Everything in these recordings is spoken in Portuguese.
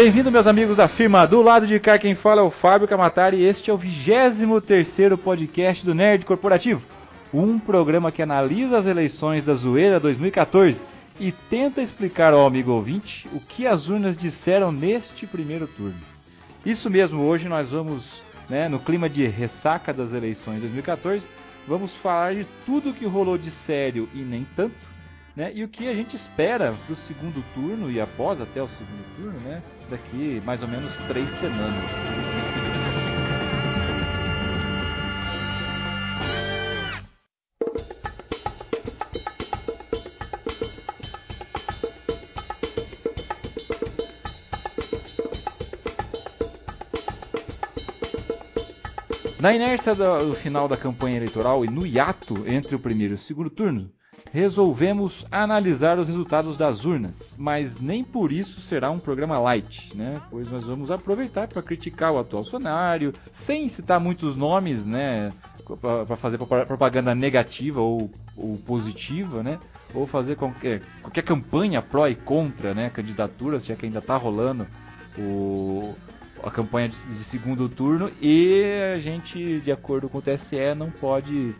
Bem-vindo, meus amigos da firma. Do lado de cá, quem fala é o Fábio Camatari e este é o 23 podcast do Nerd Corporativo. Um programa que analisa as eleições da Zoeira 2014 e tenta explicar ao amigo ouvinte o que as urnas disseram neste primeiro turno. Isso mesmo, hoje nós vamos, né, no clima de ressaca das eleições de 2014, vamos falar de tudo que rolou de sério e nem tanto, né, e o que a gente espera para o segundo turno e após até o segundo turno, né, daqui mais ou menos três semanas. Na inércia do, final da campanha eleitoral e no hiato entre o primeiro e o segundo turno, resolvemos analisar os resultados das urnas, mas nem por isso será um programa light, né? Pois nós vamos aproveitar para criticar o atual cenário, sem citar muitos nomes, né? Para fazer propaganda negativa ou, ou, positiva, né? Ou fazer qualquer, qualquer campanha pró e contra, né? Candidaturas, já que ainda está rolando o, a campanha de, de, segundo turno e a gente, de acordo com o TSE, não pode.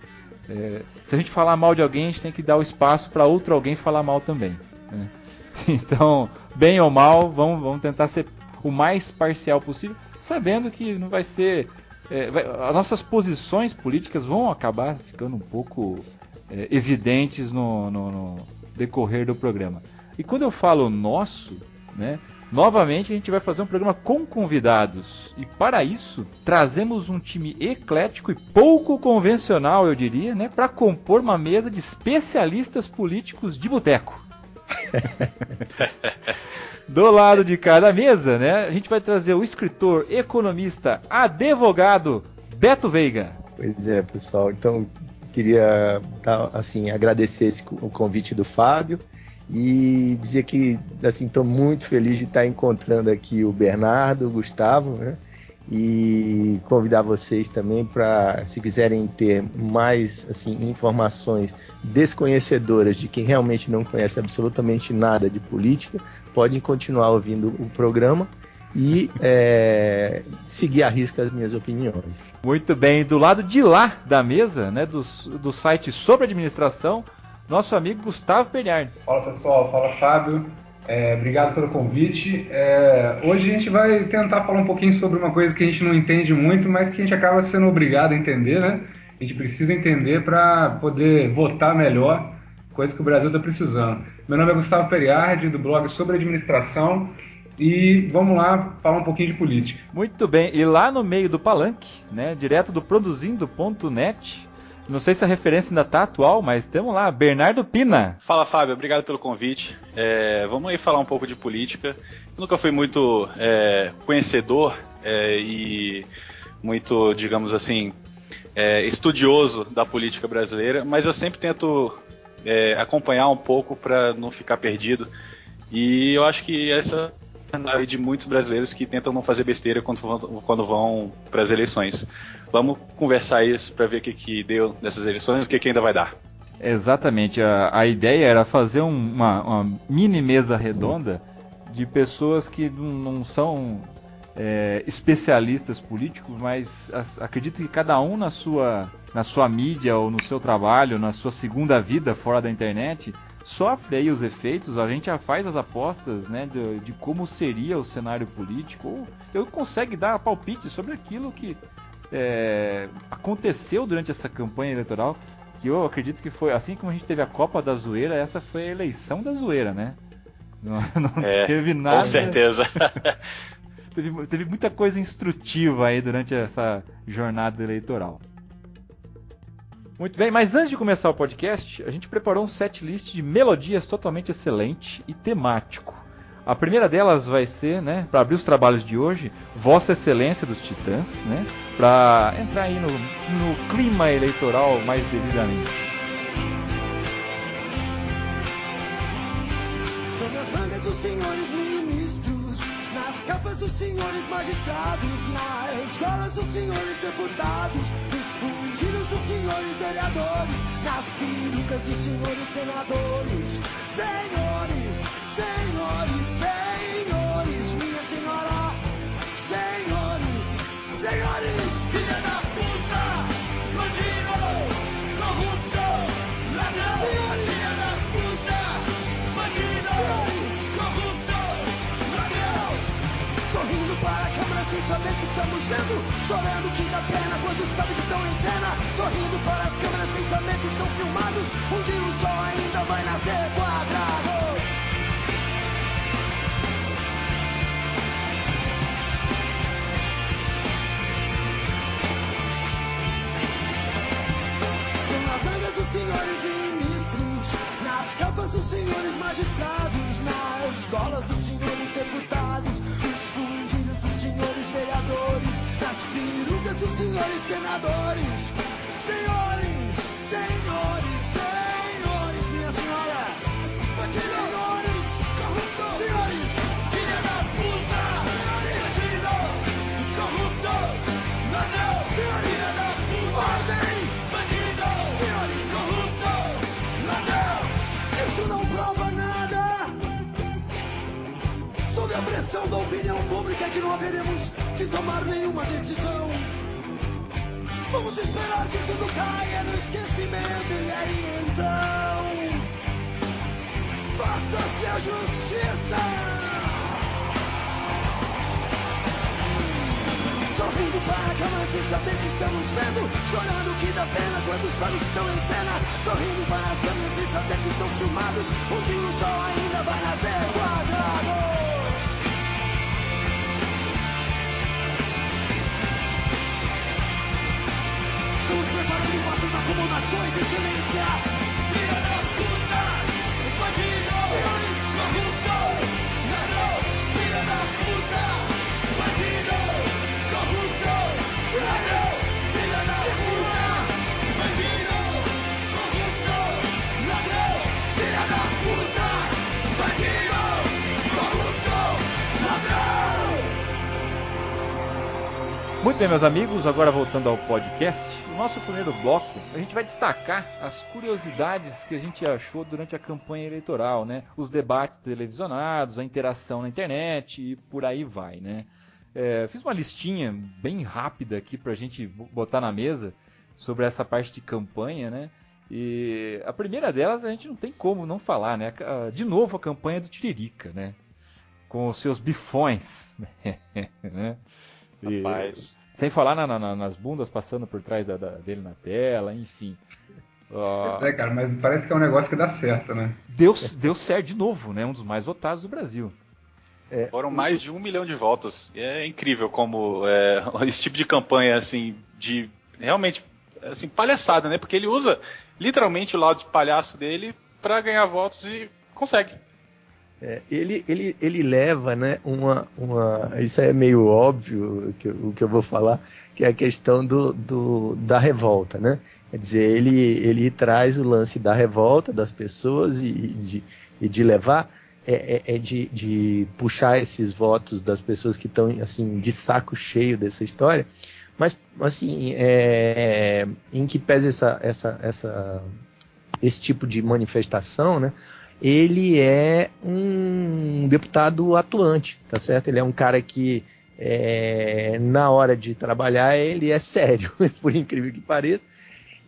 É, se a gente falar mal de alguém, a gente tem que dar o espaço para outro alguém falar mal também. Né? Então, bem ou mal, vamos, vamos tentar ser o mais parcial possível, sabendo que não vai ser. É, vai, as nossas posições políticas vão acabar ficando um pouco é, evidentes no, no, no decorrer do programa. E quando eu falo nosso, né, Novamente a gente vai fazer um programa com convidados e para isso trazemos um time eclético e pouco convencional, eu diria, né, para compor uma mesa de especialistas políticos de boteco. Do lado de cada mesa, né, a gente vai trazer o escritor, economista, advogado Beto Veiga. Pois é, pessoal. Então queria assim agradecer esse, o convite do Fábio e dizer que assim estou muito feliz de estar encontrando aqui o Bernardo, o Gustavo, né? E convidar vocês também para, se quiserem ter mais assim informações desconhecedoras de quem realmente não conhece absolutamente nada de política, podem continuar ouvindo o programa e é, seguir a risca as minhas opiniões. Muito bem, do lado de lá da mesa, né, do, do site sobre administração, nosso amigo Gustavo Pernard. Fala pessoal, fala Fábio. É, obrigado pelo convite. É, hoje a gente vai tentar falar um pouquinho sobre uma coisa que a gente não entende muito, mas que a gente acaba sendo obrigado a entender, né? A gente precisa entender para poder votar melhor, coisa que o Brasil está precisando. Meu nome é Gustavo Periardi, do blog sobre administração, e vamos lá falar um pouquinho de política. Muito bem, e lá no meio do palanque, né, direto do produzindo.net, não sei se a referência ainda tá atual, mas temos lá, Bernardo Pina. Fala, Fábio, obrigado pelo convite. É, vamos aí falar um pouco de política. Eu nunca fui muito é, conhecedor é, e muito, digamos assim, é, estudioso da política brasileira, mas eu sempre tento é, acompanhar um pouco para não ficar perdido. E eu acho que essa é de muitos brasileiros que tentam não fazer besteira quando vão, quando vão para as eleições. Vamos conversar isso para ver o que, que deu nessas eleições o que, que ainda vai dar. Exatamente. A, a ideia era fazer uma, uma, mini mesa redonda de pessoas que não são é, especialistas políticos, mas as, acredito que cada um na sua, na sua mídia ou no seu trabalho, na sua segunda vida fora da internet, sofre aí os efeitos, a gente já faz as apostas né, de, de como seria o cenário político, ou eu consegue dar palpite sobre aquilo que é, aconteceu durante essa campanha eleitoral, que eu acredito que foi, assim como a gente teve a Copa da Zoeira, essa foi a eleição da zoeira, né? Não, não é, teve nada. Com certeza. teve, teve muita coisa instrutiva aí durante essa jornada eleitoral. Muito bem, mas antes de começar o podcast, a gente preparou um set list de melodias totalmente excelente e temático. A primeira delas vai ser, né, para abrir os trabalhos de hoje, Vossa Excelência dos Titãs, né, para entrar aí no, no clima eleitoral mais devidamente. capas dos senhores magistrados, nas escolas dos senhores deputados, nos fundilhos dos senhores vereadores, nas perucas dos senhores senadores. Senhores, senhores, senhores, minha senhora, senhores, senhores, filha da para a câmera sem saber que estamos vendo. Chorando que dá pena quando sabe que estão em cena. Sorrindo para as câmeras sem saber que são filmados. Um dia o sol ainda vai nascer quadrado. São nas mangas dos senhores ministros, nas capas dos senhores magistrados, nas golas dos senhores deputados, nos fundilhos dos senhores vereadores, nas perucas dos senhores senadores. Senhores, senhores, senhores, minha senhora. Senhores, corrupto. Senhores, pressão da opinião pública é que não haveremos de tomar nenhuma decisão. Vamos esperar que tudo caia no esquecimento e aí então faça-se a justiça. Sorrindo para a câmera sem saber que estamos vendo Chorando que dá pena quando sabem que estão em cena Sorrindo para as câmeras sem saber que são filmados Um dia o sol ainda vai nascer quadrado Estamos preparando vossas acomodações, excelência. Filha da puta, bandido Muito bem, meus amigos, agora voltando ao podcast, no nosso primeiro bloco, a gente vai destacar as curiosidades que a gente achou durante a campanha eleitoral, né? Os debates televisionados, a interação na internet e por aí vai, né? É, fiz uma listinha bem rápida aqui pra gente botar na mesa sobre essa parte de campanha, né? E a primeira delas a gente não tem como não falar, né? De novo a campanha do Tiririca, né? Com os seus bifões, né? E- Rapaz. sem falar na- na- nas bundas passando por trás da- da- dele na tela, enfim. Ó, É, cara, mas parece que é um negócio que dá certo, né? deu, deu certo de novo, né? Um dos mais votados do Brasil. Foram mais de um milhão de votos. E É incrível como é, esse tipo de campanha, assim, de realmente, assim, palhaçada, né? Porque ele usa literalmente o lado de palhaço dele pra ganhar votos e consegue. É, ele, ele, ele leva, né, uma, uma. Isso é meio óbvio que, o que eu vou falar, que é a questão do, do, da revolta, né? Quer dizer, ele, ele traz o lance da revolta das pessoas e, e de, e de levar, é, é- é de, de puxar esses votos das pessoas que estão assim, de saco cheio dessa história, mas assim, é, em que pese essa, essa, essa, esse tipo de manifestação, né? Ele é um deputado atuante, tá certo? Ele é um cara que é, na hora de trabalhar ele é sério, por incrível que pareça,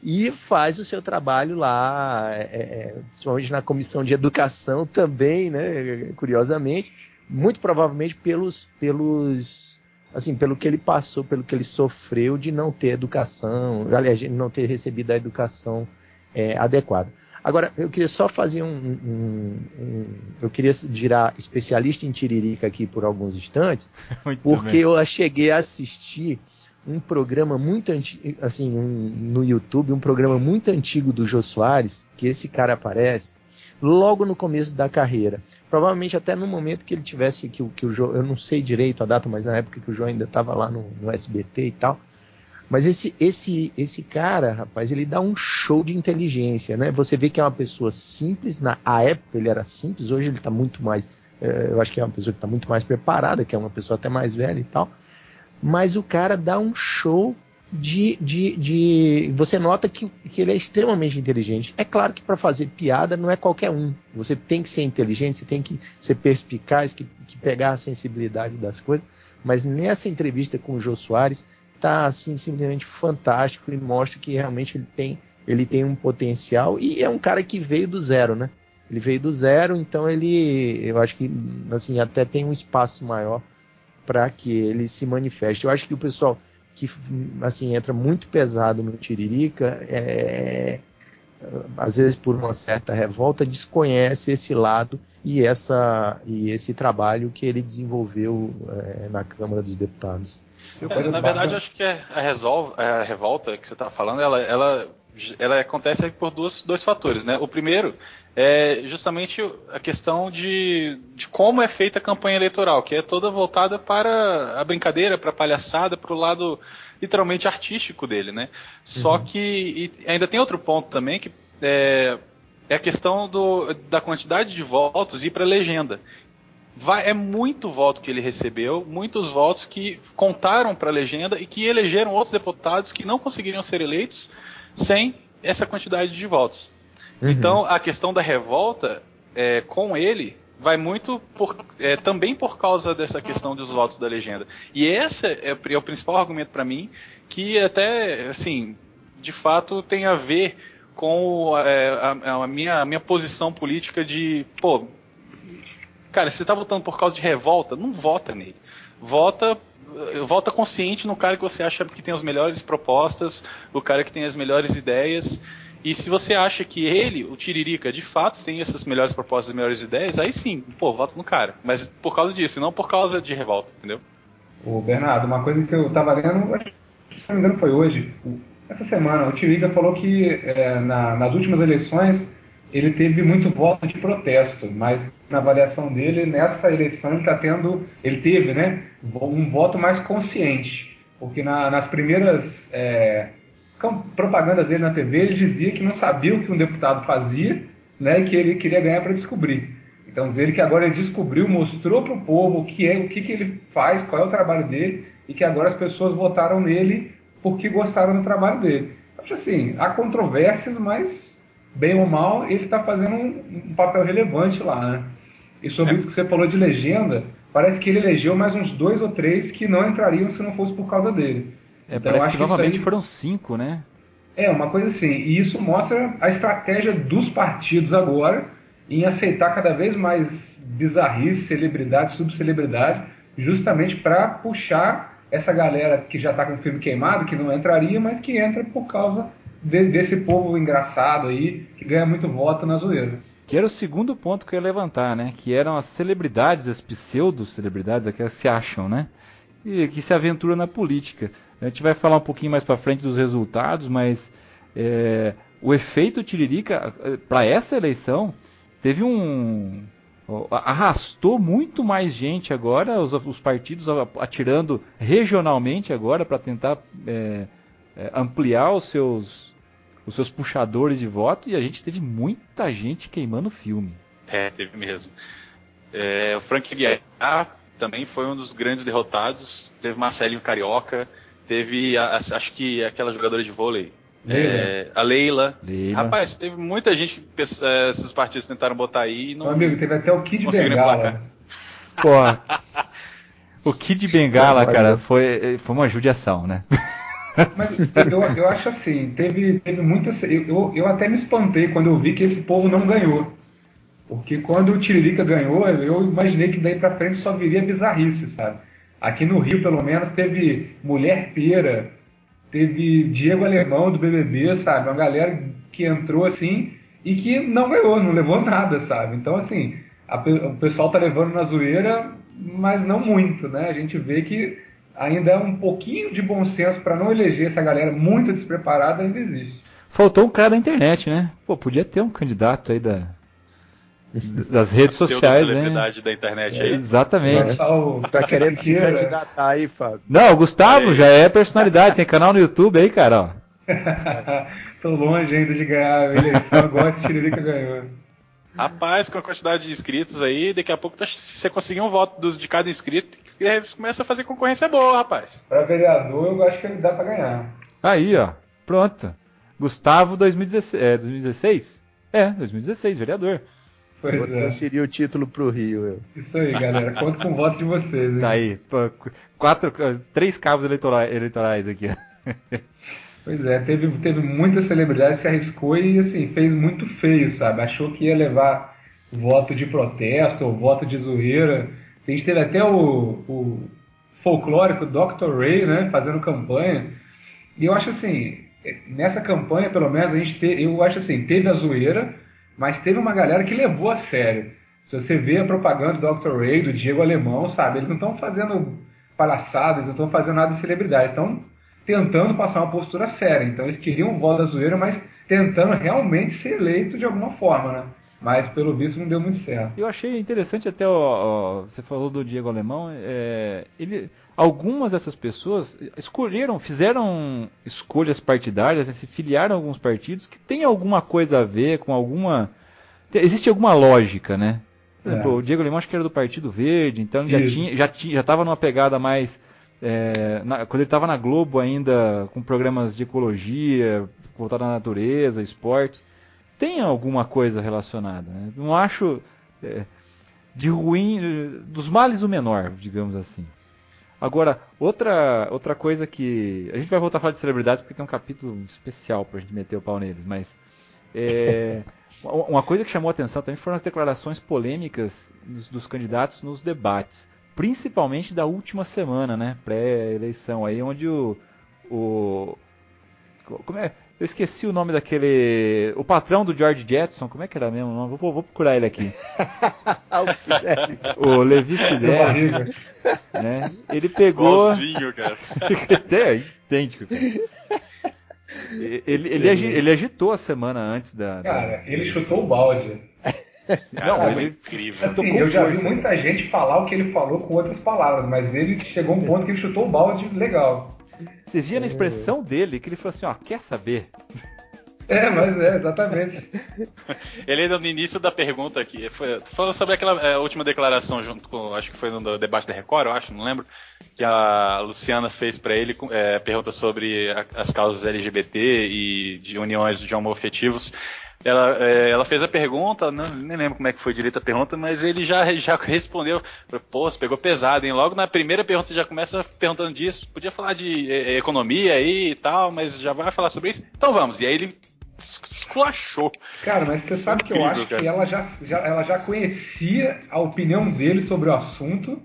e faz o seu trabalho lá, é, é, principalmente na comissão de educação também, né? Curiosamente, muito provavelmente pelos, pelos, assim, pelo que ele passou, pelo que ele sofreu de não ter educação, aliás, de não ter recebido a educação é, adequada. Agora, eu queria só fazer um, um- um- Eu queria virar especialista em tiririca aqui por alguns instantes, Muito porque bem. eu cheguei a assistir um programa muito antigo, assim, um- no YouTube, um programa muito antigo do Jô Soares, que esse cara aparece logo no começo da carreira. Provavelmente até no momento que ele tivesse, que, o- que o Jô, eu não sei direito a data, mas na época que o Jô ainda estava lá no, no SBT e tal. Mas esse, esse, esse cara, rapaz, ele dá um show de inteligência, né? Você vê que é uma pessoa simples, na a época ele era simples, hoje ele está muito mais, eh, eu acho que é uma pessoa que está muito mais preparada, que é uma pessoa até mais velha e tal. Mas o cara dá um show de, de, de você nota que, que ele é extremamente inteligente. É claro que para fazer piada não é qualquer um. Você tem que ser inteligente, você tem que ser perspicaz, que, que pegar a sensibilidade das coisas. Mas nessa entrevista com o Jô Soares, tá assim simplesmente fantástico e mostra que realmente ele tem ele tem um potencial e é um cara que veio do zero, né? Ele veio do zero, então ele eu acho que assim até tem um espaço maior para que ele se manifeste. Eu acho que o pessoal que assim entra muito pesado no Tiririca é, às vezes por uma certa revolta desconhece esse lado e essa e esse trabalho que ele desenvolveu é, na Câmara dos Deputados. É, na verdade, acho que a, resol, a revolta que você está falando, ela, ela, ela acontece por duas, dois fatores, né? O primeiro é justamente a questão de, de como é feita a campanha eleitoral, que é toda voltada para a brincadeira, para a palhaçada, para o lado literalmente artístico dele, né? Só uhum. que ainda tem outro ponto também que é, é a questão do, da quantidade de votos ir para a legenda. Vai, é muito voto que ele recebeu, muitos votos que contaram para a legenda e que elegeram outros deputados que não conseguiriam ser eleitos sem essa quantidade de votos. Uhum. Então, a questão da revolta é, com ele vai muito por, é, também por causa dessa questão dos votos da legenda. E esse é, é o principal argumento para mim, que até, assim, de fato tem a ver com é, a, a, minha, a minha posição política de, pô, cara, se você tá votando por causa de revolta, não vota nele. Vota vota consciente no cara que você acha que tem as melhores propostas, o cara que tem as melhores ideias. E se você acha que ele, o Tiririca, de fato tem essas melhores propostas, melhores ideias, aí sim, pô, vota no cara. Mas por causa disso, não por causa de revolta, entendeu? O Bernardo, uma coisa que eu tava lendo, se não me engano foi hoje, essa semana, o Tiririca falou que é, na, nas últimas eleições ele teve muito voto de protesto, mas na avaliação dele, nessa eleição ele está tendo, ele teve, né, um voto mais consciente, porque na, nas primeiras é, propagandas dele na TV ele dizia que não sabia o que um deputado fazia, né, e que ele queria ganhar para descobrir. Então dizer que agora ele descobriu, mostrou para o povo o que é, o que, que ele faz, qual é o trabalho dele, e que agora as pessoas votaram nele porque gostaram do trabalho dele. Acho assim, há controvérsias, mas bem ou mal, ele está fazendo um, um, papel relevante lá, né? E sobre é. isso que você falou de legenda, parece que ele elegeu mais uns dois ou três que não entrariam se não fosse por causa dele. É, então, parece que novamente aí... foram cinco, né? É, uma coisa assim. E isso mostra a estratégia dos partidos agora em aceitar cada vez mais bizarrice, celebridade, subcelebridade, justamente para puxar essa galera que já está com o filme queimado, que não entraria, mas que entra por causa de, desse povo engraçado aí, que ganha muito voto na zoeira. Que era o segundo ponto que eu ia levantar, né? Que eram as celebridades, as pseudo-celebridades, aquelas que se acham, né? E que se aventuram na política. A gente vai falar um pouquinho mais para frente dos resultados, mas é, o efeito Tiririca para essa eleição teve um arrastou muito mais gente agora, os, os partidos atirando regionalmente agora para tentar é, é, ampliar os seus, os seus puxadores de voto e a gente teve muita gente queimando filme. É, teve mesmo. É, o Frank Guiar também foi um dos grandes derrotados. Teve Marcelinho Carioca, teve a, a, acho que aquela jogadora de vôlei, é, a Leila. Leila. Rapaz, teve muita gente que é, esses partidos tentaram botar aí e não. Meu amigo, teve até o Kid Bengala. Pô, o Kid Bengala, cara, foi, foi uma judiação, né? Mas eu, eu acho assim, teve, teve muitas. Eu, eu até me espantei quando eu vi que esse povo não ganhou. Porque quando o Tiririca ganhou, eu imaginei que daí pra frente só viria bizarrice, sabe? Aqui no Rio, pelo menos, teve Mulher Pera, teve Diego Alemão do BBB, sabe? Uma galera que entrou assim e que não ganhou, não levou nada, sabe? Então, assim, a, o pessoal tá levando na zoeira, mas não muito, né? A gente vê que ainda é um pouquinho de bom senso para não eleger essa galera muito despreparada ainda existe. Faltou um cara da internet, né? Pô, podia ter um candidato aí da, das redes sociais, né? da internet aí. Exatamente. Tá querendo se candidatar aí, Fábio? Não, o Gustavo já é personalidade, tem canal no YouTube aí, cara, ó. Tô longe ainda de ganhar a eleição, igual esse Tiririca ganhou. Rapaz, com a quantidade de inscritos aí, daqui a pouco tá, se você conseguir um voto dos, de cada inscrito, começa a fazer concorrência boa, rapaz. Pra vereador, eu acho que ele dá pra ganhar. Aí, ó. Pronto. Gustavo 2016. É, 2016? É, 2016, vereador. Pois Vou é. transferir o título pro Rio. Eu. Isso aí, galera. Conto com o voto de vocês. hein? Tá aí, pô, quatro, três cabos eleitorais, eleitorais aqui. Pois é, teve, teve muita celebridade que se arriscou e assim, fez muito feio, sabe? Achou que ia levar voto de protesto ou voto de zoeira. A gente teve até o, o folclórico Dr. Ray, né, fazendo campanha. E eu acho assim, nessa campanha, pelo menos, a gente te, eu acho assim, teve a zoeira, mas teve uma galera que levou a sério. Se você vê a propaganda do Dr. Ray, do Diego Alemão, sabe? Eles não estão fazendo palhaçadas, não estão fazendo nada de celebridade, estão tentando passar uma postura séria. Então eles queriam o voto da zoeira, mas tentando realmente ser eleito de alguma forma, né? Mas pelo visto não deu muito certo. Eu achei interessante até o, o- você falou do Diego Alemão, é, ele, algumas dessas pessoas escolheram, fizeram escolhas partidárias, né, se filiaram a alguns partidos que tem alguma coisa a ver com alguma, te- existe alguma lógica, né? Por exemplo, É. O Diego Alemão acho que era do Partido Verde, então já tinha, já tinha, já estava numa pegada mais é, na- quando ele estava na Globo ainda com programas de ecologia voltado à natureza, esportes tem alguma coisa relacionada. Né? Não acho é, de ruim, eh, dos males o menor, digamos assim. Agora, outra, outra coisa que. A gente vai voltar a falar de celebridades porque tem um capítulo especial pra gente meter o pau neles, mas. é, uma coisa que chamou a atenção também foram as declarações polêmicas dos, dos candidatos nos debates. Principalmente da última semana, né? Pré-eleição, aí onde o. o como é? Eu esqueci o nome daquele. O patrão do George Jetson, como é que era mesmo? Vou, vou procurar ele aqui. O Fidel. O Levi barriga. né? Ele pegou. Igualzinho, cara. é idêntico. cara. Ele, ele, ele agitou a semana antes da. da- Cara, ele chutou o balde. Não, Cara, ele incrível. tocou Assim, eu já vi muita gente falar o que ele falou com outras palavras, mas ele chegou a um ponto que ele chutou o balde legal. Você via na expressão dele que ele falou assim: ó, quer saber? É, mas é, exatamente. Ele ainda no início da pergunta aqui, foi, falando sobre aquela é, última declaração junto com, acho que foi no debate da Record, eu acho, não lembro, que a Luciana fez pra ele, é, pergunta sobre a- as causas LGBT e de uniões de homoafetivos. Ela, é, ela fez a pergunta, não, nem lembro como é que foi direito a pergunta, mas ele já, já respondeu, pô, você pegou pesado, hein? Logo na primeira pergunta você já começa perguntando disso, podia falar de é, economia aí e tal, mas já vai falar sobre isso? Então vamos, e aí ele esculachou. Cara, mas você sabe que eu acho cara. que ela já, já- ela já conhecia a opinião dele sobre o assunto,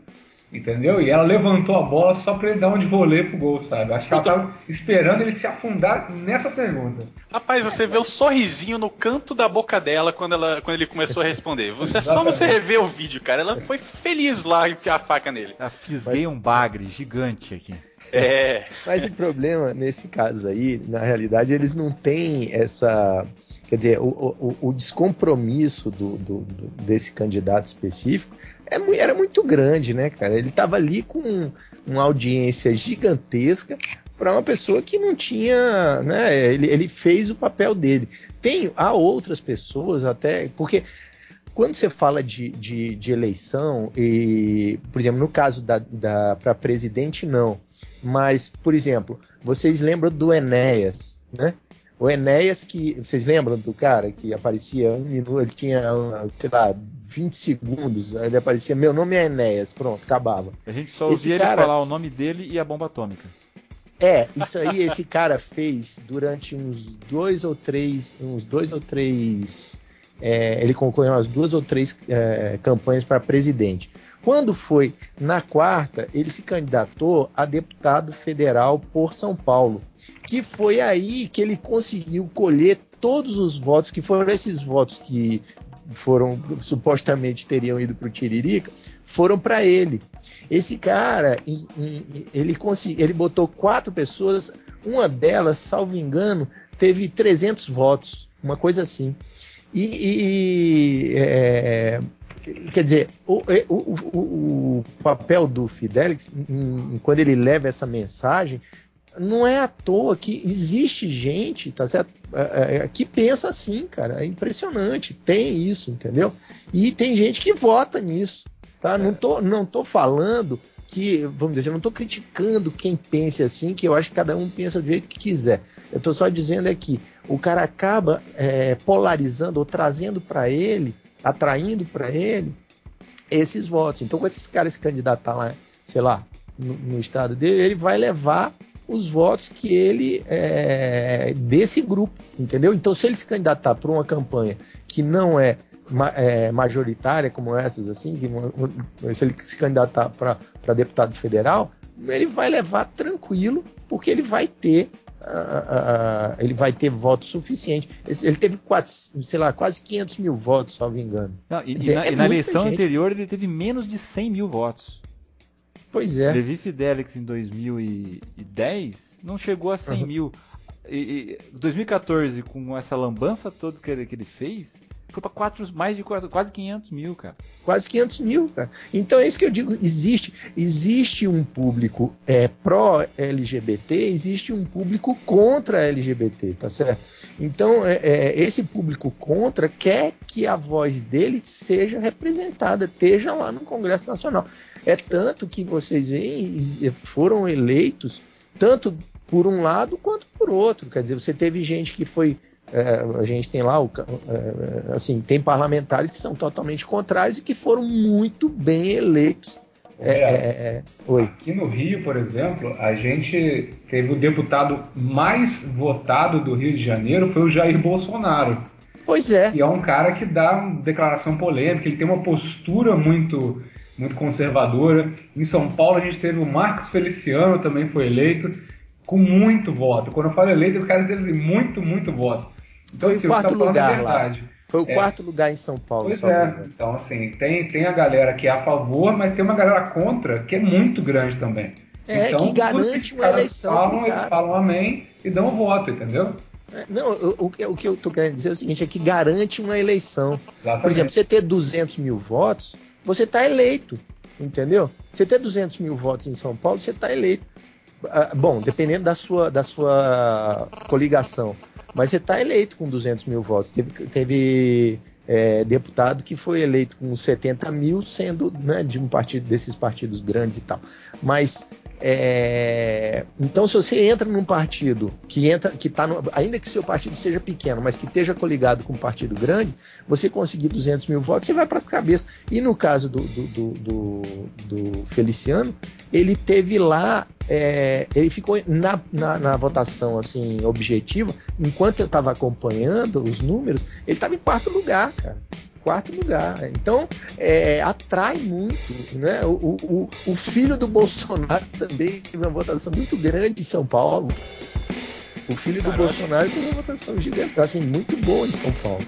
entendeu? E ela levantou a bola só pra ele dar um de volê pro gol, sabe? Acho que ela tava esperando ele se afundar nessa pergunta. Rapaz, você vê o sorrisinho no canto da boca dela quando, ela, quando ele começou a responder. Você, é só você rever o vídeo, cara. Ela foi feliz lá enfiar a faca nele. Ah, fisguei um bagre gigante aqui. É. Mas o problema nesse caso aí, na realidade, eles não têm essa. Quer dizer, o, o, o descompromisso do, do- do- desse candidato específico é era muito grande, né, cara? Ele estava ali com uma audiência gigantesca para uma pessoa que não tinha, né? Ele, ele fez o papel dele. Tem há outras pessoas até, porque quando você fala de, de, de eleição e, por exemplo, no caso da, da para presidente não, mas, por exemplo, vocês lembram do Enéas, né? O Enéas que. Vocês lembram do cara que aparecia um minuto, ele tinha, sei lá, 20 segundos, aí ele aparecia, meu nome é Enéas, pronto, acabava. A gente só ouvia cara- ele falar o nome dele e a bomba atômica. É, isso aí esse cara fez durante uns dois ou três, uns dois ou três, é, ele concorreu umas duas ou três é, campanhas para presidente. Quando foi na quarta, ele se candidatou a deputado federal por São Paulo, que foi aí que ele conseguiu colher todos os votos, que foram esses votos que foram supostamente teriam ido para o Tiririca, foram para ele. Esse cara, ele, consegui, ele botou quatro pessoas, uma delas, salvo engano, teve 300 votos, uma coisa assim. E, e, é, quer dizer, o, o- o- o papel do Fidelix, em- quando ele leva essa mensagem, não é à toa que existe gente, tá certo? É, é, que pensa assim, cara. É impressionante. Tem isso, entendeu? E tem gente que vota nisso. Tá? Não, tô, não tô falando que, vamos dizer, eu não tô criticando quem pense assim, que eu acho que cada um pensa do jeito que quiser. Eu tô só dizendo é que o cara acaba é, polarizando ou trazendo para ele atraindo para ele esses votos. Então, quando esse cara se candidatar lá, sei lá, no, no estado dele, ele vai levar os votos que ele é, desse grupo, entendeu? Então, se ele se candidatar para uma campanha que não é, é, majoritária como essas, assim, que, se ele se candidatar para deputado federal, ele vai levar tranquilo, porque ele vai ter ele vai ter votos suficientes. Esse- Ele teve quatro, sei lá, quase 500 mil votos, salvo engano. Não, e, dizer, e na, é e na eleição gente. anterior ele teve menos de 100 mil votos. Pois é. Levi Fidelix em 2010 não chegou a 100 Uhum. mil. E, e 2014, com essa lambança toda que ele, que ele fez, foi para quatro, mais de quase, quase 500 mil, cara. Quase 500 mil, cara. Então é isso que eu digo. Existe, existe um público é, pró-LGBT, existe um público contra LGBT, tá certo? Então é, é, esse público contra quer que a voz dele seja representada, esteja lá no Congresso Nacional. É tanto que vocês veem, foram eleitos tanto por um lado quanto por outro. Quer dizer, você teve gente que foi é, a gente tem lá, o, é, assim, tem parlamentares que são totalmente contrários e que foram muito bem eleitos. É, é, é, oi. Aqui no Rio, por exemplo, a gente teve o deputado mais votado do Rio de Janeiro foi o Jair Bolsonaro. Pois é. E é um cara que dá uma declaração polêmica, ele tem uma postura muito, muito conservadora. Em São Paulo a gente teve o Marcos Feliciano, também foi eleito, com muito voto. Quando eu falo eleito, o cara teve muito, muito voto. Então, Foi o assim, quarto tá falando a lugar lá. Foi o É. quarto lugar em São Paulo. Pois é, então assim, tem, tem a galera que é a favor, mas tem uma galera contra que é muito grande também. É, então, que garante uma eleição Falam, eles falam amém e dão o voto, entendeu? É, Não, o, o que- o que eu tô querendo dizer é o seguinte: é que garante uma eleição. Exatamente. Por exemplo, você ter 200 mil votos, você está eleito, entendeu? Você ter 200 mil votos em São Paulo, você está eleito. Ah, bom, dependendo da sua, da sua coligação, mas você está eleito com 200 mil votos. Teve, teve é, deputado que foi eleito com 70 mil, sendo né, de um partido desses partidos grandes e tal. Mas é, então, se você entra num partido que entra, que tá no, ainda que seu partido seja pequeno, mas que esteja coligado com um partido grande, você conseguir 200 mil votos, você vai para as cabeças. E no caso do, do, do, do- do Feliciano, ele teve lá, é, ele ficou na, na, na votação assim objetiva, enquanto eu estava acompanhando os números, ele estava em quarto lugar, cara. Quarto lugar. Então, é, atrai muito. Né? O, o, o- filho do Bolsonaro também teve uma votação muito grande em São Paulo. O filho do Caraca. Bolsonaro teve uma votação gigante, assim, muito boa em São Paulo.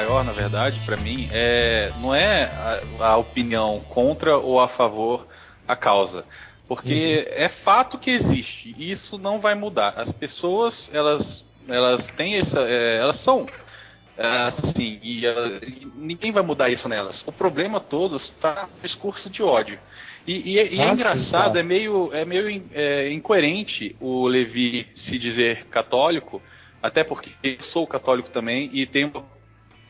Maior, na verdade, pra mim, é não é a, a opinião contra ou a favor a causa, porque é fato que existe e isso não vai mudar. As pessoas elas elas têm essa é, elas são é, assim e, ela- e ninguém vai mudar isso nelas. O problema todo está no discurso de ódio. E, e é- e é Ah, engraçado, claro. é meio, é meio in- é, incoerente o Levi se dizer católico, até porque eu sou católico também e tenho uma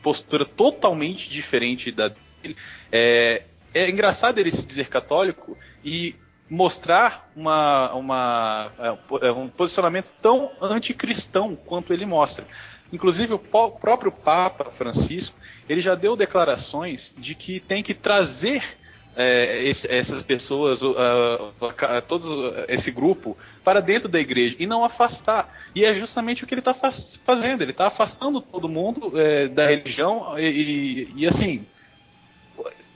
postura totalmente diferente da dele. É, é engraçado ele se dizer católico e mostrar uma, uma, é, um posicionamento tão anticristão quanto ele mostra. Inclusive o próprio Papa Francisco ele já deu declarações de que tem que trazer é, esse- essas pessoas, a- todo esse grupo para dentro da igreja e não afastar. E é justamente o que ele está fazendo. Ele está afastando todo mundo é, da religião e, e- e, assim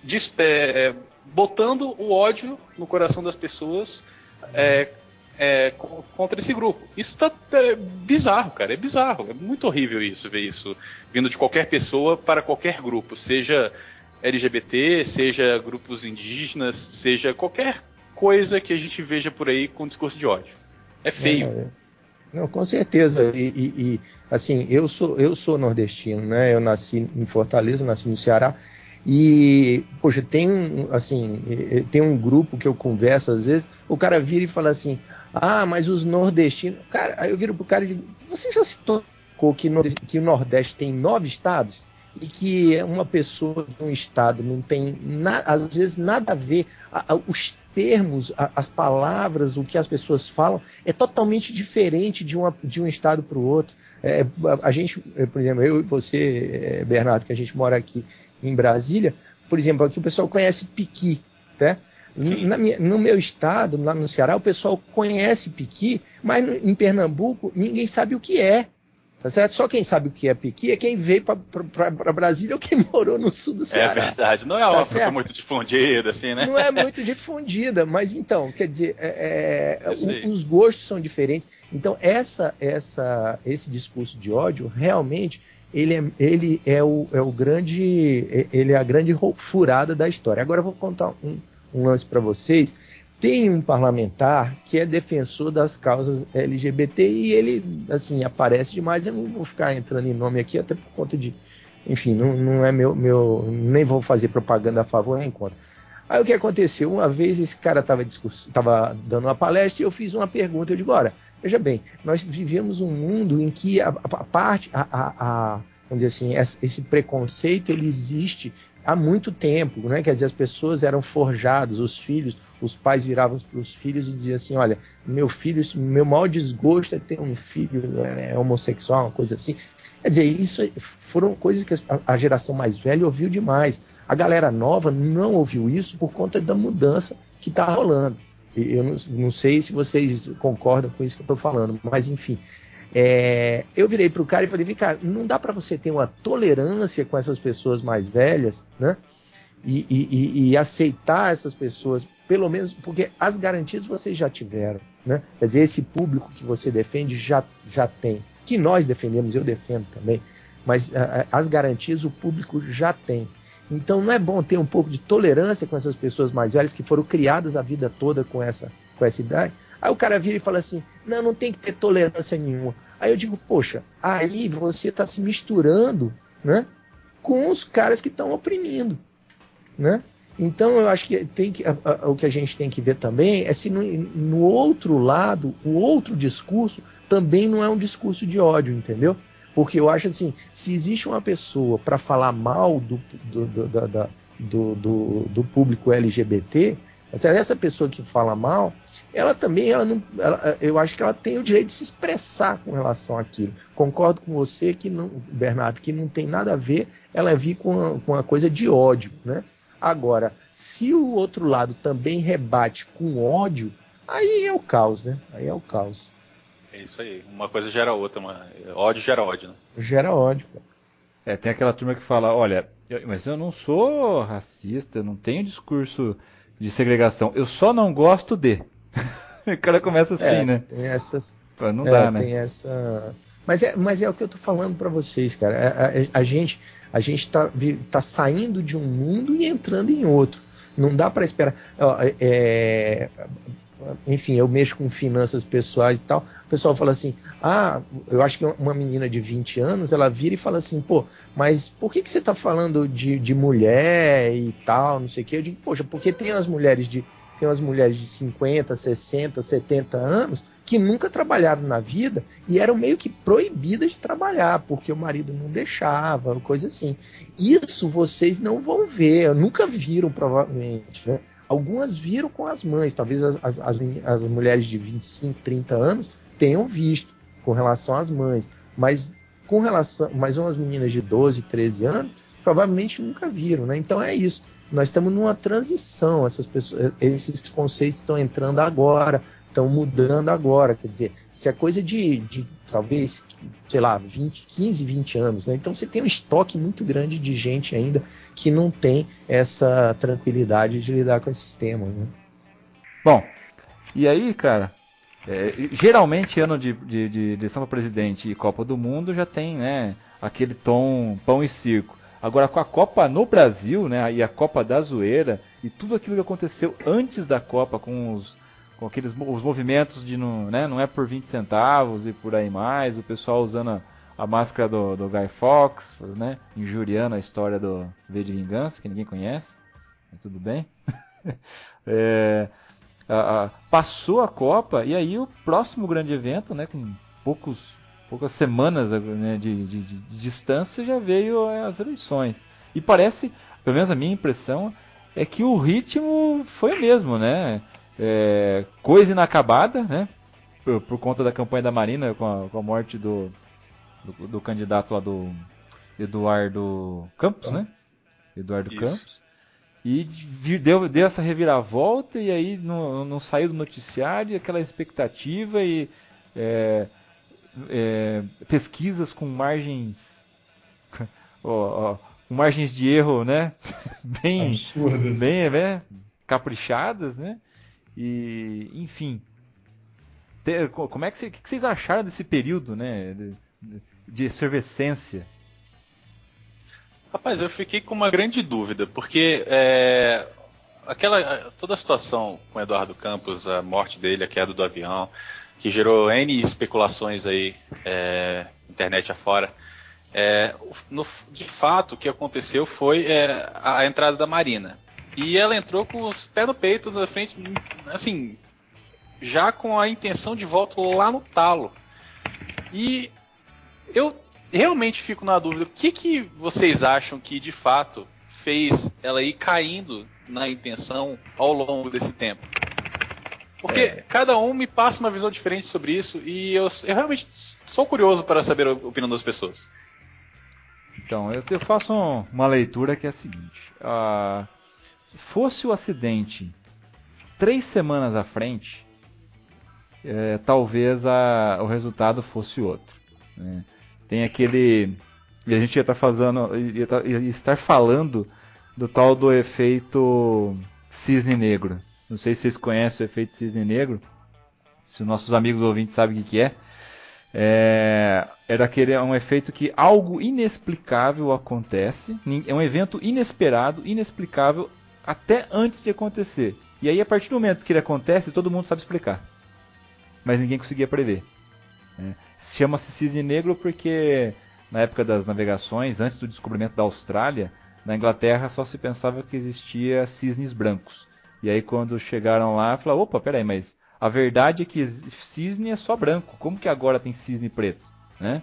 dis- é, é, botando o ódio no coração das pessoas é, é, co- contra esse grupo. Isso tá é, bizarro, cara. É bizarro. É muito horrível isso, ver isso vindo de qualquer pessoa para qualquer grupo, seja LGBT, seja grupos indígenas, seja qualquer coisa que a gente veja por aí com discurso de ódio. É feio. É, Não, com certeza. E, e, e, assim, eu sou eu sou nordestino, né? Eu nasci em Fortaleza, nasci no Ceará. E, poxa, tem um, assim, tem um grupo que eu converso às vezes, o cara vira e fala assim: "Ah, mas os nordestinos". Cara, aí eu viro pro cara e digo: "Você já se tocou que, no, que o Nordeste tem nove estados?" e que uma pessoa de um estado não tem, na, às vezes, nada a ver, a, a, os termos, a, as palavras, o que as pessoas falam, é totalmente diferente de, uma, de um estado para o outro. É, a, gente, por exemplo, eu e você, é, Bernardo, que a gente mora aqui em Brasília, por exemplo, aqui o pessoal conhece piqui, né? Minha, no meu estado, lá no Ceará, o pessoal conhece piqui, mas no, em Pernambuco ninguém sabe o que é. Tá certo? Só quem sabe o que é piqui é quem veio para Brasília ou quem morou no sul do é Ceará. É verdade, não é uma tá muito difundida, assim, né? Não é muito difundida, mas então, quer dizer, é, é, os gostos são diferentes. Então, essa, essa, esse discurso de ódio, realmente, ele é, ele é, o, é o grande, ele é a grande furada da história. Agora eu vou contar um, um lance para vocês tem um parlamentar que é defensor das causas LGBT e ele, assim, aparece demais. Eu não vou ficar entrando em nome aqui, até por conta de. Enfim, não, não é meu, meu. Nem vou fazer propaganda a favor nem contra. Aí o que aconteceu? Uma vez esse cara estava dando uma palestra e eu fiz uma pergunta. Eu digo: olha, veja bem, nós vivemos um mundo em que a, a parte, a, a, a, vamos dizer assim, esse preconceito ele existe há muito tempo, né? Quer dizer, as pessoas eram forjadas, os filhos, os pais viravam para os filhos e diziam assim: olha, meu filho, meu maior desgosto é ter um filho é, homossexual, uma coisa assim. Quer dizer, isso foram coisas que a geração mais velha ouviu demais. A galera nova não ouviu isso por conta da mudança que está rolando. Eu não, não, sei se vocês concordam com isso que eu estou falando, mas enfim. É, eu virei para o cara e falei: vem cá, não dá para você ter uma tolerância com essas pessoas mais velhas, né? E, e, e, aceitar essas pessoas, pelo menos, porque as garantias vocês já tiveram, né? Quer dizer, esse público que você defende já, já tem, que nós defendemos, eu defendo também, mas a, as garantias o público já tem. Então não é bom ter um pouco de tolerância com essas pessoas mais velhas que foram criadas a vida toda com essa, com essa idade. Aí o cara vira e fala assim: não, não tem que ter tolerância nenhuma. Aí eu digo, poxa, aí você está se misturando né, com os caras que estão oprimindo. Né? Então eu acho que, tem que a, a, o que a gente tem que ver também é se no, no, outro lado, o outro discurso também não é um discurso de ódio, entendeu? Porque eu acho assim, se existe uma pessoa para falar mal do, do, do, do, do, do público LGBT, essa pessoa que fala mal, ela também, ela não, ela, eu acho que ela tem o direito de se expressar com relação àquilo. Concordo com você que não, Bernardo, que não tem nada a ver ela vir com uma, com uma coisa de ódio, né? Agora, se o outro lado também rebate com ódio, aí é o caos, né? Aí é o caos. É isso aí. Uma coisa gera outra, uma... ódio gera ódio, né? Gera ódio, cara. É, tem aquela turma que fala, olha, eu, mas eu não sou racista, eu não tenho discurso de segregação. Eu só não gosto de. o cara começa assim, é, né? Tem essas. Pô, não é, dá, né? Tem essa. Mas é, mas é o que eu tô falando para vocês, cara. A, a, a, gente a gente tá, tá saindo de um mundo e entrando em outro. Não dá para esperar. É, enfim, eu mexo com finanças pessoais e tal. O pessoal fala assim: ah, eu acho que uma menina de 20 anos ela vira e fala assim: pô, mas por que, que você está falando de, de mulher e tal, não sei o quê? Eu digo: poxa, porque tem as mulheres de. Tem umas mulheres de 50, 60, 70 anos que nunca trabalharam na vida e eram meio que proibidas de trabalhar, porque o marido não deixava, coisa assim. Isso vocês não vão ver, nunca viram, provavelmente. Né? Algumas viram com as mães, talvez as, as, as, mulheres de 25, 30 anos tenham visto com relação às mães, mas com relação, mas umas meninas de 12, 13 anos provavelmente nunca viram, né? Então é isso. Nós estamos numa transição, essas pessoas, esses conceitos estão entrando agora, estão mudando agora, quer dizer, isso é coisa de, de talvez, sei lá, 20, 15, 20 anos, né? Então você tem um estoque muito grande de gente ainda que não tem essa tranquilidade de lidar com esses temas, né? Bom, e aí, cara, é, geralmente ano de, de, de eleição para presidente e Copa do Mundo já tem, né, aquele tom pão e circo. Agora com a Copa no Brasil, né, e a Copa da Zoeira e tudo aquilo que aconteceu antes da Copa com os com aqueles os movimentos de não, né, não é por 20 centavos e por aí mais, o pessoal usando a, a máscara do, do Guy Fawkes, né, injuriando a história do V de Vingança, que ninguém conhece, mas tudo bem. é, a, a, passou a Copa e aí o próximo grande evento, né, com poucos, poucas semanas né, de, de, de, de distância, já veio as eleições. E parece, pelo menos a minha impressão, é que o ritmo foi o mesmo, né? É, coisa inacabada, né? Por, por, conta da campanha da Marina com a, com a morte do, do, do, candidato lá do Eduardo Campos, né? Eduardo Isso. Campos. E deu, deu essa reviravolta e aí não, não saiu do noticiário aquela expectativa e é, é, pesquisas com margens ó, ó, com margens de erro, né? bem, bem, né? caprichadas, né? E, enfim, como é que, que, vocês acharam desse período, né? De, de, efervescência? Rapaz, eu fiquei com uma grande dúvida, porque é, aquela toda a situação com Eduardo Campos, a morte dele, a queda do avião, que gerou N especulações aí, é, internet afora. É, no, de fato, o que aconteceu foi é, a, entrada da Marina. E ela entrou com os pés no peito da frente, assim, já com a intenção de volta lá no talo. E eu realmente fico na dúvida, o que, que vocês acham que de fato fez ela ir caindo na intenção ao longo desse tempo? Porque é. cada um me passa uma visão diferente sobre isso e eu, eu realmente sou curioso para saber a opinião das pessoas. Então, eu, eu faço um, uma leitura que é a seguinte: uh, fosse o acidente três semanas à frente, é, talvez a, o resultado fosse outro. Né? Tem aquele. E a gente ia estar tá fazendo. Ia, tá, ia estar falando do tal do efeito cisne negro. Não sei se vocês conhecem o efeito cisne negro. Se os nossos amigos ouvintes sabem o que, que é. É, aquele é um efeito que algo inexplicável acontece, é um evento inesperado, inexplicável até antes de acontecer. E aí a partir do momento que ele acontece, todo mundo sabe explicar, mas ninguém conseguia prever. É, Chama-se cisne negro porque na época das navegações, antes do descobrimento da Austrália, na Inglaterra só se pensava que existia cisnes brancos. E aí quando chegaram lá, falaram, opa, peraí, mas a verdade é que cisne é só branco. Como que agora tem cisne preto, né?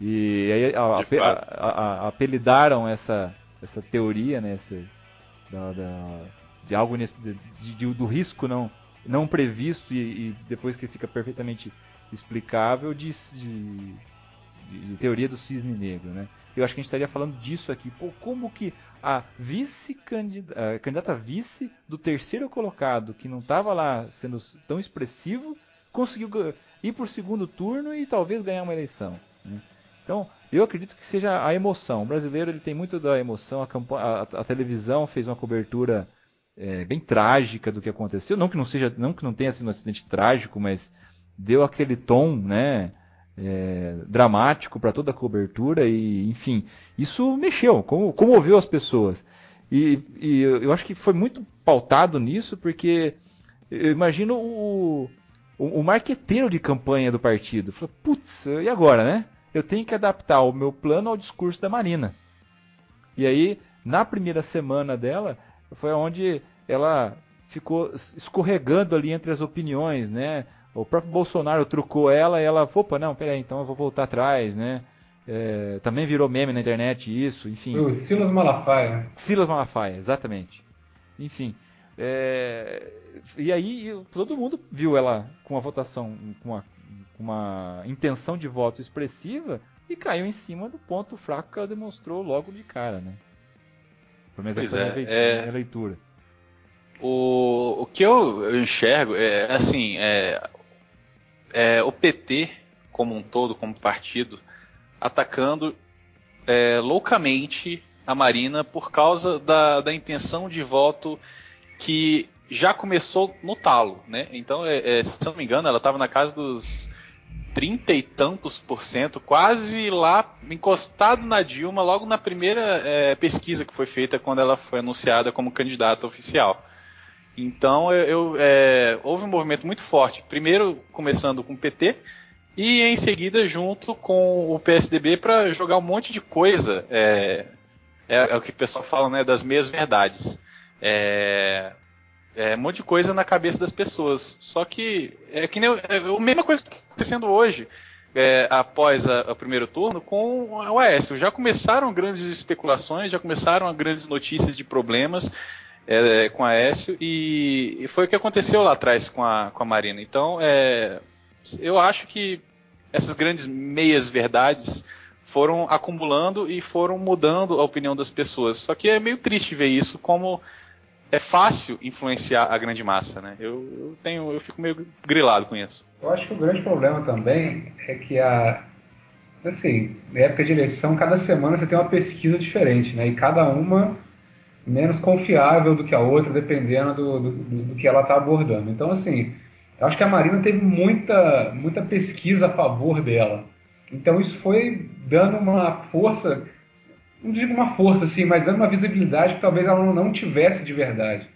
E aí a, a, a, apelidaram essa, essa teoria, né? Da, da, de algo nesse, de, de, do risco não, não previsto e, e, depois que fica perfeitamente explicável de, de, de, teoria do cisne negro, né? Eu acho que a gente estaria falando disso aqui. Pô, como que a vice -candidata, a candidata vice do terceiro colocado, que não estava lá sendo tão expressivo, conseguiu ir para o segundo turno e talvez ganhar uma eleição. Né? Então, eu acredito que seja a emoção. O brasileiro ele tem muito da emoção. A, a, a televisão fez uma cobertura é, bem trágica do que aconteceu. Não que não seja, não que não tenha sido um acidente trágico, mas deu aquele tom, né? é, dramático para toda a cobertura e, enfim, isso mexeu, comoveu as pessoas. E, e, eu acho que foi muito pautado nisso, porque eu imagino o, o, o marqueteiro de campanha do partido. Falou, putz, e agora, né? Eu tenho que adaptar o meu plano ao discurso da Marina. E aí, na primeira semana dela, foi onde ela ficou escorregando ali entre as opiniões, né? O próprio Bolsonaro trucou ela e ela, opa, não, peraí, então eu vou voltar atrás, né? É, também virou meme na internet isso, enfim. O Silas Malafaia. Silas Malafaia, exatamente. Enfim. É, e aí todo mundo viu ela com uma votação, com uma, uma intenção de voto expressiva e caiu em cima do ponto fraco que ela demonstrou logo de cara, né? Pelo menos pois essa é, é a leitura. O, o que eu enxergo é assim, é, é, o PT, como um todo, como partido, atacando é, loucamente a Marina por causa da, da intenção de voto que já começou no talo, né? Então, é, é, se não me engano, ela estava na casa dos trinta e tantos por cento, quase lá encostado na Dilma, logo na primeira é, pesquisa que foi feita quando ela foi anunciada como candidata oficial. Então eu, eu, é, houve um movimento muito forte. Primeiro começando com o PT e em seguida junto com o PSDB para jogar um monte de coisa. É, é, é, o que o pessoal fala, né, das meias verdades. É, é, um monte de coisa na cabeça das pessoas. Só que é que nem é a mesma coisa que está acontecendo hoje. É, após o primeiro turno com o Aécio. Já começaram grandes especulações, já começaram grandes notícias de problemas é, com a Aécio e, e, foi o que aconteceu lá atrás com a, com a Marina. Então, é, eu acho que essas grandes meias verdades foram acumulando e foram mudando a opinião das pessoas. Só que é meio triste ver isso como é fácil influenciar a grande massa, né? Eu, eu, tenho, eu fico meio grilado com isso. Eu acho que o grande problema também é que a assim, na época de eleição, cada semana você tem uma pesquisa diferente, né? E cada uma menos confiável do que a outra, dependendo do, do, do que ela está abordando. Então, assim, eu acho que a Marina teve muita, muita pesquisa a favor dela. Então, isso foi dando uma força não digo uma força, assim, mas dando uma visibilidade que talvez ela não tivesse de verdade.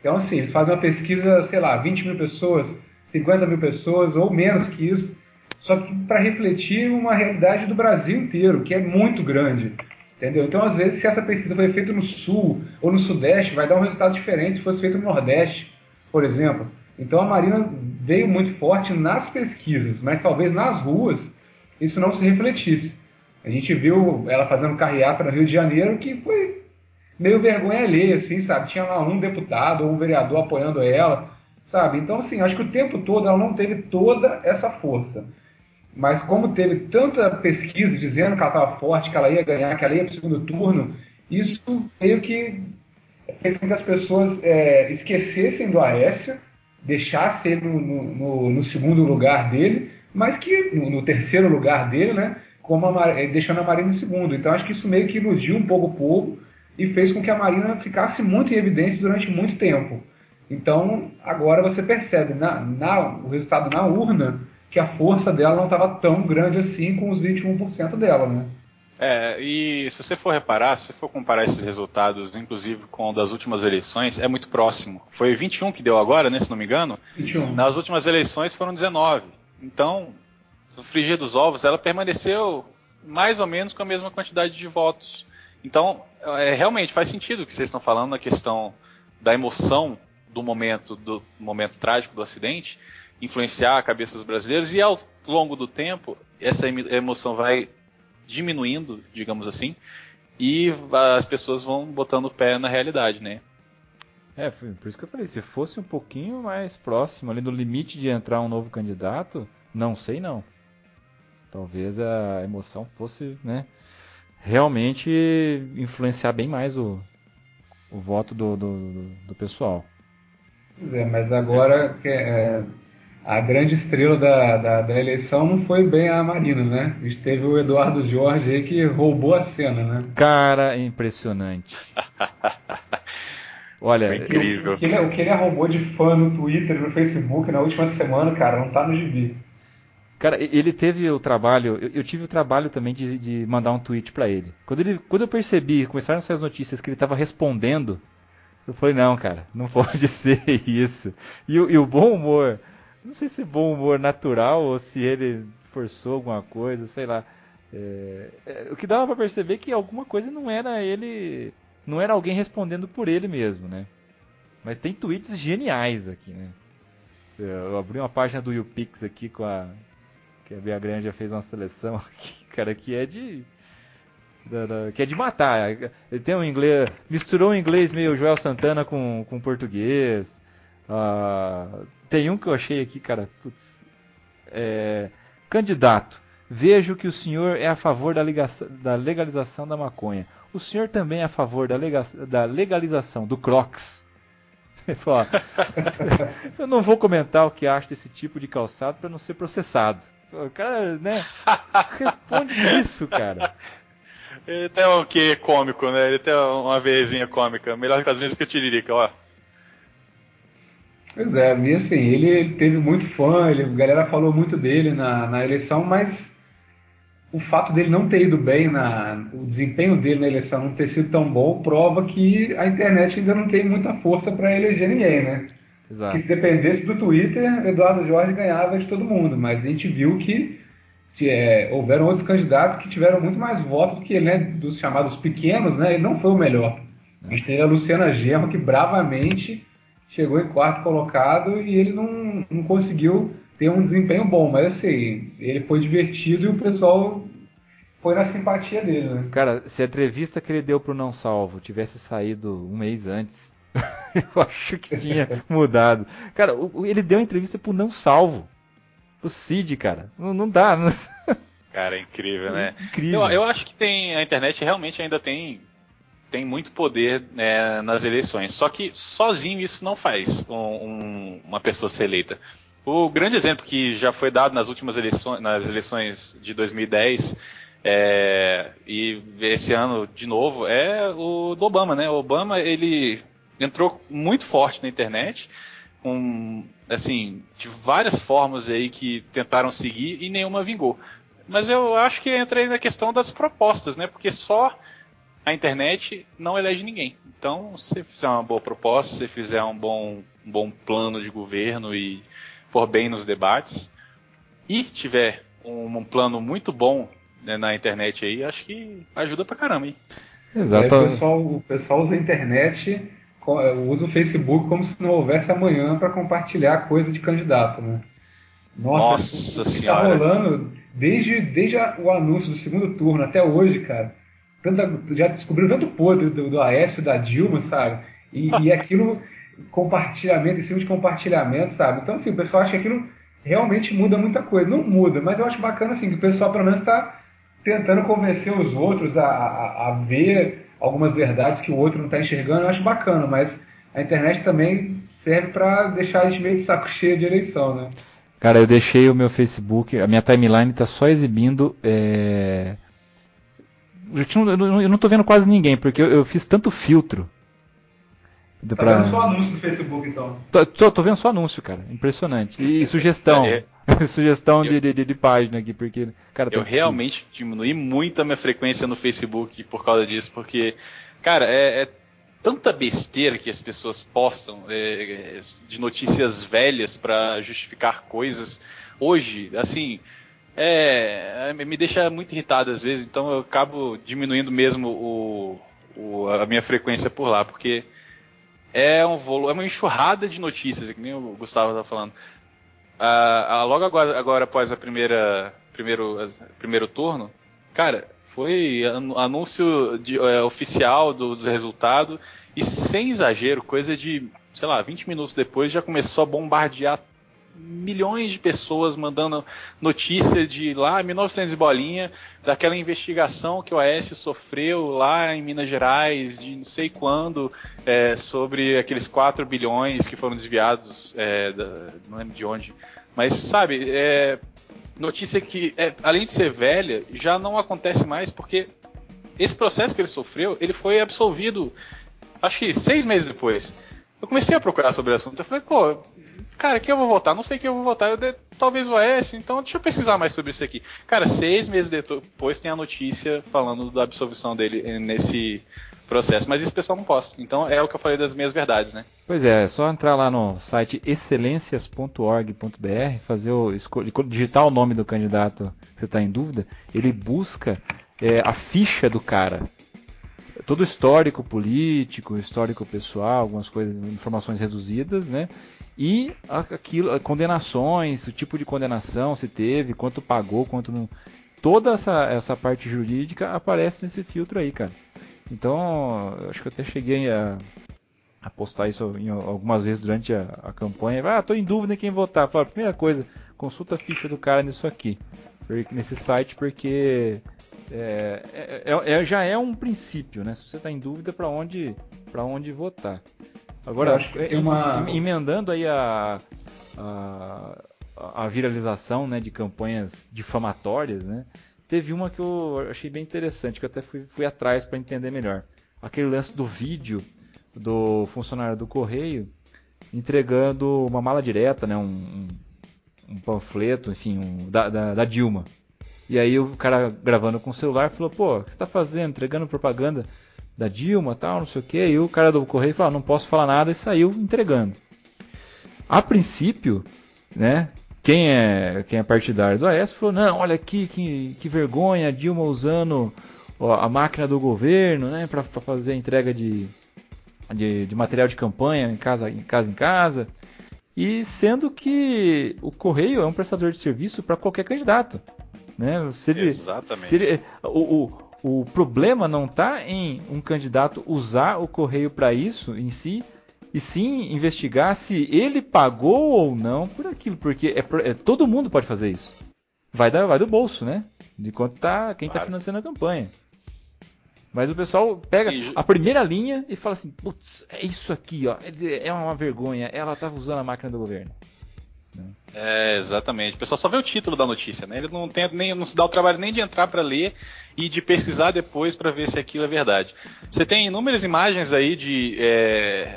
Então, assim, eles fazem uma pesquisa, sei lá, 20 mil pessoas, 50 mil pessoas, ou menos que isso, só para refletir uma realidade do Brasil inteiro, que é muito grande. Entendeu? Então, às vezes, se essa pesquisa foi feita no Sul ou no Sudeste, vai dar um resultado diferente se fosse feita no Nordeste, por exemplo. Então, a Marina veio muito forte nas pesquisas, mas talvez nas ruas isso não se refletisse. A gente viu ela fazendo carreata no Rio de Janeiro que foi meio vergonha alheia, assim, sabe? Tinha lá um deputado ou um vereador apoiando ela, sabe? Então, assim, acho que o tempo todo ela não teve toda essa força. Mas como teve tanta pesquisa dizendo que ela estava forte, que ela ia ganhar, que ela ia para o segundo turno, isso meio que fez com que as pessoas é, esquecessem do Aécio, deixassem ele no, no, no, segundo lugar dele, mas que no, no terceiro lugar dele, né? Como a, eh, deixando a Marina em segundo. Então acho que isso meio que iludiu um pouco o povo e fez com que a Marina ficasse muito em evidência durante muito tempo. Então agora você percebe na, na, o resultado na urna que a força dela não estava tão grande assim com os 21% dela, né? É, e se você for reparar, se você for comparar esses resultados, inclusive com das últimas eleições, é muito próximo. Foi 21 que deu agora, né, se não me engano? 21. Nas últimas eleições foram 19. Então, no frigir dos ovos, ela permaneceu mais ou menos com a mesma quantidade de votos. Então, é, realmente faz sentido o que vocês estão falando na questão da emoção do momento, do momento trágico do acidente, influenciar a cabeça dos brasileiros e ao longo do tempo essa emoção vai diminuindo, digamos assim, e as pessoas vão botando o pé na realidade, né? É, por isso que eu falei, se fosse um pouquinho mais próximo, ali no limite de entrar um novo candidato, não sei não. Talvez a emoção fosse, né, realmente influenciar bem mais o, o voto do, do, do pessoal. Pois é, mas agora é, a grande estrela da, da, da, eleição não foi bem a Marina, né? A gente teve o Eduardo Jorge aí que roubou a cena, né? Cara, impressionante. Olha, foi incrível. O, o, que ele, o que ele arrombou de fã no Twitter, no Facebook na última semana, cara, não tá no gibi. Cara, ele teve o trabalho, eu, eu tive o trabalho também de, de mandar um tweet para ele. Quando, ele. quando eu percebi, começaram a sair as notícias que ele estava respondendo, eu falei, não, cara, não pode ser isso. E, e, o bom humor, não sei se bom humor natural ou se ele forçou alguma coisa, sei lá. É, é, o que dava para perceber é que alguma coisa não era ele, não era alguém respondendo por ele mesmo, né? Mas tem tweets geniais aqui, né? Eu abri uma página do YouPix aqui com a, que a Bia Grande já fez uma seleção aqui, cara, que é de. Que é de matar. Ele tem um inglês. Misturou um inglês meio Joel Santana com, com português. Uh, tem um que eu achei aqui, cara. Putz, é, candidato. Vejo que o senhor é a favor da, ligação, da legalização da maconha. O senhor também é a favor da, lega, da legalização do Crocs. eu não vou comentar o que acho desse tipo de calçado para não ser processado. O cara, né? Responde isso, cara. Ele tem um que cômico, né? Ele tem uma vezinha cômica. Melhor que as vezes que eu Tiririca, ó. Pois é, e assim, ele teve muito fã, ele, a galera falou muito dele na, na eleição, mas o fato dele não ter ido bem na o desempenho dele na eleição não ter sido tão bom prova que a internet ainda não tem muita força para eleger ninguém, né? Exato. Que se dependesse do Twitter, Eduardo Jorge ganhava de todo mundo, mas a gente viu que é, houveram outros candidatos que tiveram muito mais votos do que ele, né? Dos chamados pequenos, né? Ele não foi o melhor. A gente tem a Luciana Germa que bravamente chegou em quarto colocado e ele não, não conseguiu ter um desempenho bom, mas assim, ele foi divertido e o pessoal foi na simpatia dele, né? Cara, se a entrevista que ele deu pro Não Salvo tivesse saído um mês antes, eu acho que tinha mudado. Cara, ele deu a entrevista pro Não Salvo. Pro Cid, cara. Não, não dá. Não... Cara, é incrível, né? Incrível. Eu, eu acho que tem a internet realmente ainda tem tem muito poder né, nas eleições. Só que sozinho isso não faz um- um- uma pessoa ser eleita. O grande exemplo que já foi dado nas últimas eleições, nas eleições de 2010 é, e esse ano de novo é o do Obama, né? O Obama ele entrou muito forte na internet com assim de várias formas aí que tentaram seguir e nenhuma vingou. Mas eu acho que entra aí na questão das propostas, né? Porque só a internet não elege ninguém. Então, se você fizer uma boa proposta, se fizer um bom, um bom plano de governo e for bem nos debates, e tiver um, um plano muito bom né, na internet aí, acho que ajuda pra caramba, hein? Exato. Aí o, pessoal, o pessoal usa a internet, usa o Facebook como se não houvesse amanhã para compartilhar coisa de candidato, né? Nossa o que Senhora. Tá rolando desde, desde o anúncio do segundo turno até hoje, cara. Tanta, já descobriram tanto podre do, do Aécio da Dilma, sabe? E, e aquilo, compartilhamento em cima de compartilhamento, sabe? Então, assim, o pessoal acha que aquilo realmente muda muita coisa. Não muda, mas eu acho bacana, assim, que o pessoal pelo menos está tentando convencer os outros a, a, a ver algumas verdades que o outro não está enxergando. Eu acho bacana, mas a internet também serve para deixar a gente meio de saco cheio de eleição, né? Cara, eu deixei o meu Facebook, a minha timeline tá só exibindo. É... Eu não- tô vendo quase ninguém, porque eu, eu fiz tanto filtro. Tá pra- vendo só anúncio do Facebook, então. Tô, tô- tô vendo só anúncio, cara. Impressionante. E, e sugestão. É, sugestão de, eu- de, de página aqui, porque. Cara, Eu realmente diminui muito a minha frequência no Facebook por causa disso, porque, cara, é, é tanta besteira que as pessoas postam é, é, de notícias velhas pra justificar coisas. Hoje, assim, é, é, me deixa muito irritado às vezes, então eu acabo diminuindo mesmo o, o- a minha frequência por lá, porque é um volu- é uma enxurrada de notícias, que nem o Gustavo estava falando. Ah, ah, logo agora, agora após a primeira primeiro, primeiro turno, cara, foi anúncio de- é, oficial do, do resultado e sem exagero, coisa de, sei lá, 20 minutos depois já começou a bombardear milhões de pessoas mandando notícia de lá 1900 e bolinha daquela investigação que o Aécio sofreu lá em Minas Gerais de não sei quando é, sobre aqueles 4 bilhões que foram desviados é, da- não lembro de onde. Mas sabe é, notícia que é, além de ser velha já não acontece mais porque esse processo que ele sofreu ele foi absolvido acho que seis meses depois. Eu comecei a procurar sobre o assunto. Eu falei pô cara, quem eu vou votar? Não sei quem eu vou votar. Eu de- talvez o AS, então deixa eu pesquisar mais sobre isso aqui. Cara, seis meses depois tem a notícia falando da absolvição dele eh, nesse processo. Mas isso o pessoal não posta. Então é o que eu falei das minhas verdades, né? Pois é, é só entrar lá no site excelências.org.br, fazer o digitar o nome do candidato que você está em dúvida, ele busca é, a ficha do cara. Todo histórico político, histórico pessoal, algumas coisas, informações reduzidas, né? E aquilo, condenações, o tipo de condenação se teve, quanto pagou, quanto não. Toda essa, essa parte jurídica aparece nesse filtro aí, cara. Então, acho que eu até cheguei a, a postar isso em algumas vezes durante a, a campanha. Ah, tô em dúvida em quem votar. Fala, primeira coisa, consulta a ficha do cara nisso aqui, nesse site, porque é, é- é- é- já é um princípio, né? Se você está em dúvida para onde, onde votar. Agora, uma- em- emendando aí a, a, a viralização né, de campanhas difamatórias, né? Teve uma que eu achei bem interessante, que eu até fui, fui atrás para entender melhor. Aquele lance do vídeo do funcionário do correio entregando uma mala direta, né, um, um- panfleto, enfim, um- da, da- da Dilma. E aí o cara gravando com o celular falou, pô, o que você tá fazendo? Entregando propaganda da Dilma tal, não sei o que. E o cara do correio falou, ah, não posso falar nada e saiu entregando. A princípio, né, quem é, quem é partidário do AES falou, não, olha aqui, que, que vergonha, a Dilma usando ó, a máquina do governo, né, para fazer a entrega de, de, de, material de campanha em casa, em casa em casa. E sendo que o Correio é um prestador de serviço para qualquer candidato. Né? Se ele, Exatamente. Se ele, o, o, o problema não está em um candidato usar o Correio para isso em si, e sim investigar se ele pagou ou não por aquilo, porque é, é todo mundo pode fazer isso. Vai, da, vai do bolso, né? De quanto tá quem está Claro. financiando a campanha. Mas o pessoal pega a primeira linha e fala assim: putz, é isso aqui, ó. É uma vergonha. Ela estava usando a máquina do governo. É, exatamente. O pessoal só vê o título da notícia, né? Ele não, tem, nem, não se dá o trabalho nem de entrar para ler e de pesquisar depois para ver se aquilo é verdade. Você tem inúmeras imagens aí de, é,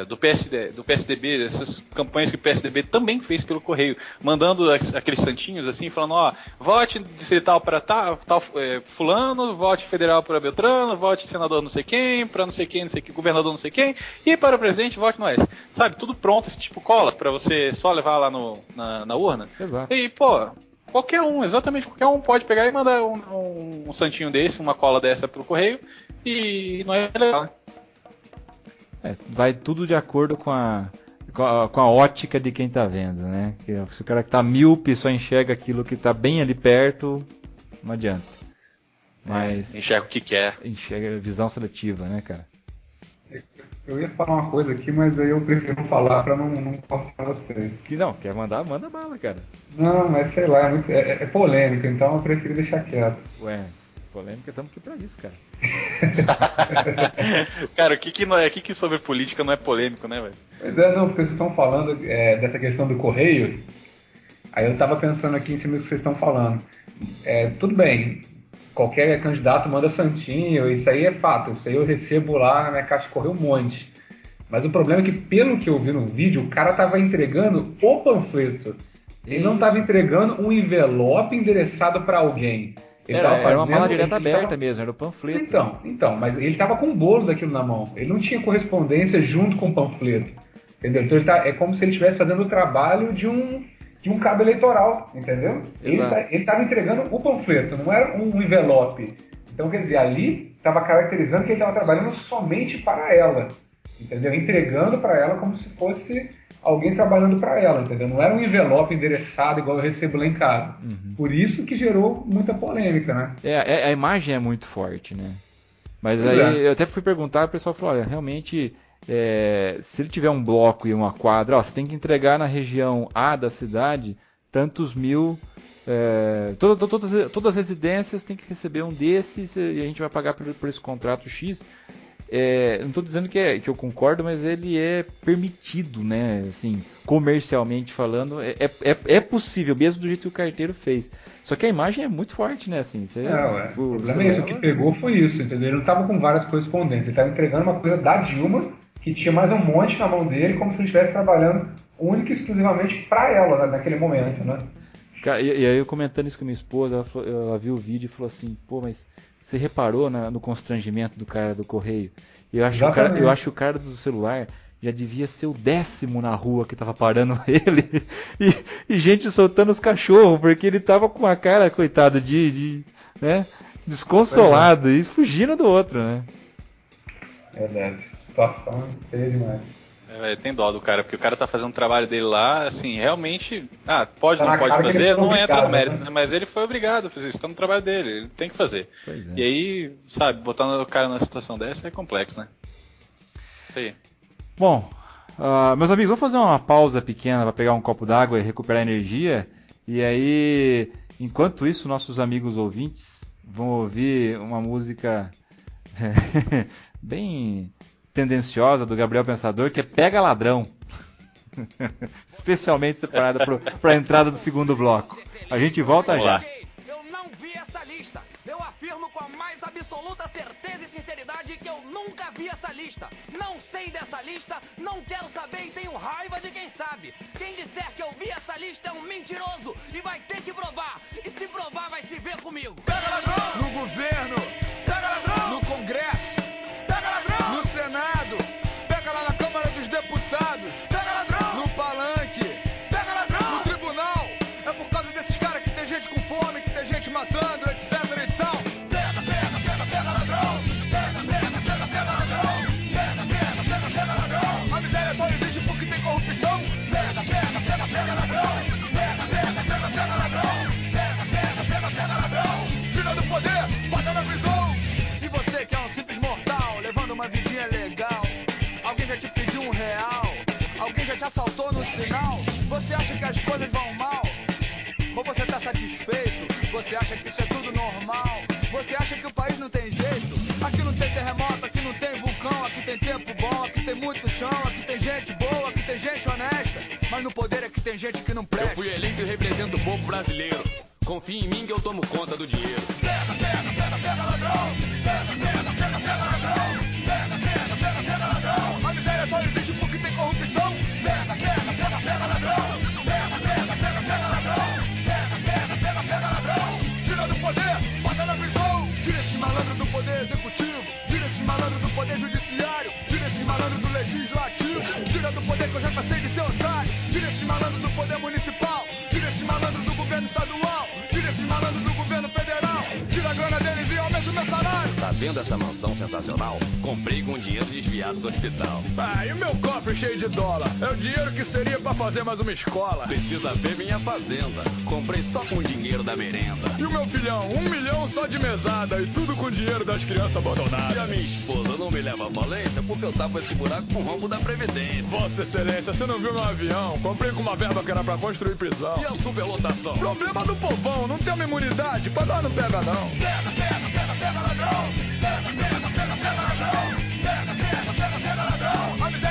é, do, PSD, do PSDB, essas campanhas que o PSDB também fez pelo correio, mandando aqu- aqueles santinhos assim, falando: ó, vote distrital para tal, tal é, fulano, vote federal para Beltrano, vote senador não sei quem, para não sei quem, não sei quem, governador não sei quem, e para o presidente, vote nós. Sabe, tudo pronto, esse tipo cola, para você só levar lá no, na, na urna. Exato. E, pô, qualquer um, exatamente qualquer um pode pegar e mandar um, um, um santinho desse, uma cola dessa pelo correio, e não é legal, né? É, vai tudo de acordo com a, com a, com a ótica de quem tá vendo, né? Que se o cara que tá míope só enxerga aquilo que tá bem ali perto, não adianta. Mas Enxerga o que quer. enxerga visão seletiva, né, cara? Eu ia falar uma coisa aqui, mas aí eu prefiro falar pra não, não cortar vocês. Que não, quer mandar, manda bala, cara. Não, mas sei lá, é, muito, é, é polêmico, então eu prefiro deixar quieto. Ué, polêmica, estamos aqui pra isso, cara. Cara, o que que, não é, o que que sobre política não é polêmico, né, velho? Pois é, não, porque vocês estão falando é, dessa questão do correio. Aí eu tava pensando aqui em cima do que vocês estão falando. É, tudo bem, qualquer candidato manda santinho, isso aí é fato. Isso aí eu recebo lá na minha caixa de correio um monte. Mas o problema é que, pelo que eu vi no vídeo, o cara tava entregando o panfleto. Ele não Isso. tava entregando um envelope endereçado para alguém. Ele Era, tava era uma fazendo- mala direta ele tava- aberta mesmo, era o panfleto. então, então, mas ele tava com o bolo daquilo na mão. Ele não tinha correspondência junto com o panfleto. Entendeu? Então ele tá, é como se ele estivesse fazendo o trabalho de um, de um cabo eleitoral, entendeu? Ele, Exato. tá, ele tava entregando o panfleto, não era um envelope. Então, quer dizer, ali estava caracterizando que ele estava trabalhando somente para ela. Entendeu? Entregando para ela como se fosse alguém trabalhando para ela, entendeu? Não era um envelope endereçado igual eu recebo lá em casa. Uhum. Por isso que gerou muita polêmica, né? É, é- a imagem é muito forte, né? Mas Pois aí é. eu até fui perguntar, o pessoal falou, olha, realmente, é, se ele tiver um bloco e uma quadra, ó, você tem que entregar na região A da cidade tantos mil. É, toda- to- todas, todas as residências têm que receber um desses e a gente vai pagar por, por esse contrato X. É, não estou dizendo que, é, que eu concordo, mas ele é permitido, né? Assim, comercialmente falando, é, é, é- é possível, mesmo do jeito que o carteiro fez. Só que a imagem é muito forte, né? Assim, você, É, ué. o O problema é isso. O que pegou foi isso, entendeu? Ele não estava com várias correspondências. Ele estava entregando uma coisa da Dilma, que tinha mais um monte na mão dele, como se ele estivesse trabalhando única e exclusivamente para ela né, naquele momento, né? E, e aí eu comentando isso com minha esposa, ela, falou- ela viu o vídeo e falou assim, pô, mas você reparou na- no constrangimento do cara do correio? Eu acho, que o cara, eu acho que o cara do celular já devia ser o décimo na rua que tava parando ele e, e gente soltando os cachorros, porque ele tava com a cara, coitado, de, de né, desconsolado e fugindo do outro, né? Verdade. Situação feia demais. É, tem dó do cara, porque o cara tá fazendo o trabalho dele lá, assim, realmente. Ah, pode, Tá não pode fazer, não entra no mérito, né? né? Mas ele foi obrigado a fazer isso, tá no trabalho dele, ele tem que fazer. Pois é. E aí, sabe, botando o cara numa situação dessa é complexo, né? Isso aí. Bom, ah, meus amigos, vamos fazer uma pausa pequena para pegar um copo d'água e recuperar energia. E aí, enquanto isso, nossos amigos ouvintes vão ouvir uma música bem tendenciosa do Gabriel Pensador, que é Pega Ladrão. Especialmente separada para a entrada do segundo bloco. A gente volta Vamos já. lá. Eu não vi essa lista. Eu afirmo com a mais absoluta certeza e sinceridade que eu nunca vi essa lista. Não sei dessa lista, não quero saber e tenho raiva de quem sabe. Quem disser que eu vi essa lista é um mentiroso e vai ter que provar. E se provar, vai se ver comigo. Pega ladrão! No governo! Pega ladrão! No Congresso! Assaltou no sinal? Você acha que as coisas vão mal? Ou você tá satisfeito? Você acha que isso é tudo normal? Você acha que o país não tem jeito? Aqui não tem terremoto, aqui não tem vulcão, aqui tem tempo bom, aqui tem muito chão, aqui tem gente boa, aqui tem gente honesta. Mas no poder é que tem gente que não Eu presta. fui eleito e represento o povo brasileiro. Confie em mim que eu tomo conta do dinheiro. Pega, pega, pega, pega ladrão! Pega, pega, pega, pega ladrão! Pega, pega, pega, pega ladrão! A miséria só existe Pega, pega, pega, pega ladrão! Pega, pega, pega, pega ladrão! Pega, pega, pega, pega ladrão! Tira do poder, bota na prisão! Tira esse malandro do poder executivo! Tira esse malandro do poder judiciário! Tira esse malandro do legislativo! Tira do poder que eu já cansei de ser otário! Tira esse malandro do poder municipal! Tira esse malandro do governo estadual! Vendo essa mansão sensacional? Comprei com dinheiro desviado do hospital. Ah, e o meu cofre cheio de dólar? É o dinheiro que seria pra fazer mais uma escola. Precisa ver minha fazenda. Comprei só com o dinheiro da merenda. E o meu filhão, um milhão só de mesada e tudo com dinheiro das crianças E a abandonadas. minha esposa não me leva à falência porque eu tava esse buraco com o rombo da Previdência. Vossa Excelência, você não viu meu avião? Comprei com uma verba que era pra construir prisão. E a superlotação? Problema do povão, não tem uma imunidade, pagar não pega não. Pega, pega, pega, pega ladrão.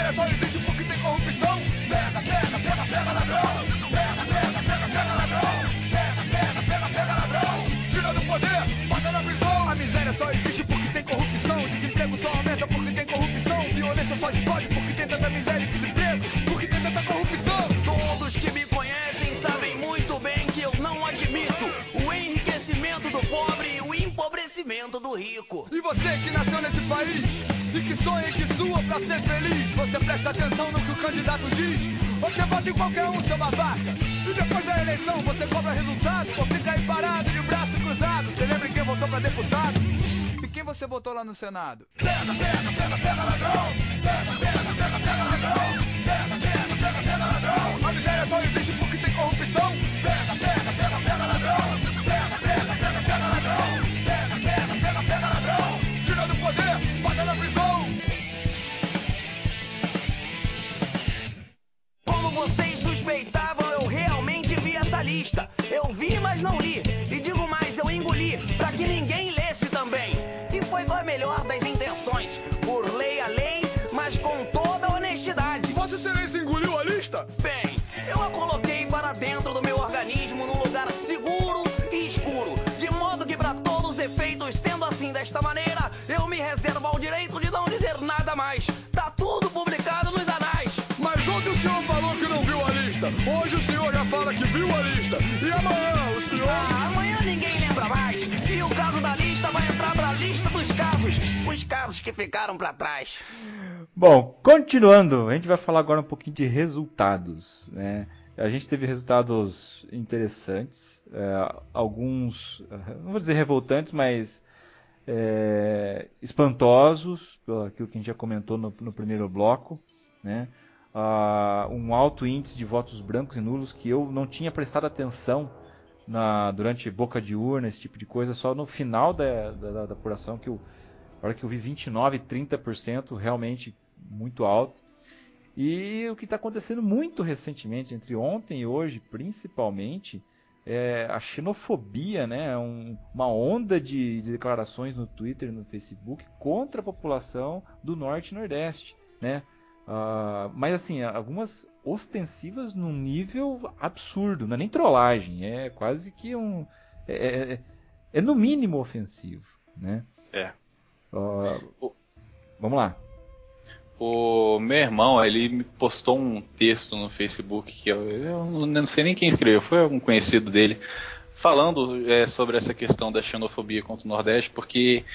Miséria só existe porque tem corrupção. Pega, pega, pega, pega ladrão. Pega, pega, pega, pega ladrão. Pega, pega, pega, pega ladrão. Tira do poder, bota na prisão. A miséria só existe porque tem corrupção. Desemprego só aumenta porque tem corrupção. Violência só explode porque tem tanta miséria e desemprego. Porque tem tanta corrupção. Todos que me conhecem sabem muito bem que eu não admito o enriquecimento do pobre e o empobrecimento do rico. E você que nasceu nesse país sonha e que sua pra ser feliz, você presta atenção no que o candidato diz? Você vota em qualquer um, seu babaca. E depois da eleição você cobra resultado ou fica aí parado de braço cruzado. Você lembra quem votou pra deputado? E quem você votou lá no Senado? Pega, pega, pega, pega ladrão! Pega, pega, pega, pega ladrão! Pega, pega, pega, pega ladrão! A miséria só existe porque tem corrupção! Pega, pega, pega, pega ladrão! Vocês suspeitavam, eu realmente vi essa lista. Eu vi, mas não li. E digo mais, eu engoli, pra que ninguém lesse também. E foi com a melhor das intenções. Burlei a lei, mas com toda honestidade. Vossa Excelência engoliu a lista? Bem, eu a coloquei para dentro do meu organismo num lugar seguro e escuro. De modo que, para todos os efeitos, sendo assim desta maneira, eu me reservo ao direito de não dizer nada mais. Tá tudo lista. Hoje o senhor já fala que viu a lista. E amanhã o senhor. Ah, amanhã ninguém lembra mais. E o caso da lista vai entrar pra lista dos casos. Os casos que ficaram pra trás. Bom, continuando, a gente vai falar agora um pouquinho de resultados. Né? A gente teve resultados interessantes, é, alguns, eh, não vou dizer revoltantes, mas é, espantosos, pelo aquilo que a gente já comentou no, no primeiro bloco. Né? Ah, um alto índice de votos brancos e nulos que eu não tinha prestado atenção na, durante boca de urna, esse tipo de coisa, só no final da, da, da apuração que eu, hora que eu vi 29, 30%, realmente muito alto. E o que está acontecendo muito recentemente, entre ontem e hoje, principalmente, é a xenofobia, né? Um, uma onda de, de declarações no Twitter e no Facebook contra a população do Norte e Nordeste, né? Uh, mas assim, algumas ostensivas num nível absurdo, não é nem trollagem, é quase que um. É, é, é no mínimo ofensivo, né? É. Ó, vamos lá. O meu irmão, ele me postou um texto no Facebook que eu, eu não sei nem quem escreveu, foi algum conhecido dele, falando é, sobre essa questão da xenofobia contra o Nordeste, porque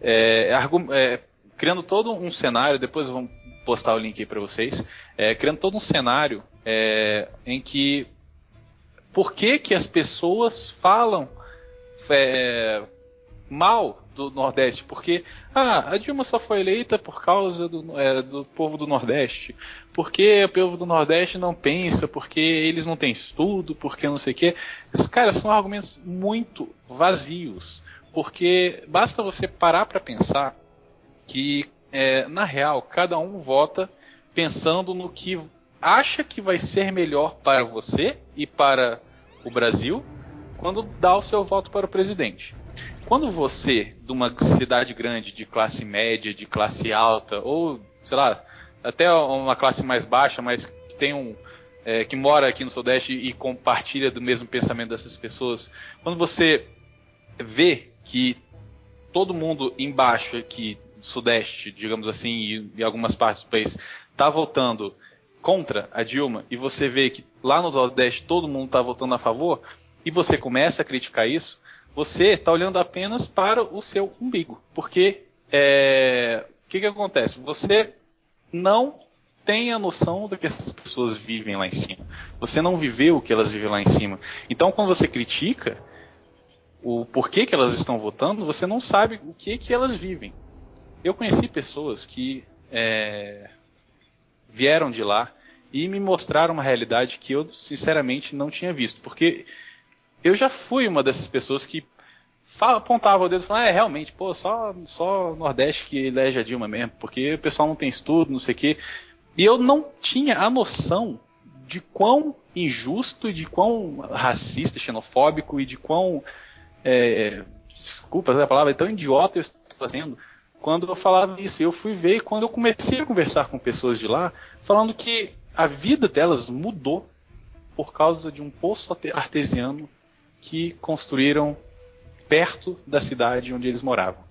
é, é, criando todo um cenário, depois vamos postar o link aí para vocês, é, criando todo um cenário é, em que por que que as pessoas falam é, mal do Nordeste? Porque ah, a Dilma só foi eleita por causa do, é, do povo do Nordeste. Porque o povo do Nordeste não pensa, porque eles não têm estudo, porque não sei o quê. Isso, cara, são argumentos muito vazios. Porque basta você parar para pensar que, é, na real, cada um vota pensando no que acha que vai ser melhor para você e para o Brasil quando dá o seu voto para o presidente. Quando você, de uma cidade grande, de classe média, de classe alta, ou, sei lá, até uma classe mais baixa, mas que tem um. é, que mora aqui no Sudeste e compartilha do mesmo pensamento dessas pessoas, quando você vê que todo mundo embaixo aqui, Sudeste, digamos assim, e, e algumas partes do país, está votando contra a Dilma, e você vê que lá no Nordeste todo mundo está votando a favor, e você começa a criticar isso, você está olhando apenas para o seu umbigo. Porque é, o que, que acontece? Você não tem a noção do que essas pessoas vivem lá em cima. Você não viveu o que elas vivem lá em cima. Então, quando você critica o porquê que elas estão votando, você não sabe o que que elas vivem. Eu conheci pessoas que é, vieram de lá e me mostraram uma realidade que eu sinceramente não tinha visto, porque eu já fui uma dessas pessoas que apontava o dedo e falava, é, realmente, pô, só, só Nordeste que elege a Dilma mesmo, porque o pessoal não tem estudo, não sei o quê. E eu não tinha a noção de quão injusto e de quão racista, xenofóbico e de quão, é, desculpa a palavra, tão idiota eu estava fazendo quando eu falava isso. Eu fui ver quando eu comecei a conversar com pessoas de lá, falando que a vida delas mudou por causa de um poço artesiano que construíram perto da cidade onde eles moravam.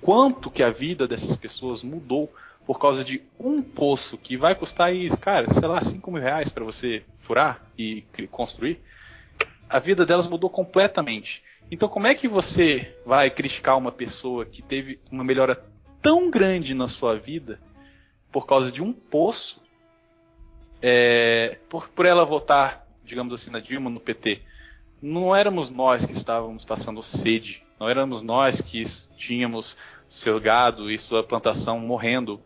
Quanto que a vida dessas pessoas mudou por causa de um poço que vai custar cara, sei lá, 5 mil reais para você furar e construir? A vida delas mudou completamente. Então, como é que você vai criticar uma pessoa que teve uma melhora tão grande na sua vida por causa de um poço, é, por, por ela votar, digamos assim, na Dilma, no PT? Não éramos nós que estávamos passando sede, não éramos nós que tínhamos seu gado e sua plantação morrendo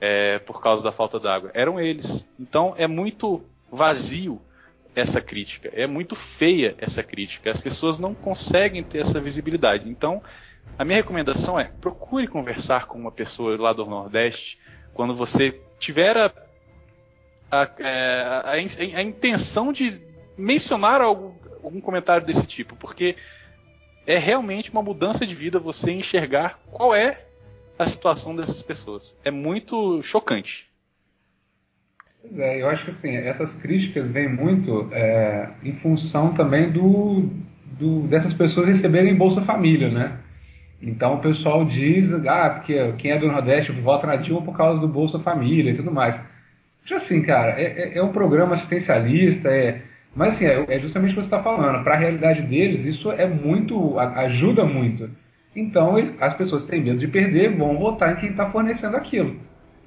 é, por causa da falta d'água. Eram eles. Então é muito vazio essa crítica. É muito feia essa crítica. As pessoas não conseguem ter essa visibilidade. Então, a minha recomendação é procure conversar com uma pessoa lá do Nordeste quando você tiver a, a, a, a intenção de mencionar algum comentário desse tipo, porque é realmente uma mudança de vida você enxergar qual é a situação dessas pessoas. É muito chocante. Pois é, eu acho que assim, essas críticas vêm muito é, em função também do, do, dessas pessoas receberem Bolsa Família, né? Então o pessoal diz, ah, porque quem é do Nordeste vota na Dilma por causa do Bolsa Família e tudo mais. Tipo assim, cara, é, é um programa assistencialista, é, mas assim, é, é justamente o que você está falando. Para a realidade deles, isso é muito, ajuda muito. Então as pessoas têm medo de perder, vão votar em quem está fornecendo aquilo.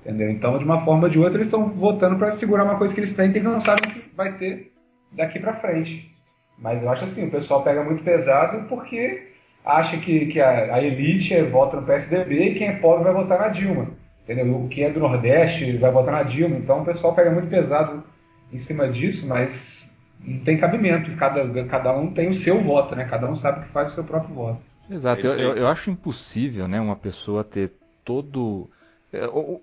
Entendeu? Então, de uma forma ou de outra, eles estão votando para segurar uma coisa que eles têm que eles não sabem se vai ter daqui para frente. Mas eu acho assim, o pessoal pega muito pesado porque acha que, que a, a elite é, vota no PSDB e quem é pobre vai votar na Dilma. Entendeu? O que é do Nordeste vai votar na Dilma. Então o pessoal pega muito pesado em cima disso, mas não tem cabimento. Cada, cada um tem o seu voto, né? Cada um sabe que faz o seu próprio voto. Exato. É eu, eu, eu acho impossível, né, uma pessoa ter todo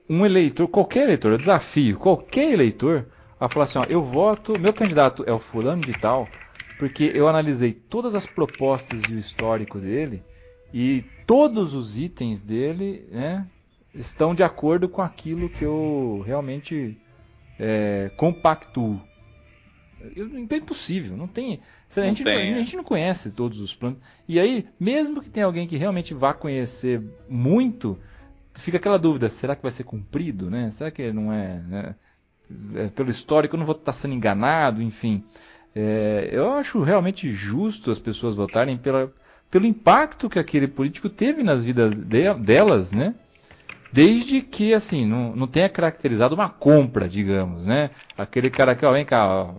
um eleitor, qualquer eleitor, eu desafio qualquer eleitor a falar assim, ó, eu voto, meu candidato é o fulano de tal, porque eu analisei todas as propostas e o histórico dele e todos os itens dele, né, estão de acordo com aquilo que eu realmente é, compactuo. Eu- É impossível, não tem. A Não gente, tem, não, a é. gente não conhece todos os planos. E aí, mesmo que tenha alguém que realmente vá conhecer muito, fica aquela dúvida: será que vai ser cumprido? Né? Será que não é, né? É, Pelo histórico, eu não vou estar sendo enganado, enfim. É, eu acho realmente justo as pessoas votarem pela, pelo impacto que aquele político teve nas vidas de- delas, né? Desde que, assim, não, não tenha caracterizado uma compra, digamos, né? Aquele cara que, ó, vem cá, ó,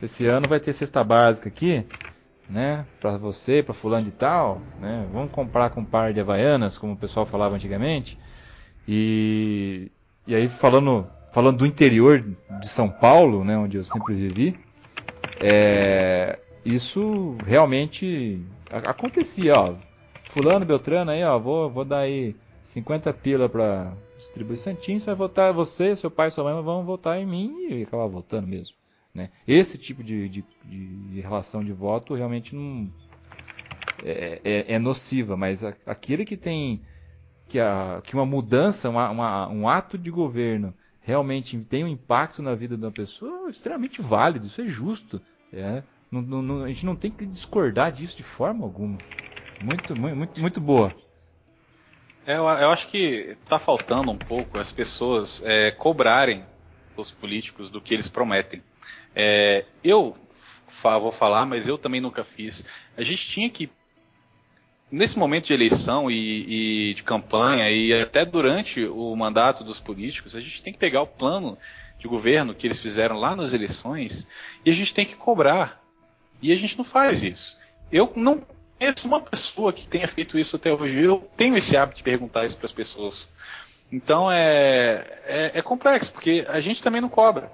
esse ano vai ter cesta básica aqui, né? Pra você, pra fulano de tal, né? Vamos comprar com um par de havaianas, como o pessoal falava antigamente. E, e aí, falando, falando do interior de São Paulo, né? Onde eu sempre vivi, é, isso realmente acontecia, ó. Fulano, Beltrano aí, ó, vou, vou dar aí 50 pila pra distribuir santinho, você vai votar, você, seu pai, sua mãe vão votar em mim e acabar votando mesmo. Né? Esse tipo de, de, de relação de voto realmente não é, é- é nociva, mas a- aquele que tem que, a, que uma mudança, uma- uma- um ato de governo realmente tem um impacto na vida da pessoa é extremamente válido, isso é justo. É. Não- não- a gente não tem que discordar disso de forma alguma. Muito, muito, muito, boa. É, eu, eu acho que tá faltando um pouco as pessoas é, cobrarem os políticos do que eles prometem. É, eu vou falar, mas eu também nunca fiz. A gente tinha que, nesse momento de eleição e, e de campanha, e até durante o mandato dos políticos, a gente tem que pegar o plano de governo que eles fizeram lá nas eleições e a gente tem que cobrar. E a gente não faz isso. Eu não conheço uma pessoa que tenha feito isso até hoje. Eu tenho esse hábito de perguntar isso para as pessoas. Então é, é, é complexo, porque a gente também não cobra.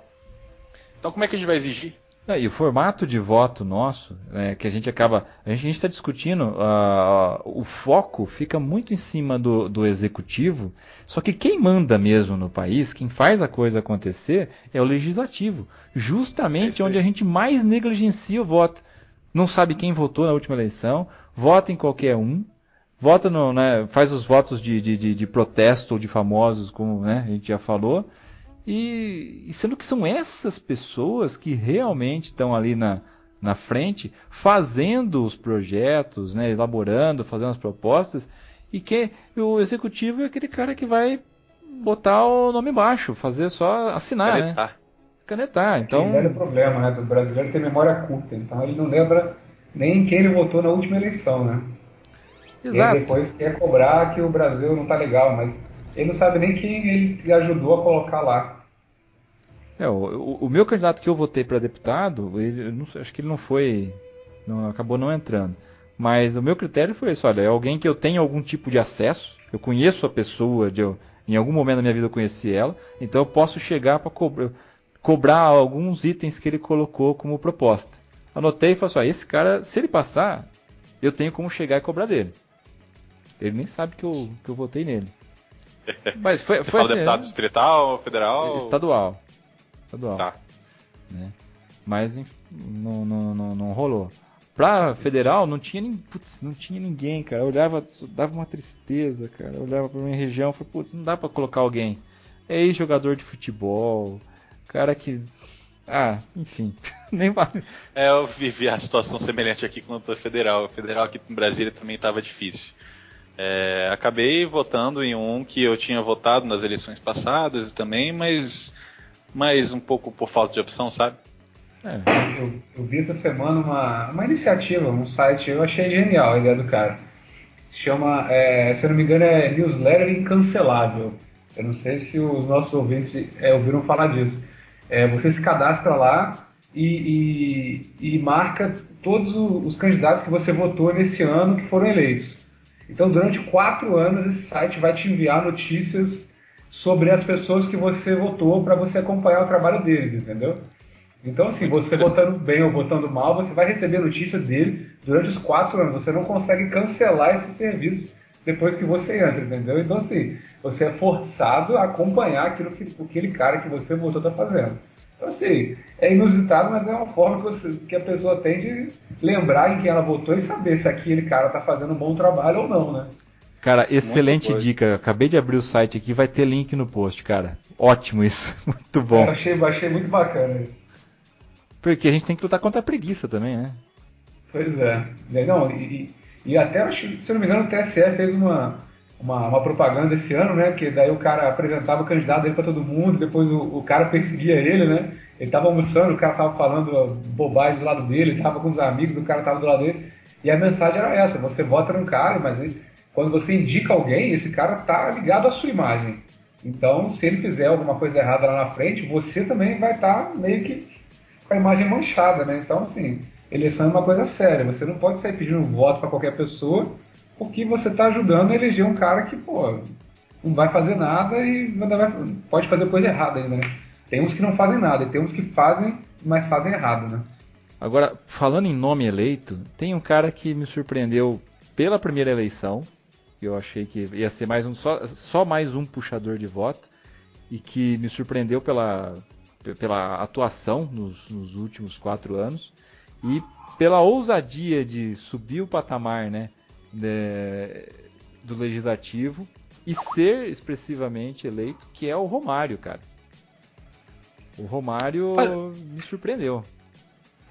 Então como é que a gente vai exigir? Ah, E o formato de voto nosso, né, que a gente acaba. A gente está discutindo, ah, o foco fica muito em cima do, do executivo, só que quem manda mesmo no país, quem faz a coisa acontecer, é o legislativo. É Justamente aí. onde a gente mais negligencia o voto. Não sabe quem votou na última eleição, vota em qualquer um, vota no, né, faz os votos de, de, de, de protesto ou de famosos, como né, a gente já falou. E, e sendo que são essas pessoas que realmente estão ali na, na frente, fazendo os projetos, né, elaborando, fazendo as propostas, e que o executivo é aquele cara que vai botar o nome embaixo, fazer só assinar, né? Canetar. Canetar. Tem um Então, velho problema, né? Do brasileiro ter memória curta, então ele não lembra nem quem ele votou na última eleição, né? E exato. depois quer cobrar que o Brasil não tá legal, mas ele não sabe nem quem ele ajudou a colocar lá. É, o, o- meu candidato que eu votei para deputado, ele, não acho que ele não foi, não, acabou não entrando. Mas o meu critério foi isso, olha, é alguém que eu tenho algum tipo de acesso, eu conheço a pessoa, de, eu- em algum momento da minha vida eu conheci ela, então eu posso chegar para cobrar, cobrar alguns itens que ele colocou como proposta. Anotei e falei assim, esse cara, se ele passar, eu tenho como chegar e cobrar dele. Ele nem sabe que eu, que eu votei nele. Mas foi, Você foi fala assim, deputado né? distrital, federal? Estadual. Estadual. Tá. né? Mas não, não, não, não rolou. Pra federal não tinha, putz, não tinha ninguém, cara. Eu olhava, dava uma tristeza, cara. Eu olhava pra minha região e falei, putz, não dá pra colocar alguém. É jogador de futebol, cara que. Ah, enfim. Nem vale. É, eu vivi a situação semelhante aqui com o federal. O federal aqui em Brasília também estava difícil. É, acabei votando em um que eu tinha votado nas eleições passadas também, mas, mas um pouco por falta de opção, sabe? É, Eu, eu vi essa semana uma, uma iniciativa, um site, eu achei genial a ideia do cara. Chama, é, se eu não me engano, é Newsletter Incancelável. Eu não sei se os nossos ouvintes é, ouviram falar disso. É, você se cadastra lá e, e- e marca todos os candidatos que você votou nesse ano que foram eleitos. Então, durante quatro anos, esse site vai te enviar notícias sobre as pessoas que você votou para você acompanhar o trabalho deles, entendeu? Então, assim, Muito você votando bem ou votando mal, você vai receber notícia dele durante os quatro anos. Você não consegue cancelar esse serviço depois que você entra, entendeu? Então, assim, você é forçado a acompanhar aquilo que aquele cara que você votou está fazendo. Então, assim, é inusitado, mas é uma forma que, você- que a pessoa tem de lembrar em quem ela votou e saber se aquele cara está fazendo um bom trabalho ou não, né? Cara, excelente dica. Acabei de abrir o site aqui, vai ter link no post, cara. Ótimo isso. Muito bom. Eu achei, achei muito bacana isso. Porque a gente tem que lutar contra a preguiça também, né? Pois é. Não, e, e até, acho que, se não me engano, o TSE fez uma, uma, uma propaganda esse ano, né? Que daí o cara apresentava o candidato dele pra todo mundo, depois o, o cara perseguia ele, né? Ele tava almoçando, o cara tava falando bobagem do lado dele, ele tava com os amigos, o cara tava do lado dele. E a mensagem era essa, você vota num cara, mas ele- quando você indica alguém, esse cara tá ligado à sua imagem. Então, se ele fizer alguma coisa errada lá na frente, você também vai estar meio que com a imagem manchada, né? Então, assim, eleição é uma coisa séria. Você não pode sair pedindo voto para qualquer pessoa, porque você está ajudando a eleger um cara que, pô, não vai fazer nada e vai- pode fazer coisa errada ainda, né? Tem uns que não fazem nada, e tem uns que fazem, mas fazem errado, né? Agora, falando em nome eleito, tem um cara que me surpreendeu pela primeira eleição, que eu achei que ia ser mais um só, só mais um puxador de voto, e que me surpreendeu pela, pela atuação nos, nos últimos quatro anos e pela ousadia de subir o patamar né, de- do legislativo e ser expressivamente eleito, que é o Romário, cara. O Romário Olha- me surpreendeu.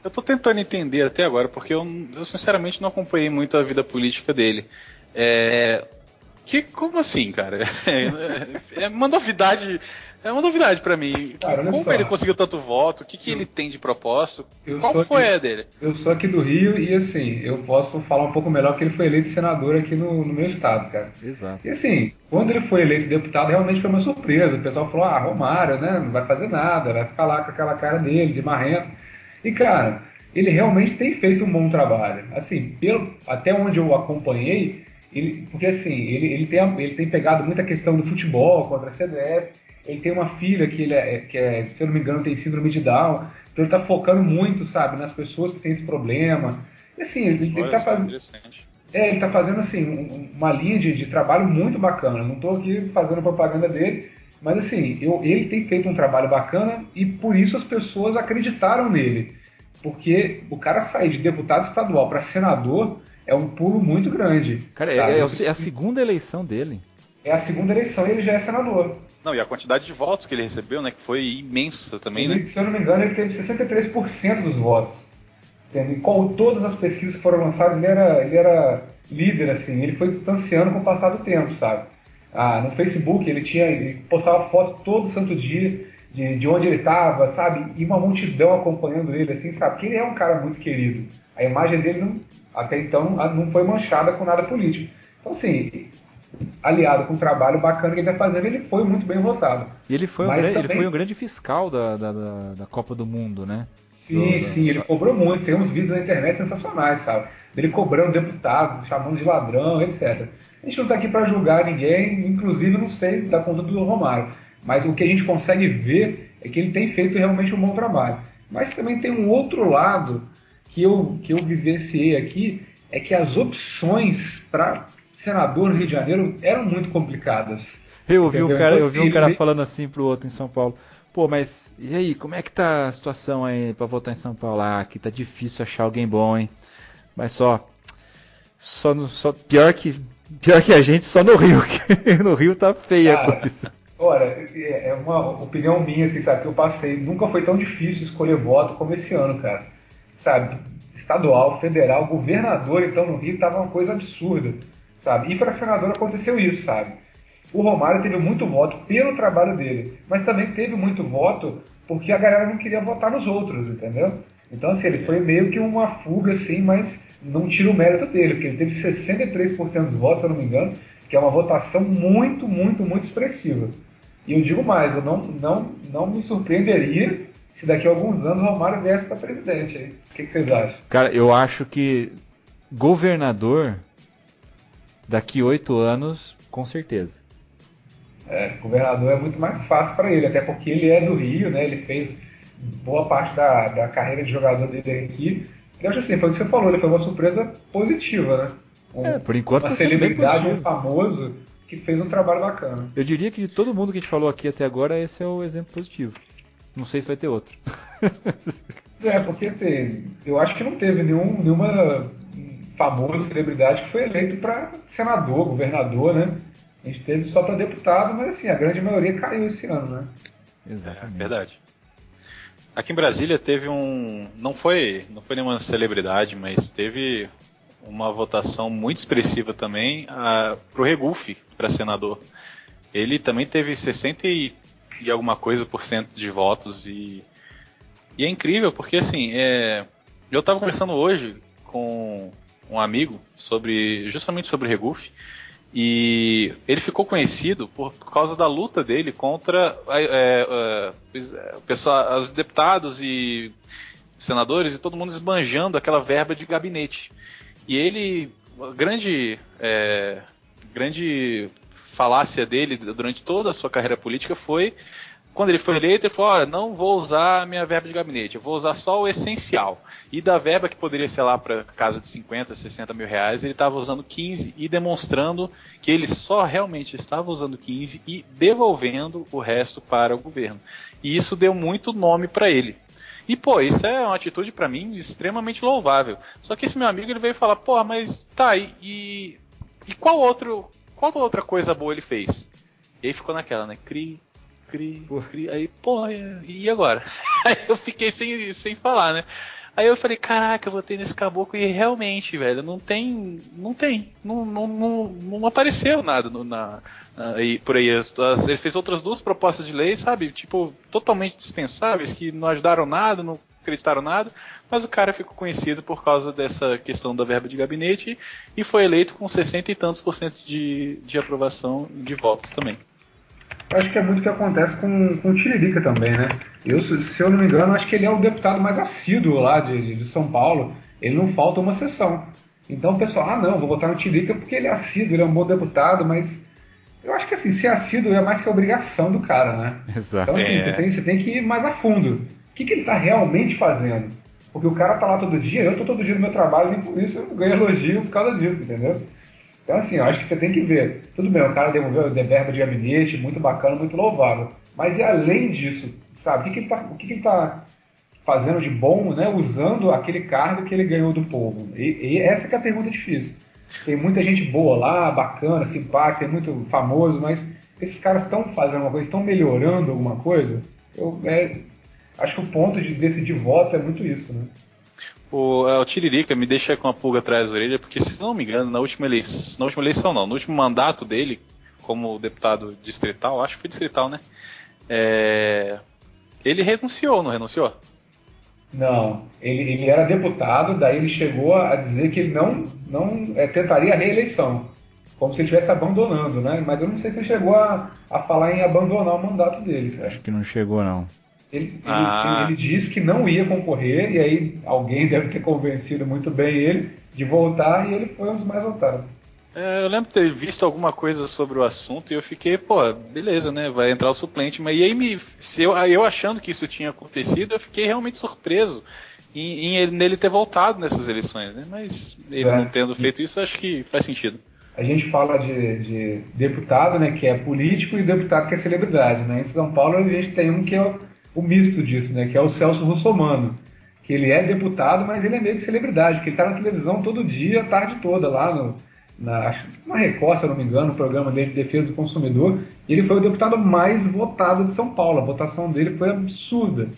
Eu tô tentando entender até agora, porque eu, eu sinceramente não acompanhei muito a vida política dele. É. Que, como assim, cara? É, é uma novidade. É uma novidade pra mim. Cara, como só. ele conseguiu tanto voto? O que, que ele tem de propósito? Eu Qual sou foi aqui- a dele? Eu sou aqui do Rio e, assim, eu posso falar um pouco melhor que ele foi eleito senador aqui no, no meu estado, cara. Exato. E assim, quando ele foi eleito deputado, realmente foi uma surpresa. O pessoal falou, ah, Romário, né? Não vai fazer nada, vai ficar lá com aquela cara dele, de marrento. E, cara, ele realmente tem feito um bom trabalho. Assim, pelo, até onde eu acompanhei, ele, porque assim, ele, ele, tem, ele tem pegado muita questão do futebol contra a CBF. Ele tem uma filha que, ele é, que é, se eu não me engano, tem síndrome de Down. Então ele tá focando muito, sabe, nas pessoas que têm esse problema. E assim, ele, ele Olha tá fazendo. É, ele tá fazendo assim, um- uma linha de, de trabalho muito bacana. Não tô aqui fazendo propaganda dele, mas assim, eu- ele tem feito um trabalho bacana e por isso as pessoas acreditaram nele. Porque o cara sair de deputado estadual para senador é um pulo muito grande. Cara, é, é é a segunda eleição dele. É a segunda eleição e ele já é senador. Não, e a quantidade de votos que ele recebeu, né? Que foi imensa também, Ele, né? se eu não me engano, ele teve 63% dos votos. Entende? E com todas as pesquisas que foram lançadas, ele era, ele era líder, assim. Ele foi distanciando com o passar do tempo, sabe? Ah, no Facebook, ele tinha ele postava foto todo santo dia de, de onde ele estava, sabe? E uma multidão acompanhando ele, assim, sabe? Porque ele é um cara muito querido. A imagem dele, não, até então, não foi manchada com nada político. Então, assim, aliado com o trabalho bacana que ele está fazendo, ele foi muito bem votado. E ele foi, um grande, ele também- foi um grande fiscal da, da, da- da Copa do Mundo, né? Sim, Do- sim, ele cobrou muito. Tem uns vídeos na internet sensacionais, sabe? Ele cobrando deputados, chamando de ladrão, etc. A gente não está aqui para julgar ninguém, inclusive não sei da conduta do Romário. Mas o que a gente consegue ver é que ele tem feito realmente um bom trabalho. Mas também tem um outro lado que eu, que eu vivenciei aqui, é que as opções para senador no Rio de Janeiro eram muito complicadas. Eu ouvi um cara, Então, eu vi assim, um cara ele- falando assim pro outro em São Paulo. Pô, mas e aí, como é que tá a situação aí pra votar em São Paulo? Ah, aqui tá difícil achar alguém bom, hein? Mas só só no só pior que pior que a gente só no Rio, no Rio tá feia a Cara, coisa. Olha, é é uma opinião minha, assim, sabe? Que eu passei. Nunca foi tão difícil escolher voto como esse ano, cara. Sabe? Estadual, federal, governador, então no Rio tava uma coisa absurda, sabe? E para senador aconteceu isso, sabe? O Romário teve muito voto pelo trabalho dele, mas também teve muito voto porque a galera não queria votar nos outros, entendeu? Então, assim, ele foi meio que uma fuga, assim, mas não tira o mérito dele, porque ele teve 63% dos votos, se eu não me engano, que é uma votação muito, muito, muito expressiva. E eu digo mais, eu não, não, não me surpreenderia se daqui a alguns anos o Romário viesse para presidente. O que, que vocês acham? Cara, eu acho que governador daqui oito anos, com certeza. É, governador é muito mais fácil para ele, até porque ele é do Rio, né? Ele fez boa parte da, da carreira de jogador dele aqui. Eu acho assim, foi o que você falou, ele foi uma surpresa positiva, né? Um- É, por enquanto uma tá celebridade, um famoso que fez um trabalho bacana. Eu diria que de todo mundo que a gente falou aqui até agora, esse é o exemplo positivo. Não sei se vai ter outro. É, porque assim, eu acho que não teve nenhum, nenhuma famosa celebridade que foi eleito para senador, governador, né? A gente teve só para deputado, mas assim, a grande maioria caiu esse ano, né? É Exatamente. verdade. Aqui em Brasília teve um. Não foi, não foi nenhuma celebridade, mas teve uma votação muito expressiva também uh, pro Regufe para senador. Ele também teve 60 e, e alguma coisa por cento de votos e, e é incrível porque assim, é, eu estava conversando hoje com um amigo sobre justamente sobre Regufe e ele ficou conhecido por causa da luta dele contra é, é, pessoal, os deputados e senadores e todo mundo esbanjando aquela verba de gabinete. E ele, grande, é, grande falácia dele durante toda a sua carreira política foi quando ele foi eleito, ele falou: Olha, não vou usar a minha verba de gabinete, eu vou usar só o essencial. E da verba que poderia ser lá para casa de 50, 60 mil reais, ele estava usando 15 e demonstrando que ele só realmente estava usando 15 e devolvendo o resto para o governo. E isso deu muito nome para ele. E, pô, isso é uma atitude para mim extremamente louvável. Só que esse meu amigo ele veio falar: Pô, mas tá, e, e qual, outro, qual outra coisa boa ele fez? E aí ficou naquela, né? Cri, cri, cri. Aí, pô, e agora? Aí eu fiquei sem, sem falar, né? Aí eu falei, caraca, eu votei nesse caboclo e realmente, velho, não tem. Não tem. Não, não, não, não apareceu nada no, na, aí, por aí. Ele fez outras duas propostas de lei, sabe? Tipo, totalmente dispensáveis, que não ajudaram nada, não acreditaram nada, mas o cara ficou conhecido por causa dessa questão da verba de gabinete e foi eleito com 60 e tantos por cento de, de aprovação de votos também. Acho que é muito o que acontece com, com o Tiririca também, né? Eu, se eu não me engano, acho que ele é o deputado mais assíduo lá de, de São Paulo. Ele não falta uma sessão. Então o pessoal, ah não, vou votar no Tiririca porque ele é assíduo, ele é um bom deputado, mas eu acho que assim, ser assíduo é mais que a obrigação do cara, né? Exato. Então assim, É. você, tem, você tem que ir mais a fundo. O que, que ele está realmente fazendo? Porque o cara tá lá todo dia, eu tô todo dia no meu trabalho, nem por isso eu ganho elogio por causa disso, entendeu? Então, assim, eu acho que você tem que ver. Tudo bem, o cara devolveu de verba de gabinete, muito bacana, muito louvável. Mas e além disso, sabe? O que, que ele tá, ele tá fazendo de bom, né? Usando aquele cargo que ele ganhou do povo? E, e essa é a pergunta difícil. Tem muita gente boa lá, bacana, simpática, tem muito famoso, mas esses caras estão fazendo alguma coisa, estão melhorando alguma coisa? Eu é, acho que o ponto de decidir voto é muito isso, né? O, é, o Tiririca me deixa com a pulga atrás da orelha, porque se não me engano, na última eleição, na última eleição não, no último mandato dele, como deputado distrital, acho que foi distrital, né? É, ele renunciou, não renunciou? Não, ele, ele era deputado, daí ele chegou a dizer que ele não, não é, tentaria a reeleição, como se ele estivesse abandonando, né? Mas eu não sei se ele chegou a, a falar em abandonar o mandato dele, cara. Acho que não chegou, não. Ele, ele- Ah. ele disse que não ia concorrer, e aí alguém deve ter convencido muito bem ele de voltar, e ele foi um dos mais votados. É, eu lembro de ter visto alguma coisa sobre o assunto e eu fiquei, pô, beleza, né? Vai entrar o suplente. Mas e aí me, se eu, eu achando que isso tinha acontecido, eu fiquei realmente surpreso em, em ele, nele ter voltado nessas eleições, né? Mas ele É. não tendo feito isso, acho que faz sentido. A gente fala de, de deputado, né, que é político, e deputado que é celebridade, né? Em São Paulo a gente tem um que é o, misto disso, né, que é o Celso Russomano, que ele é deputado, mas ele é meio que celebridade, porque ele tá na televisão todo dia, a tarde toda, lá no, na, acho que na Record, se eu não me engano, no programa dele de defesa do consumidor, e ele foi o deputado mais votado de São Paulo, a votação dele foi absurda,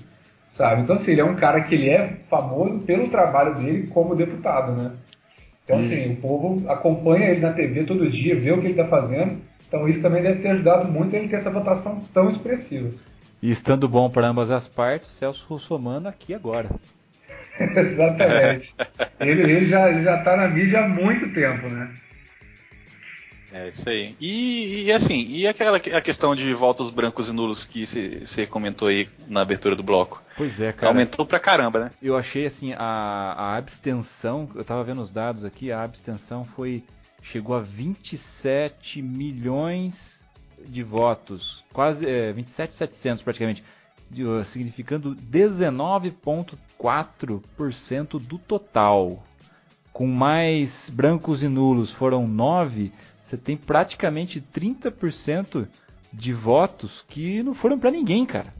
sabe? Então, assim, ele é um cara que ele é famoso pelo trabalho dele como deputado, né? Então, assim, o povo acompanha ele na TV todo dia, vê o que ele está fazendo. Então, isso também deve ter ajudado muito ele ter essa votação tão expressiva. E estando bom para ambas as partes, Celso Russomano aqui agora. Exatamente. ele, ele já, ele já tá na mídia há muito tempo, né? É isso aí. E, e, assim, e aquela a questão de votos brancos e nulos que você comentou aí na abertura do bloco? Pois é, cara. Aumentou pra caramba, né? Eu achei assim, a, a abstenção, eu tava vendo os dados aqui, a abstenção foi. chegou a 27 milhões de votos. Quase. É, 27,700 praticamente. significando 19,4% do total. Com mais brancos e nulos foram 9, você tem praticamente 30% de votos que não foram pra ninguém, cara.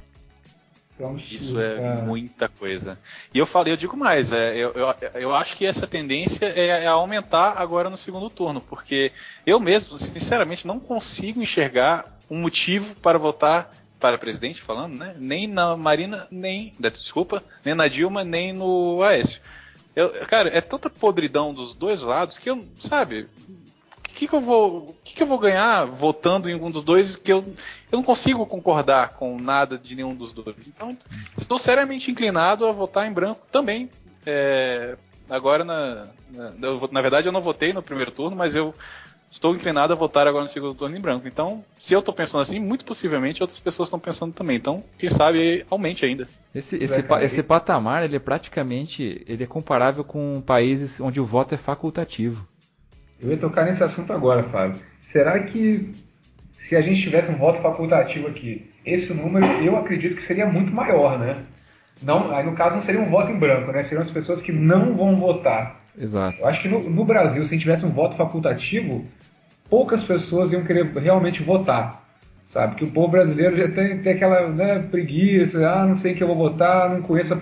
Então, Isso é muita coisa. E eu falei, eu digo mais, é, eu, eu, eu acho que essa tendência é, é aumentar agora no segundo turno, porque eu mesmo, sinceramente, não consigo enxergar um motivo para votar para presidente falando, né? Nem na Marina, nem. Desculpa, nem na Dilma, nem no Aécio. Eu, cara, é tanta podridão dos dois lados que eu, sabe, que, que eu vou, que, que eu vou ganhar votando em um dos dois que eu, eu não consigo concordar com nada de nenhum dos dois. Então, estou seriamente inclinado a votar em branco também. É, agora na, na, eu, na verdade eu não votei no primeiro turno, mas eu estou inclinado a votar agora no segundo turno em branco. Então, se eu estou pensando assim, muito possivelmente outras pessoas estão pensando também. Então, quem sabe aumente ainda. Esse, esse, pa- esse patamar, ele é praticamente, ele é comparável com países onde o voto é facultativo. Eu ia tocar nesse assunto agora, Fábio. Será que se a gente tivesse um voto facultativo aqui, esse número eu acredito que seria muito maior, né? Não, aí no caso não seria um voto em branco, né? Seriam as pessoas que não vão votar. Exato. Eu acho que no, no Brasil, se a gente tivesse um voto facultativo, poucas pessoas iam querer realmente votar. Sabe? Que o povo brasileiro já tem, tem aquela né, preguiça, ah, não sei em que eu vou votar, não conheço a-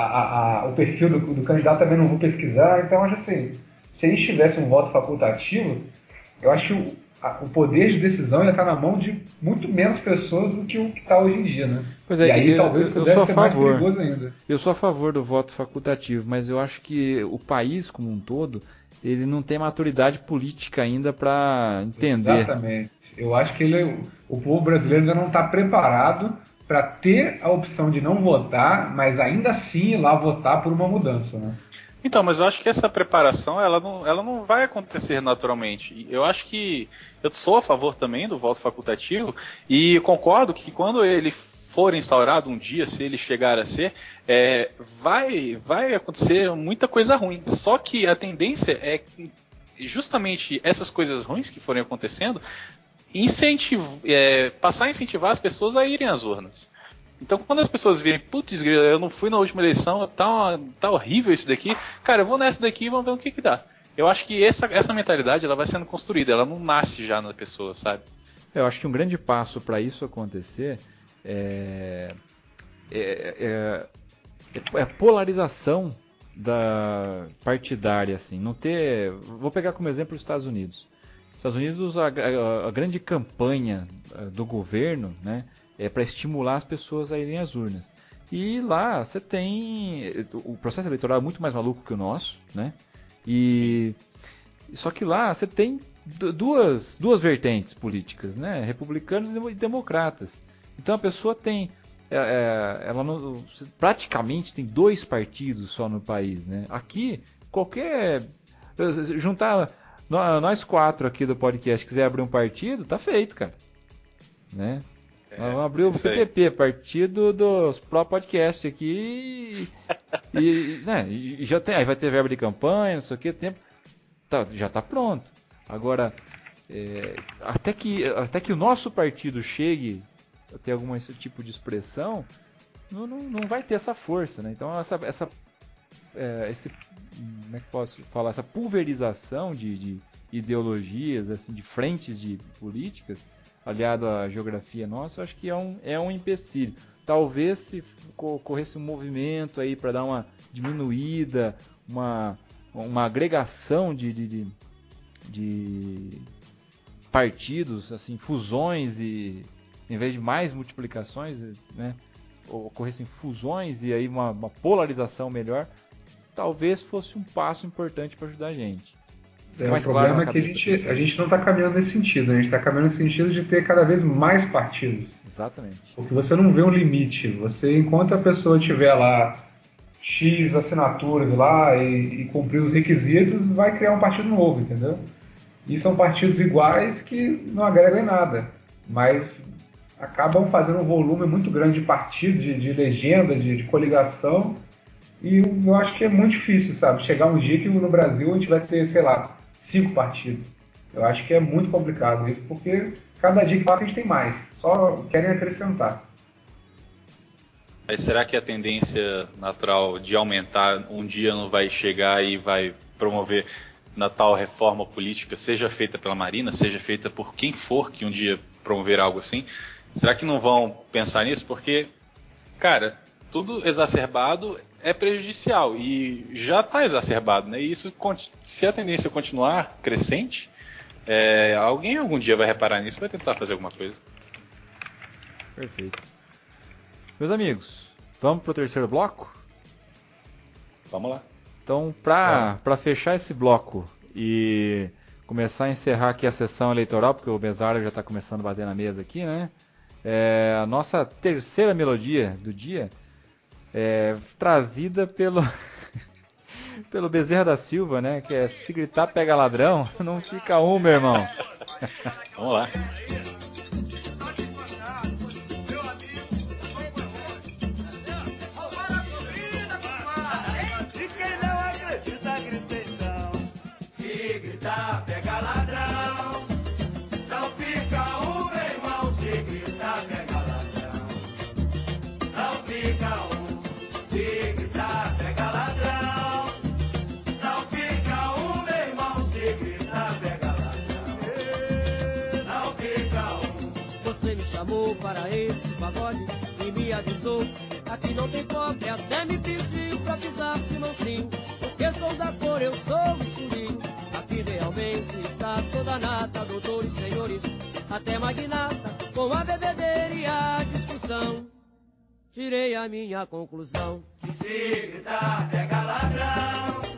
a- a- o perfil do, do candidato, também não vou pesquisar. Então, acho assim, se a gente tivesse um voto facultativo, eu acho que o, a- o poder de decisão estar na mão de muito menos pessoas do que o que está hoje em dia, né? Pois é, e aí eu- talvez eu- eu sou a favor. Eu sou a favor do voto facultativo, mas eu acho que o país como um todo, ele não tem maturidade política ainda para entender. Exatamente. Eu acho que ele, o povo brasileiro ainda não está preparado para ter a opção de não votar, mas ainda assim ir lá votar por uma mudança, né? Então, mas eu acho que essa preparação ela não, ela não vai acontecer naturalmente. Eu acho que eu sou a favor também do voto facultativo e concordo que quando ele for instaurado um dia, se ele chegar a ser, é, vai, vai acontecer muita coisa ruim. Só que a tendência é que justamente essas coisas ruins que forem acontecendo incentiv é, passar a incentivar as pessoas a irem às urnas. Então, quando as pessoas virem, putz, eu não fui na última eleição, tá, uma- tá horrível isso daqui, cara, eu vou nessa daqui e vamos ver o que que dá. Eu acho que essa, essa mentalidade ela vai sendo construída, ela não nasce já na pessoa, sabe? Eu acho que um grande passo para isso acontecer é, é, é- é polarização da partidária, assim. Não ter. Vou pegar como exemplo os Estados Unidos. Nos Estados Unidos, a, a- a grande campanha do governo, né, é para estimular as pessoas a irem às urnas. E lá você tem o processo eleitoral é muito mais maluco que o nosso, né? E só que lá você tem du- duas, duas vertentes políticas, né? Republicanos e demo- democratas. Então a pessoa tem. é, é, ela não- praticamente tem dois partidos só no país, né? Aqui, qualquer. Juntar nó- nós quatro aqui do podcast quiser abrir um partido, tá feito, cara. Né? Nós vamos abrir o isso aí. PPP, partido dos Pro Podcast aqui. E, né, e já tem, aí vai ter verba de campanha, não sei o que, tempo. Tá, já tá pronto. Agora, é, até, que, até que o nosso partido chegue a ter algum esse tipo de expressão, não, não, não vai ter essa força, né? Então essa, essa é, esse, como é que posso falar, essa pulverização de, de ideologias, assim, de frentes de políticas, aliado à geografia nossa, eu acho que é um, é um empecilho. Talvez se co- ocorresse um movimento aí para dar uma diminuída, uma, uma agregação de, de, de, de partidos, assim, fusões e em vez de mais multiplicações, né, ocorressem fusões e aí uma, uma polarização melhor, talvez fosse um passo importante para ajudar a gente. É, mais o claro problema na é que a gente, a gente não está caminhando nesse sentido, né? a gente está caminhando nesse sentido de ter cada vez mais partidos. Exatamente. Porque você não vê um limite. Você, enquanto a pessoa tiver lá X assinaturas lá e, e cumprir os requisitos, vai criar um partido novo, entendeu? E são partidos iguais que não agregam em nada, mas acabam fazendo um volume muito grande de partidos, de, de legenda, de, de coligação, e eu, eu acho que é muito difícil, sabe? Chegar um dia que no Brasil a gente vai ter, sei lá, cinco partidos. Eu acho que é muito complicado isso, porque cada dia que passa a gente tem mais, só querem acrescentar. Mas será que a tendência natural de aumentar um dia não vai chegar e vai promover na tal reforma política, seja feita pela Marina, seja feita por quem for que um dia promover algo assim? Será que não vão pensar nisso? Porque, cara, tudo exacerbado é prejudicial e já está exacerbado, né? E isso, se a tendência continuar crescente, é, alguém algum dia vai reparar nisso e vai tentar fazer alguma coisa. Perfeito. Meus amigos, vamos pro terceiro bloco? Vamos lá. Então, para fechar esse bloco e começar a encerrar aqui a sessão eleitoral, porque o Besário já está começando a bater na mesa aqui, né? É, a nossa terceira melodia do dia é trazida pelo pelo Bezerra da Silva, né? Que é se gritar pega ladrão, não fica um, meu irmão. Vamos lá. Pagode e me avisou. Aqui não tem pobre, até me pediu pra pisar mansinho. Porque sou da cor, eu sou escurinho. Aqui realmente está toda nata, doutores, senhores, até magnata, com a bebedeira e a discussão. Tirei a minha conclusão. Se gritar, pega ladrão.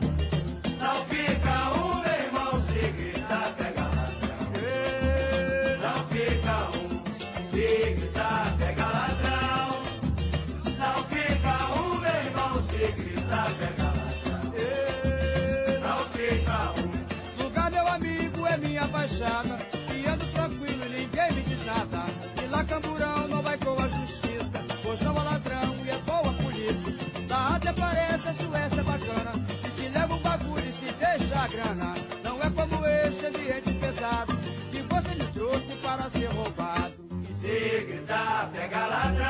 É baixada. E ando tranquilo, ninguém me diz nada. E lá camburão não vai com a justiça. Pois não há ladrão e é boa polícia. Lá até parece a Suécia é bacana. E se leva o bagulho e se deixa a grana. Não é como esse ambiente pesado. Que você me trouxe para ser roubado. Se gritar, pega ladrão.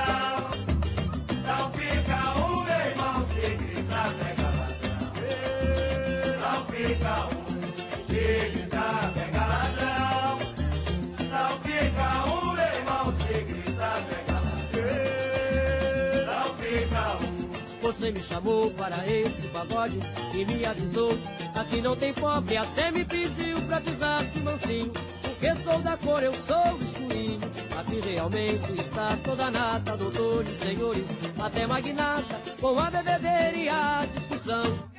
Você me chamou para esse pagode e me avisou. Aqui não tem pobre, até me pediu pra pisar de mansinho. Porque sou da cor, eu sou escurinho. Aqui realmente está toda nata, doutores, senhores, até magnata, com a bebedeira e a discussão.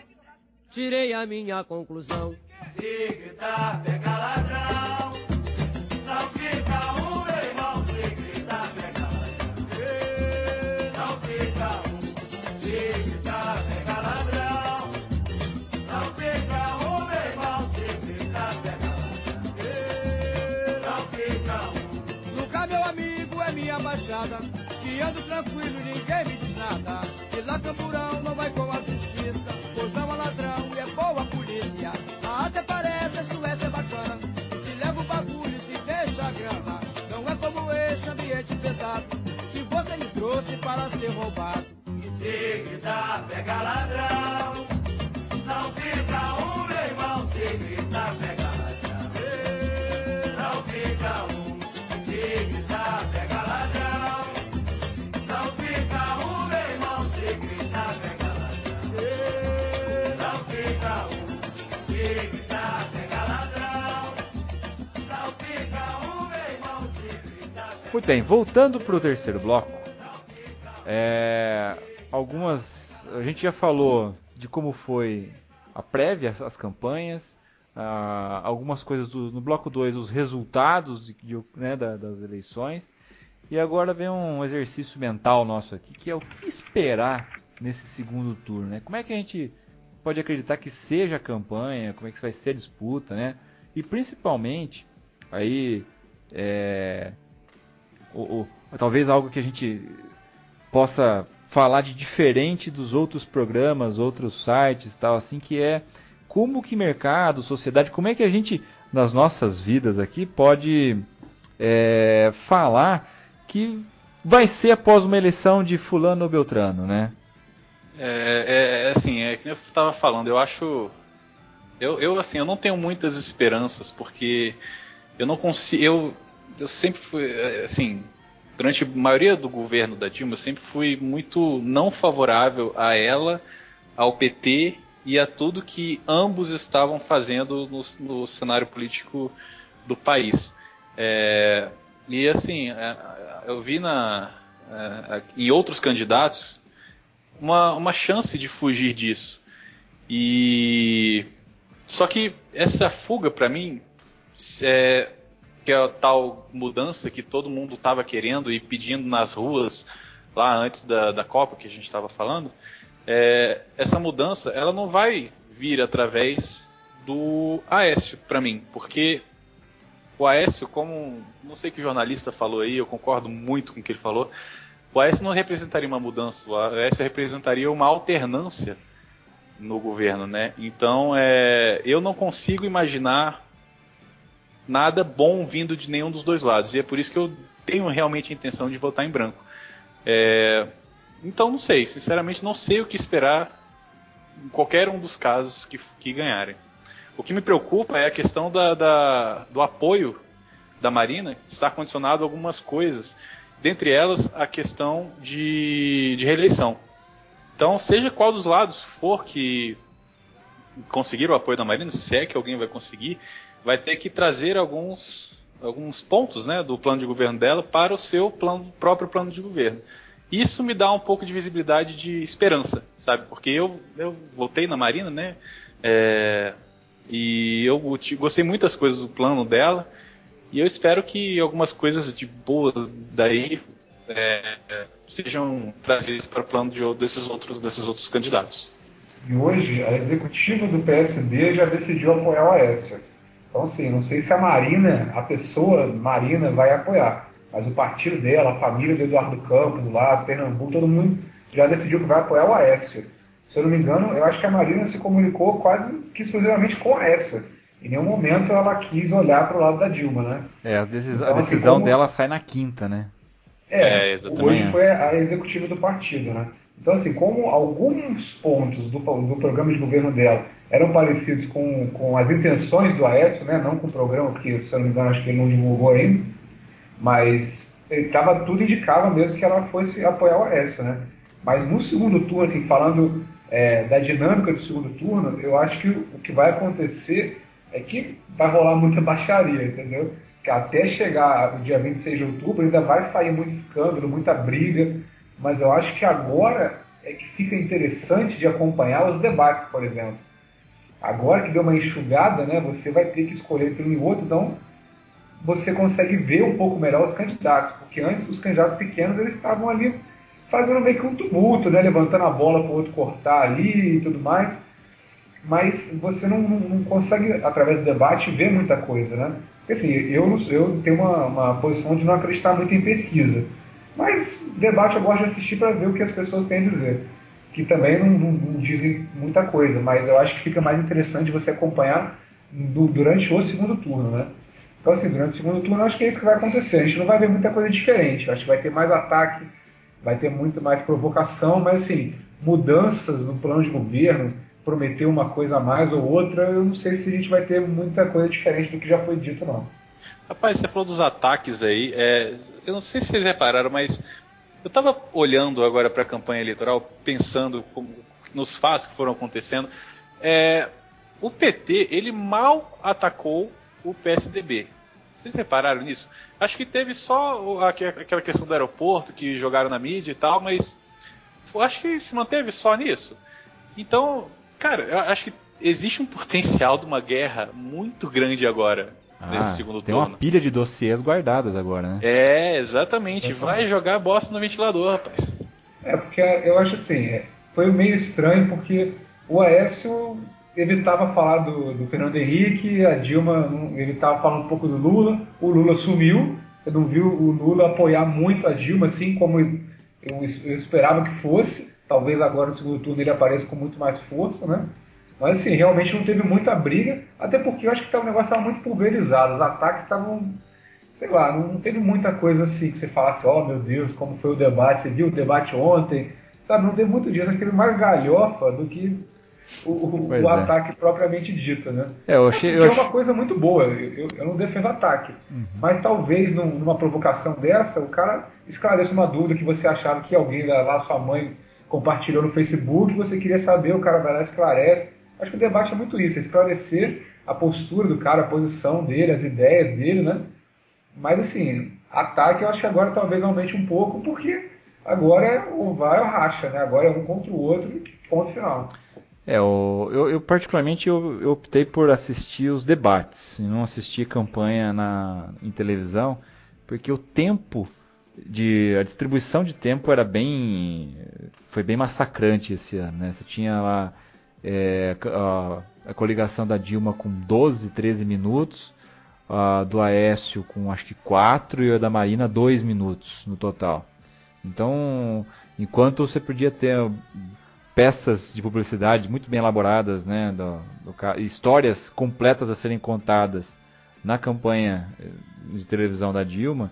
Tirei a minha conclusão. Se gritar, pega ladrão. Que ando tranquilo, ninguém me diz nada. E lá camburão não vai com a justiça. Pois não há ladrão e é boa a polícia. Até parece a Suécia é bacana. E se leva o bagulho e se deixa a grana. Não é como este ambiente pesado. Que você me trouxe para ser roubado. Se gritar, pega ladrão. Muito bem, voltando para o terceiro bloco. é, algumas. A gente já falou de como foi a prévia, as campanhas, algumas coisas do- no bloco 2, os resultados de- de- né, da- das eleições. E agora vem um exercício mental nosso aqui, que é o que esperar nesse segundo turno. Né? Como é que a gente pode acreditar que seja a campanha, como é que vai ser a disputa, né? E principalmente, aí, é, o- o- talvez algo que a gente possa falar de diferente dos outros programas, outros sites, tal assim, que é como que mercado, sociedade, como é que a gente nas nossas vidas aqui pode é, falar que vai ser após uma eleição de fulano ou beltrano, né? É, é, é assim, é que eu estava falando, eu acho. Eu, eu, assim, eu não tenho muitas esperanças, porque eu não consigo. Eu, eu sempre fui. é, Assim, durante a maioria do governo da Dilma, eu sempre fui muito não favorável a ela, ao PT e a tudo que ambos estavam fazendo no, no cenário político do país. É, E assim, é, eu vi na, é, em outros candidatos uma, uma chance de fugir disso. E só que essa fuga para mim é, que é a tal mudança que todo mundo estava querendo e pedindo nas ruas lá antes da, da Copa que a gente estava falando, é, essa mudança ela não vai vir através do Aécio para mim, porque o Aécio, como não sei que jornalista falou aí, eu concordo muito com o que ele falou, o Aécio não representaria uma mudança, o Aécio representaria uma alternância no governo, né? Então, é, eu não consigo imaginar nada bom vindo de nenhum dos dois lados. E é por isso que eu tenho realmente a intenção de votar em branco. É, então não sei, sinceramente não sei o que esperar em qualquer um dos casos que, que ganharem. O que me preocupa é a questão da, da, do apoio da Marina, que está condicionado a algumas coisas, dentre elas a questão de, de reeleição. Então, seja qual dos lados for que conseguir o apoio da Marina, se é que alguém vai conseguir, vai ter que trazer alguns, alguns pontos né, do plano de governo dela para o seu plano, próprio plano de governo. Isso me dá um pouco de visibilidade de esperança, sabe? Porque eu, eu voltei na Marina, né? É, e eu gostei muitas coisas do plano dela. E eu espero que algumas coisas de boa daí é, sejam trazidas para o plano de, desses, outros, desses outros candidatos. E hoje a executiva do PSD já decidiu apoiar o Aécio. Então, assim, não sei se a Marina, a pessoa Marina, vai apoiar, mas o partido dela, a família do Eduardo Campos, lá, Pernambuco, todo mundo já decidiu que vai apoiar o Aécio. Se eu não me engano, eu acho que a Marina se comunicou quase que exclusivamente com o Aécio. Em nenhum momento ela quis olhar para o lado da Dilma, né? É, a, decis então, a assim, decisão assim, como... dela sai na quinta, né? É, é exatamente. hoje foi a executiva do partido, né? Então, assim, como alguns pontos do, do programa de governo dela eram parecidos com, com as intenções do Aécio, né? não com o programa, porque, se eu não me engano, acho que ele não divulgou ainda, mas tava, tudo indicava mesmo que ela fosse apoiar o Aécio. Né? Mas no segundo turno, assim, falando é, da dinâmica do segundo turno, eu acho que o que vai acontecer é que vai rolar muita baixaria, entendeu? Que até chegar o dia 26 de outubro ainda vai sair muito escândalo, muita briga, mas eu acho que agora é que fica interessante de acompanhar os debates, por exemplo. Agora que deu uma enxugada, né, você vai ter que escolher entre um e outro, então você consegue ver um pouco melhor os candidatos, porque antes os candidatos pequenos eles estavam ali fazendo meio que um tumulto, né, levantando a bola para o outro cortar ali e tudo mais, mas você não, não, não, consegue, através do debate, ver muita coisa, né? Assim, eu, eu tenho uma, uma posição de não acreditar muito em pesquisa, mas debate eu gosto de assistir para ver o que as pessoas têm a dizer que também não, não, não, dizem muita coisa, mas eu acho que fica mais interessante você acompanhar do, durante o segundo turno, né? Então, assim, durante o segundo turno, eu acho que é isso que vai acontecer. A gente não vai ver muita coisa diferente. Eu acho que vai ter mais ataque, vai ter muito mais provocação, mas, assim, mudanças no plano de governo, prometer uma coisa a mais ou outra, eu não sei se a gente vai ter muita coisa diferente do que já foi dito, não. Rapaz, você falou dos ataques aí. É, eu não sei se vocês repararam, mas eu estava olhando agora para a campanha eleitoral, pensando como, nos fatos que foram acontecendo. É, o PT ele mal atacou o PSDB. Vocês repararam nisso? Acho que teve só aquela questão do aeroporto que jogaram na mídia e tal, mas acho que se manteve só nisso. Então, cara, eu acho que existe um potencial de uma guerra muito grande agora ah, nesse segundo tem turno. Tem uma pilha de dossiês guardadas agora, né? É, exatamente. Vai jogar bosta no ventilador, rapaz. É, porque eu acho assim, é, foi meio estranho porque o Aécio evitava falar do, do Fernando Henrique, a Dilma ele estava falando um pouco do Lula, o Lula sumiu, eu não viu o Lula apoiar muito a Dilma, assim como eu, eu esperava que fosse. Talvez agora no segundo turno ele apareça com muito mais força, né? Mas assim, realmente não teve muita briga, até porque eu acho que tá, o negócio estava muito pulverizado, os ataques estavam, sei lá, não teve muita coisa assim que você falasse, ó oh, meu Deus, como foi o debate, você viu o debate ontem, sabe, não teve muito disso, acho que teve mais galhofa do que o, o, o é. ataque propriamente dito, né? É, eu achei, eu é uma coisa muito boa, eu, eu não defendo ataque, uhum. mas talvez num, numa provocação dessa, o cara esclareça uma dúvida que você achava que alguém lá, sua mãe, compartilhou no Facebook, você queria saber, o cara vai lá e esclarece, Acho que o debate é muito isso, é esclarecer a postura do cara, a posição dele, as ideias dele, né? Mas assim, Ataque, eu acho que agora talvez aumente um pouco, porque agora é o vai ou racha, né? Agora é um contra o outro, ponto final. É, eu, eu, particularmente eu, eu optei por assistir os debates, e não assistir campanha na, em televisão, porque o tempo de a distribuição de tempo era bem foi bem massacrante esse ano, né? Você tinha lá é, a, a, coligação da Dilma com 12, 13 minutos, a do Aécio com acho que 4 e a da Marina 2 minutos no total. Então, enquanto você podia ter peças de publicidade muito bem elaboradas, né, do, do, histórias completas a serem contadas na campanha eh, de televisão da Dilma,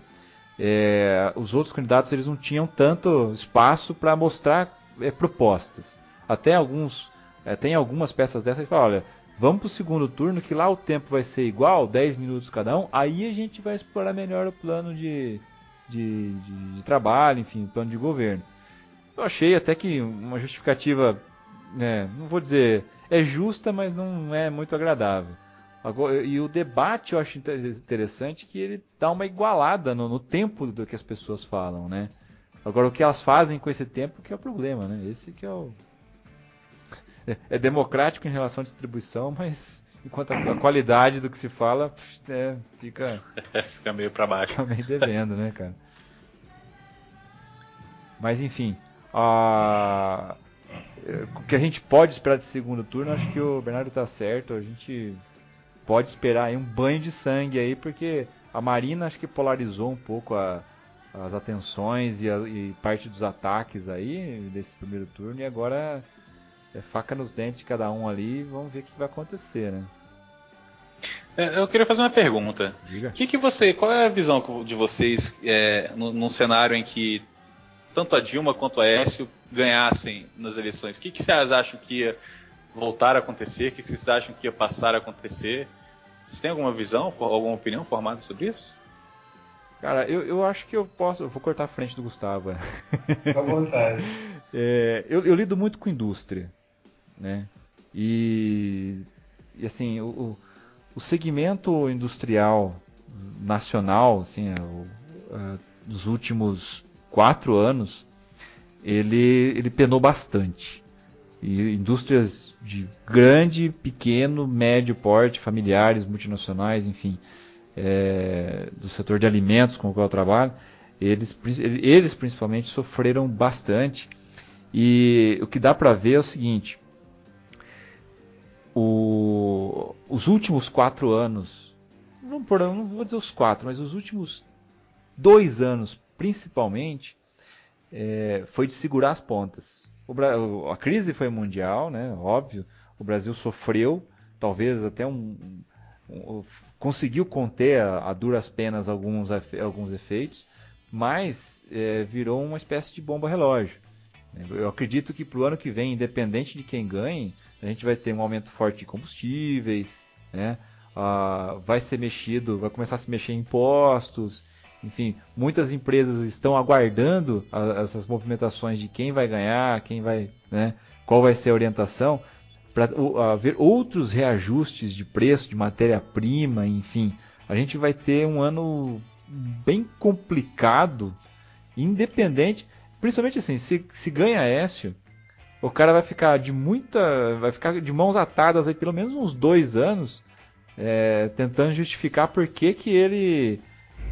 é, os outros candidatos eles não tinham tanto espaço para mostrar é, propostas. Até alguns, é, tem algumas peças dessas que falam, olha, vamos para o segundo turno que lá o tempo vai ser igual, 10 minutos cada um, aí a gente vai explorar melhor o plano de, de, de, de trabalho, enfim, o plano de governo. Eu achei até que uma justificativa, né, não vou dizer é justa, mas não é muito agradável. Agora, e o debate eu acho interessante que ele dá uma igualada no, no, tempo do que as pessoas falam, né? Agora o que elas fazem com esse tempo que é o problema, né? Esse que é o é, democrático em relação à distribuição, mas enquanto a, a qualidade do que se fala é, fica fica meio para baixo, fica meio devendo, né, cara? Mas enfim, a... o que a gente pode esperar de segundo turno, acho que o Bernardo está certo. A gente pode esperar aí um banho de sangue aí, porque a Marina acho que polarizou um pouco a, as atenções e, a, e, parte dos ataques aí desse primeiro turno e agora é faca nos dentes de cada um ali vamos ver o que vai acontecer, né? É, eu queria fazer uma pergunta. Diga. Que que você, qual é a visão de vocês é, num cenário em que tanto a Dilma quanto a Écio ganhassem nas eleições, o que, que vocês acham que ia voltar a acontecer? O que vocês acham que ia passar a acontecer? Vocês têm alguma visão, alguma opinião formada sobre isso? Cara, eu, eu acho que eu posso. Eu vou cortar a frente do Gustavo. É. Fica à vontade. É, eu, eu, lido muito com indústria. Né? E, e assim, o, o segmento industrial nacional, assim, é, o, é, dos últimos quatro anos, ele, ele penou bastante. E indústrias de grande, pequeno, médio porte, familiares, multinacionais, enfim, é, do setor de alimentos com o qual eu trabalho, eles, eles principalmente sofreram bastante. E o que dá para ver é o seguinte: o, os últimos quatro anos, não, não vou dizer os quatro, mas os últimos dois anos principalmente, é, foi de segurar as pontas. O, a crise foi mundial, né, óbvio. O Brasil sofreu, talvez até um, um conseguiu conter a, a, duras penas alguns, alguns efeitos, mas é, virou uma espécie de bomba relógio. Eu acredito que para o ano que vem, independente de quem ganhe, a gente vai ter um aumento forte de combustíveis, né? Ah, vai ser mexido, vai começar a se mexer em impostos, enfim, muitas empresas estão aguardando a, essas movimentações de quem vai ganhar, quem vai, né, qual vai ser a orientação, para haver outros reajustes de preço de matéria-prima, enfim. A gente vai ter um ano bem complicado, independente, principalmente assim, se, se ganha Écio, o cara vai ficar de muita, vai ficar de mãos atadas aí pelo menos uns dois anos, é, tentando justificar por que, que ele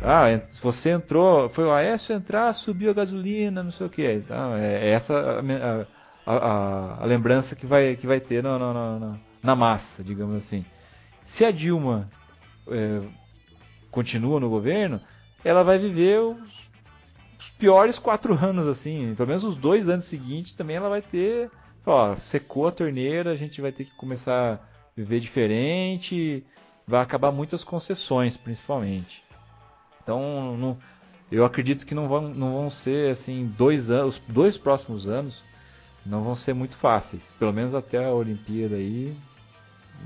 ah, você entrou, foi o Aécio entrar, subiu a gasolina, não sei o que. Então, é, é essa a, a, a, a, lembrança que vai, que vai ter no, no, no, na massa, digamos assim. Se a Dilma é, continua no governo, ela vai viver os, os, piores quatro anos, assim. Pelo menos os dois anos seguintes também ela vai ter. Ó, secou a torneira, a gente vai ter que começar a viver diferente. Vai acabar muitas concessões, principalmente. Então, não, eu acredito que não vão, não vão ser assim dois anos, os dois próximos anos não vão ser muito fáceis. Pelo menos até a Olimpíada aí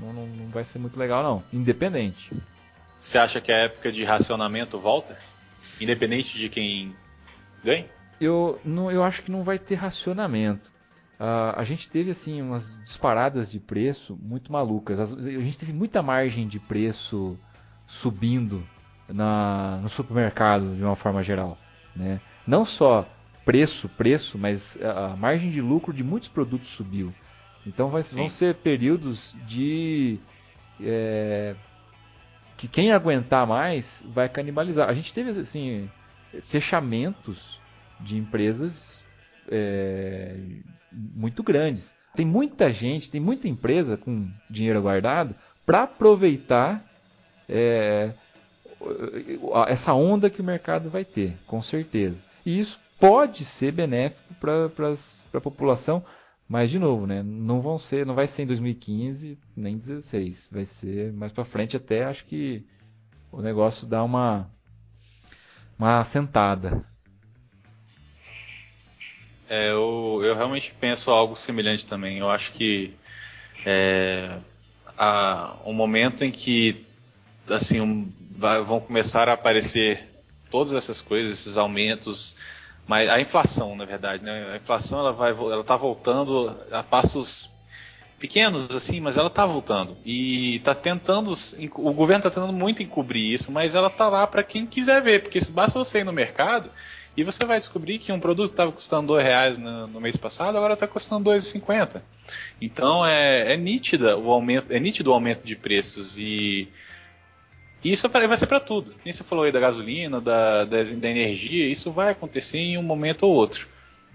não, não, não vai ser muito legal não. Independente. Você acha que a época de racionamento volta, independente de quem ganhe? Eu não, eu acho que não vai ter racionamento. Uh, a gente teve assim umas disparadas de preço muito malucas. As, a gente teve muita margem de preço subindo na, no supermercado de uma forma geral. Né? Não só preço, preço, mas a a margem de lucro de muitos produtos subiu. Então vai- vão ser períodos de é, que quem aguentar mais vai canibalizar. A gente teve assim fechamentos de empresas é, muito grandes. Tem muita gente, tem muita empresa com dinheiro guardado para aproveitar é, essa onda que o mercado vai ter, com certeza. E isso pode ser benéfico para a população, mas de novo, né, não vão ser, não vai ser em 2015 nem 16, vai ser mais para frente até acho que o negócio dá uma uma assentada. É, eu, eu realmente penso algo semelhante também. Eu acho que é, a, um momento em que assim um, vai- vão começar a aparecer todas essas coisas, esses aumentos, mas a inflação, na verdade, né? A inflação ela vai, ela está voltando a passos pequenos assim, mas ela está voltando e está tentando, o governo está tentando muito encobrir isso, mas ela está lá para quem quiser ver, porque basta você ir no mercado e você vai descobrir que um produto estava custando dois reais no, no mês passado, agora está custando 2,50. Então é, é nítida o aumento, é nítido o aumento de preços e isso vai ser para tudo. Nem você falou aí da gasolina, da, da, da energia, isso vai acontecer em um momento ou outro.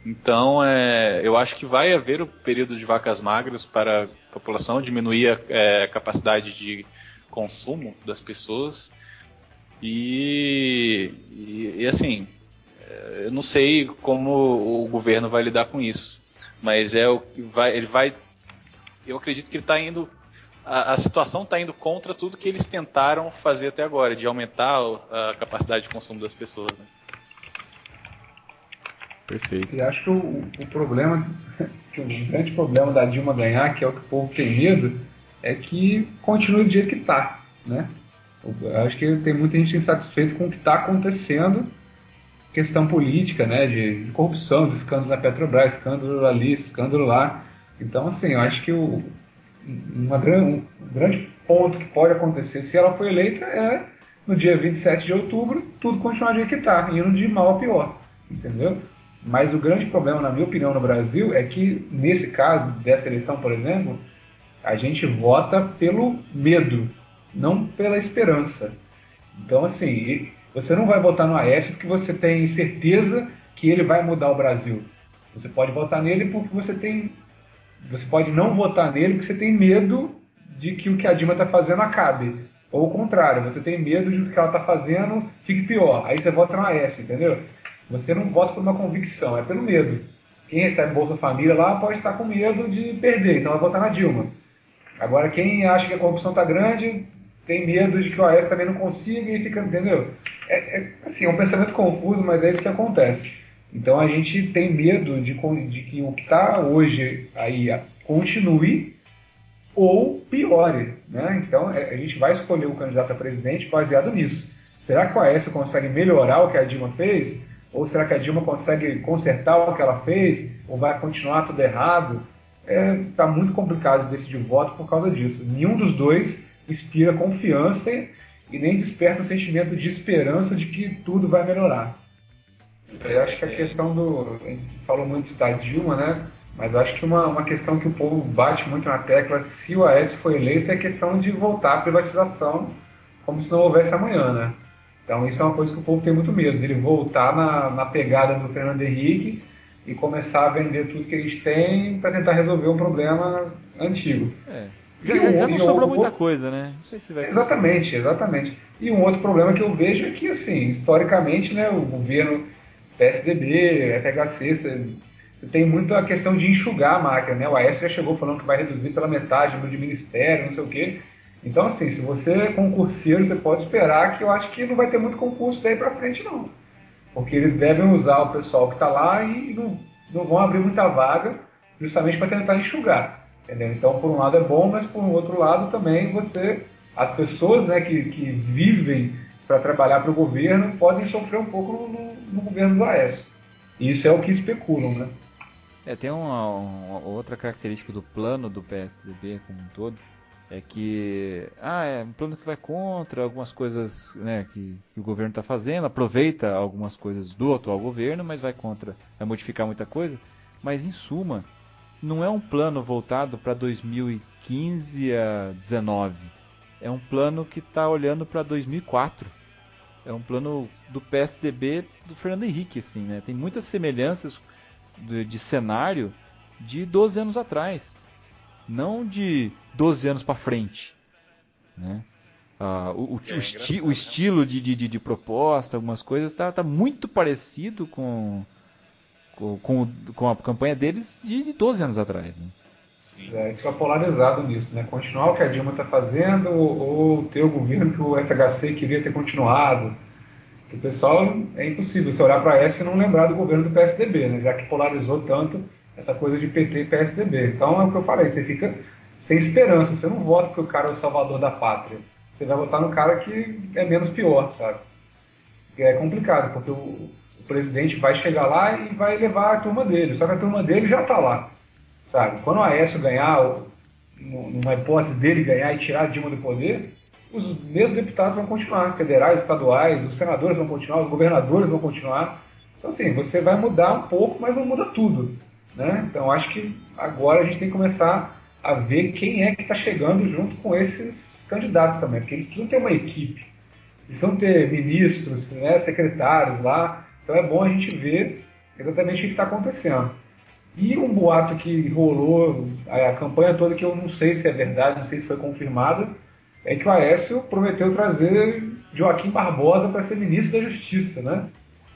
Então, é, eu acho que vai haver o período de vacas magras para a população, diminuir a é, capacidade de consumo das pessoas. E, e, e, assim, é, eu não sei como o governo vai lidar com isso, mas é o vai, ele vai, eu acredito que ele está indo, a, a situação está indo contra tudo que eles tentaram fazer até agora, de aumentar a capacidade de consumo das pessoas. Né? Perfeito. E acho que o, o problema, que grande problema da Dilma ganhar, que é o que o povo tem medo, é que continue do jeito que está, né? Acho que tem muita gente insatisfeita com o que está acontecendo, questão política, né, de, de corrupção, de escândalo na Petrobras, escândalo ali, escândalo lá. Então, assim, eu acho que o, uma, um grande ponto que pode acontecer, se ela for eleita, é no dia 27 de outubro, tudo continuar jeito que está, indo de mal a pior, entendeu? Mas o grande problema, na minha opinião, no Brasil é que, nesse caso dessa eleição, por exemplo, a gente vota pelo medo, não pela esperança. Então, assim, você não vai votar no Aécio porque você tem certeza que ele vai mudar o Brasil. Você pode votar nele porque você tem. Você pode não votar nele porque você tem medo de que o que a Dilma está fazendo acabe. Ou o contrário, você tem medo de que o que ela está fazendo fique pior. Aí você vota no Aécio, entendeu? Você não vota por uma convicção, é pelo medo. Quem recebe Bolsa Família lá pode estar com medo de perder, então vai votar na Dilma. Agora, quem acha que a corrupção está grande, tem medo de que o AES também não consiga e fica, entendeu? É, é, assim, é um pensamento confuso, mas é isso que acontece. Então a gente tem medo de, de que o que está hoje aí continue ou piore. Né? Então a gente vai escolher o candidato a presidente baseado nisso. Será que o Aécio consegue melhorar o que a Dilma fez? Ou será que a Dilma consegue consertar o que ela fez? Ou vai continuar tudo errado? Está é, tá muito complicado decidir voto por causa disso. Nenhum dos dois inspira confiança e nem desperta o sentimento de esperança de que tudo vai melhorar. Eu acho que a questão do. A gente falou muito da Dilma, né? Mas acho que uma, uma questão que o povo bate muito na tecla, se o Aécio for eleito, é a questão de voltar à privatização como se não houvesse amanhã, né? Então isso é uma coisa que o povo tem muito medo, dele voltar na, na pegada do Fernando Henrique e começar a vender tudo que eles têm para tentar resolver um problema antigo. É. Já, um, já, não sobrou um, muita coisa, né? Não sei se vai Exatamente, conseguir. exatamente. E um outro problema que eu vejo é que, assim, historicamente, né, o governo PSDB, FHC, você, você tem muito a questão de enxugar a máquina, né? O Aécio já chegou falando que vai reduzir pela metade o número de ministério, não sei o quê. Então, assim, se você é concurseiro, você pode esperar que eu acho que não vai ter muito concurso daí para frente, não. Porque eles devem usar o pessoal que está lá e não, não vão abrir muita vaga justamente para tentar enxugar. Entendeu? Então, por um lado é bom, mas por um outro lado também você, as pessoas né, que, que vivem para trabalhar para o governo podem sofrer um pouco no, no governo do Aécio. E isso é o que especulam, né? É, tem uma, uma, outra característica do plano do PSDB como um todo, é que ah, é um plano que vai contra algumas coisas né, que, que o governo está fazendo, aproveita algumas coisas do atual governo, mas vai contra, vai modificar muita coisa. Mas em suma, não é um plano voltado para 2015 a 19. É um plano que está olhando para 2004. É um plano do PSDB do Fernando Henrique, assim, né? Tem muitas semelhanças de, de cenário de 12 anos atrás, não de 12 anos para frente, né? Ah, o, o, É o, esti o né? estilo de, de, de- de proposta, algumas coisas, tá, tá muito parecido com, com, com, com a campanha deles de, de 12 anos atrás. Né? Sim. É, fica polarizado nisso, né? Continuar o que a Dilma está fazendo ou, ter o governo que o FHC queria ter continuado. O pessoal é impossível você olhar para a e não lembrar do governo do PSDB, né? já que polarizou tanto essa coisa de PT e PSDB. Então é o que eu falei, você fica sem esperança, você não vota porque o cara é o salvador da pátria. Você vai votar no cara que é menos pior, sabe? Que é complicado, porque o, o presidente vai chegar lá e vai levar a turma dele, só que a turma dele já está lá, sabe? Quando o Aécio ganhar, numa hipótese dele ganhar e tirar a Dilma do poder, os mesmos deputados vão continuar, federais, estaduais, os senadores vão continuar, os governadores vão continuar. Então, assim, você vai mudar um pouco, mas não muda tudo. Né? Então, acho que agora a gente tem que começar a ver quem é que está chegando junto com esses candidatos também, porque eles precisam ter uma equipe, precisam ter ministros, né, secretários lá. Então, é bom a gente ver exatamente o que está acontecendo. E um boato que rolou a, a campanha toda, que eu não sei se é verdade, não sei se foi confirmado, é que o Aécio prometeu trazer Joaquim Barbosa para ser ministro da Justiça, né?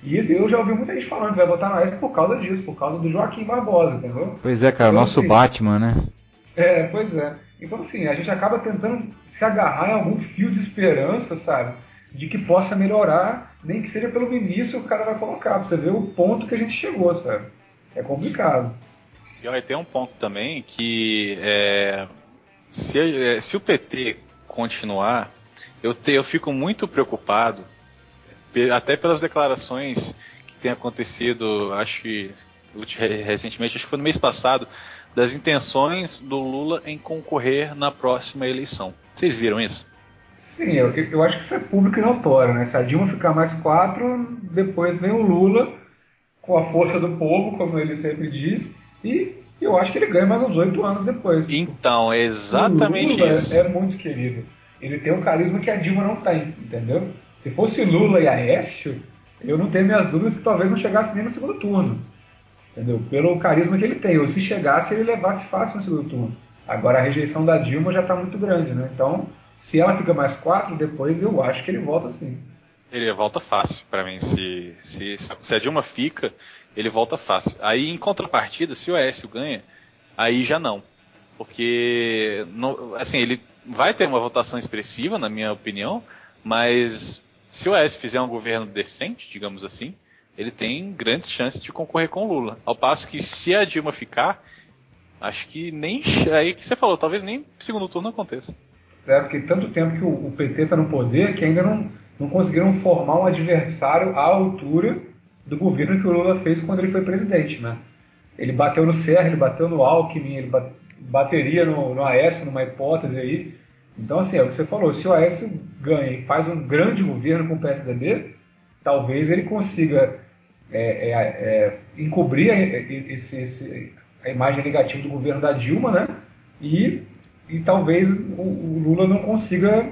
E isso eu já ouvi muita gente falando que vai votar no Aécio por causa disso, por causa do Joaquim Barbosa, entendeu? Pois é, cara, o Então, nosso assim, Batman, né? É, pois é. Então, assim, a gente acaba tentando se agarrar em algum fio de esperança, sabe? De que possa melhorar, nem que seja pelo ministro que o cara vai colocar, pra você ver o ponto que a gente chegou, sabe? É complicado. E olha, tem um ponto também que é, se, é, se o PT continuar, eu, te- eu fico muito preocupado, até pelas declarações que tem acontecido, acho que recentemente, acho que foi no mês passado, das intenções do Lula em concorrer na próxima eleição. Vocês viram isso? Sim, eu, eu acho que isso é público e notório, né? Se a Dilma ficar mais quatro, depois vem o Lula com a força do povo, como ele sempre diz, e eu acho que ele ganha mais uns oito anos depois. Então, é exatamente o Lula isso. É, é muito querido. Ele tem um carisma que a Dilma não tem, entendeu? Se fosse Lula e Aécio, eu não tenho minhas dúvidas que talvez não chegasse nem no segundo turno. Entendeu? Pelo carisma que ele tem. Ou se chegasse, ele levasse fácil no segundo turno. Agora a rejeição da Dilma já está muito grande, né? Então, se ela fica mais quatro, depois eu acho que ele volta sim. Ele volta fácil pra mim. Se, se, se a Dilma fica, ele volta fácil. Aí, em contrapartida, se o Aécio ganha, aí já não. Porque, não- assim, ele vai ter uma votação expressiva, na minha opinião, mas se o Aécio fizer um governo decente, digamos assim, ele tem grandes chances de concorrer com o Lula. Ao passo que, se a Dilma ficar, acho que nem. Aí que você falou, talvez nem segundo turno aconteça. É, porque tanto tempo que o, PT está no poder que ainda não, não conseguiram formar um adversário à altura do governo que o Lula fez quando ele foi presidente, né? Ele bateu no Serra, ele bateu no Alckmin, ele ba- bateria no, no Aécio, numa hipótese aí. Então, assim, é o que você falou, se o Aécio ganha e faz um grande governo com o PSDB, talvez ele consiga é, é, é, encobrir a, esse- esse- a imagem negativa do governo da Dilma, né? E, e talvez o, o Lula não consiga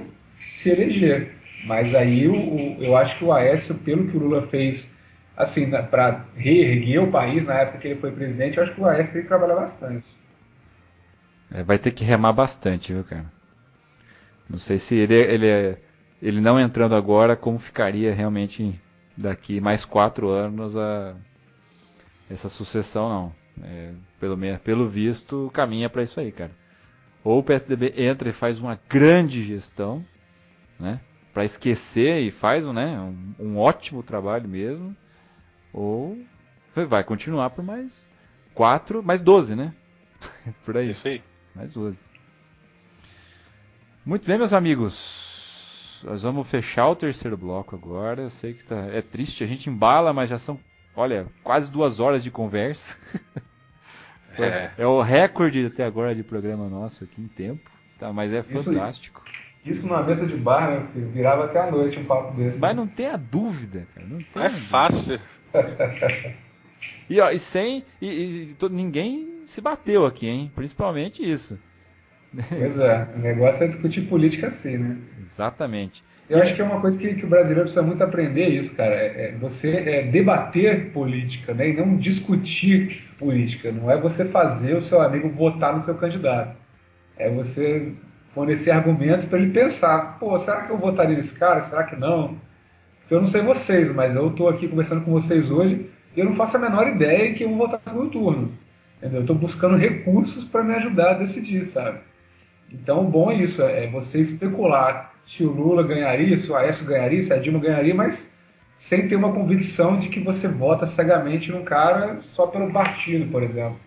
se eleger. Mas aí o- eu acho que o Aécio, pelo que o Lula fez assim, para reerguer o país na época que ele foi presidente, eu acho que o Aécio tem que trabalhar bastante. É, vai ter que remar bastante, viu, cara? Não sei se ele, ele, ele não entrando agora, como ficaria realmente daqui mais quatro anos a, essa sucessão, não. É, pelo, pelo visto, caminha para isso aí, cara. Ou o PSDB entra e faz uma grande gestão, né? Para esquecer e faz um, né, um, um ótimo trabalho mesmo. Ou vai continuar por mais quatro, mais 12, né? por aí. Isso aí. Mais 12. Muito bem, meus amigos. Nós vamos fechar o terceiro bloco agora. Eu sei que está... é triste, a gente embala, mas já são, olha, quase duas horas de conversa. É. É o recorde até agora de programa nosso aqui em tempo. Tá, mas é Isso- fantástico. Isso numa mesa de bar, filho, virava até a noite um papo desse. Mas não tenha dúvida, cara. Não tenha É dúvida. fácil. E, ó, e sem. E, e ninguém se bateu aqui, hein? Principalmente isso. Pois é, o negócio é discutir política assim, né? Exatamente. Eu acho que é uma coisa que, que o brasileiro precisa muito aprender isso, cara. É, é você é debater política, né? E não discutir política. Não é você fazer o seu amigo votar no seu candidato. É você fornecer argumentos para ele pensar, pô, será que eu votaria nesse cara? Será que não? Porque eu não sei vocês, mas eu estou aqui conversando com vocês hoje e eu não faço a menor ideia que eu vou votar no segundo turno. Entendeu? Eu estou buscando recursos para me ajudar a decidir, sabe? Então, bom é isso, é você especular se o Lula ganharia, se o Aécio ganharia, se a Dilma ganharia, mas sem ter uma convicção de que você vota cegamente num cara só pelo partido, por exemplo.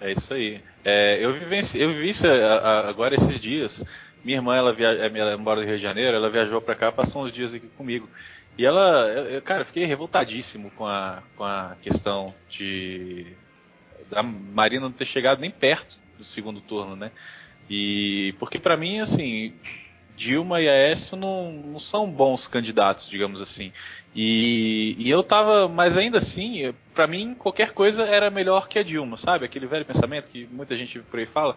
É isso aí. É, eu, vivenci, eu vivi isso a- agora esses dias. Minha irmã, ela, via, ela mora no Rio de Janeiro, ela viajou pra cá, passou uns dias aqui comigo. E ela, eu, cara, eu fiquei revoltadíssimo com a, com a questão de da Marina não ter chegado nem perto do segundo turno, né? E porque pra mim, assim, Dilma e Aécio não, não são bons candidatos, digamos assim. E, e eu tava, mas ainda assim, pra mim qualquer coisa era melhor que a Dilma, sabe? Aquele velho pensamento que muita gente por aí fala.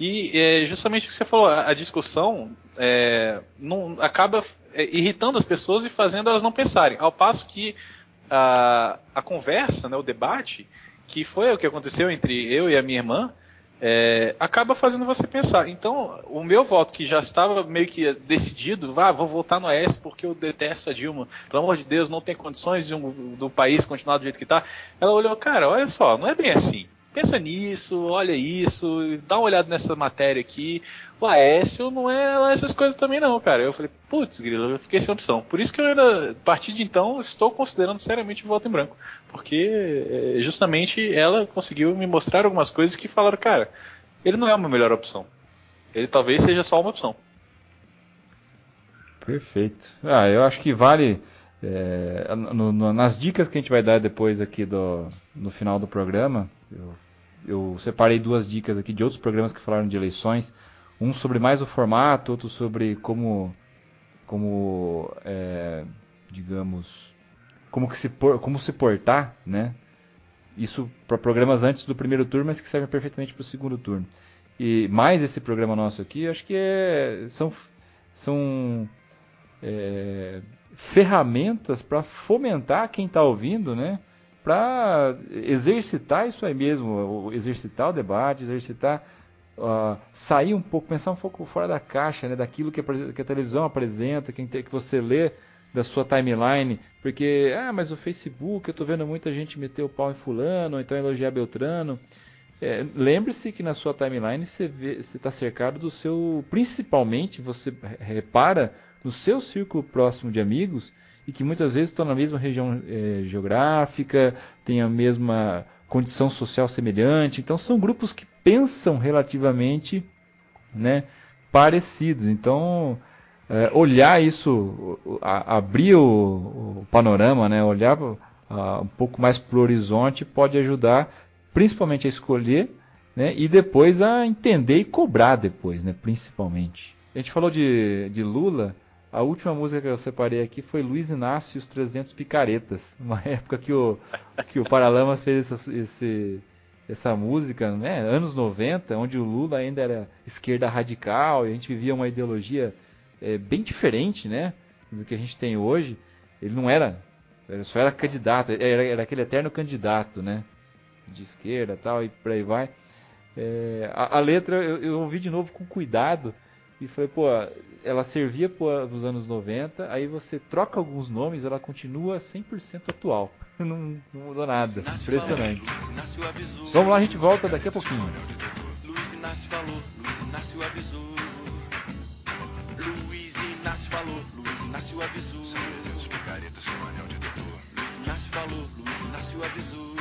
E é, justamente o que você falou, a, a discussão é, não, acaba é, irritando as pessoas e fazendo elas não pensarem. Ao passo que a, a conversa, né, o debate, que foi o que aconteceu entre eu e a minha irmã, é, acaba fazendo você pensar. Então, o meu voto, que já estava meio que decidido, ah, vou votar no AS porque eu detesto a Dilma, pelo amor de Deus, não tem condições de um- do país continuar do jeito que está. Ela olhou, cara, olha só, não é bem assim. Pensa nisso, olha isso, dá uma olhada nessa matéria aqui. O Aécio não é lá essas coisas também não, cara. Eu falei, putz, grilo, eu fiquei sem opção. Por isso que eu ainda, a partir de então, estou considerando seriamente o voto em branco. Porque eh, justamente ela conseguiu me mostrar algumas coisas que falaram, cara, ele não é uma melhor opção. Ele talvez seja só uma opção. Perfeito. Ah, eu acho que vale. é, no- no- nas dicas que a gente vai dar depois aqui do, no final do programa, eu, eu separei duas dicas aqui de outros programas que falaram de eleições. Um sobre mais o formato, outro sobre como, como é, digamos, como, que se, por- como se portar, né? Isso para programas antes do primeiro turno, mas que servem perfeitamente para o segundo turno. E mais esse programa nosso aqui, acho que é, são, são é, ferramentas para fomentar quem está ouvindo, né? Para exercitar isso aí mesmo, exercitar o debate, exercitar, ah, sair um pouco, pensar um pouco fora da caixa, né? Daquilo que a, que a televisão apresenta, que, que você lê da sua timeline, porque, ah, mas o Facebook, eu estou vendo muita gente meter o pau em fulano, ou então elogiar Beltrano. É, Lembre-se que na sua timeline você está cercado do seu. Principalmente, você repara no seu círculo próximo de amigos e que muitas vezes estão na mesma região eh, geográfica, têm a mesma condição social semelhante. Então, são grupos que pensam relativamente né, parecidos. Então, eh, olhar isso, a- abrir o, o panorama, né, olhar ah, um pouco mais para o horizonte pode ajudar principalmente a escolher, né, e depois a entender e cobrar depois, né, principalmente. A gente falou de, de Lula, a última música que eu separei aqui foi Luiz Inácio e os 300 Picaretas, uma época que o, que o Paralamas fez essa, esse, essa música, né, anos 90, onde o Lula ainda era esquerda radical, e a gente vivia uma ideologia eh, bem diferente, né, do que a gente tem hoje. Ele não era, ele só era candidato, era, era aquele eterno candidato, né, de esquerda tal, e por aí vai. É, a, a letra eu, eu ouvi de novo com cuidado e falei, pô, ela servia pô, nos anos 90, aí você troca alguns nomes, ela continua 100% atual. Não, não mudou nada. Impressionante. Vamos lá, a gente volta daqui a pouquinho. Luiz Inácio falou, Luiz Inácio avisou. Luiz Inácio falou, Luiz Inácio avisou. São 300 picaretas com anel de doutor. Luiz Inácio falou, Luiz Inácio avisou.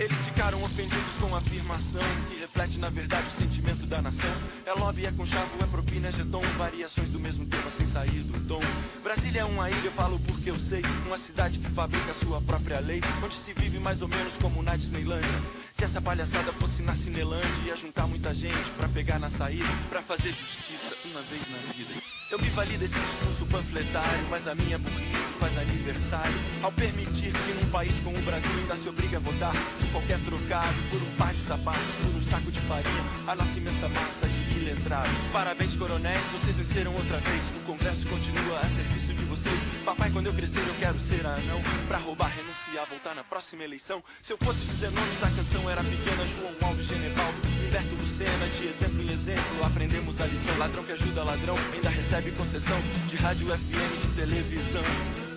Eles ficaram ofendidos com a afirmação que reflete na verdade o sentimento da nação. É lobby, é conchavo, é propina, é jeton, variações do mesmo tema sem sair do tom. Brasília é uma ilha, eu falo porque eu sei, uma cidade que fabrica sua própria lei, onde se vive mais ou menos como na Disneylândia. Se essa palhaçada fosse na Cinelândia, ia juntar muita gente pra pegar na saída, pra fazer justiça uma vez na vida. Eu me vali desse discurso panfletário, mas a minha burrice faz aniversário ao permitir que num país como o Brasil ainda se obriga a votar por qualquer trocado, por um par de sapatos, por um saco de farinha, a nossa imensa massa de iletrados. Parabéns, coronéis, vocês venceram outra vez. O Congresso continua a serviço de vocês. Papai, quando eu crescer, eu quero ser anão. Pra roubar, renunciar, voltar na próxima eleição. Se eu fosse dizer nomes, a canção era pequena. João Alves, Genevaldo, Humberto Lucena, de exemplo em exemplo, aprendemos a lição. Ladrão que ajuda ladrão, ainda recebe concessão de rádio FM, de televisão.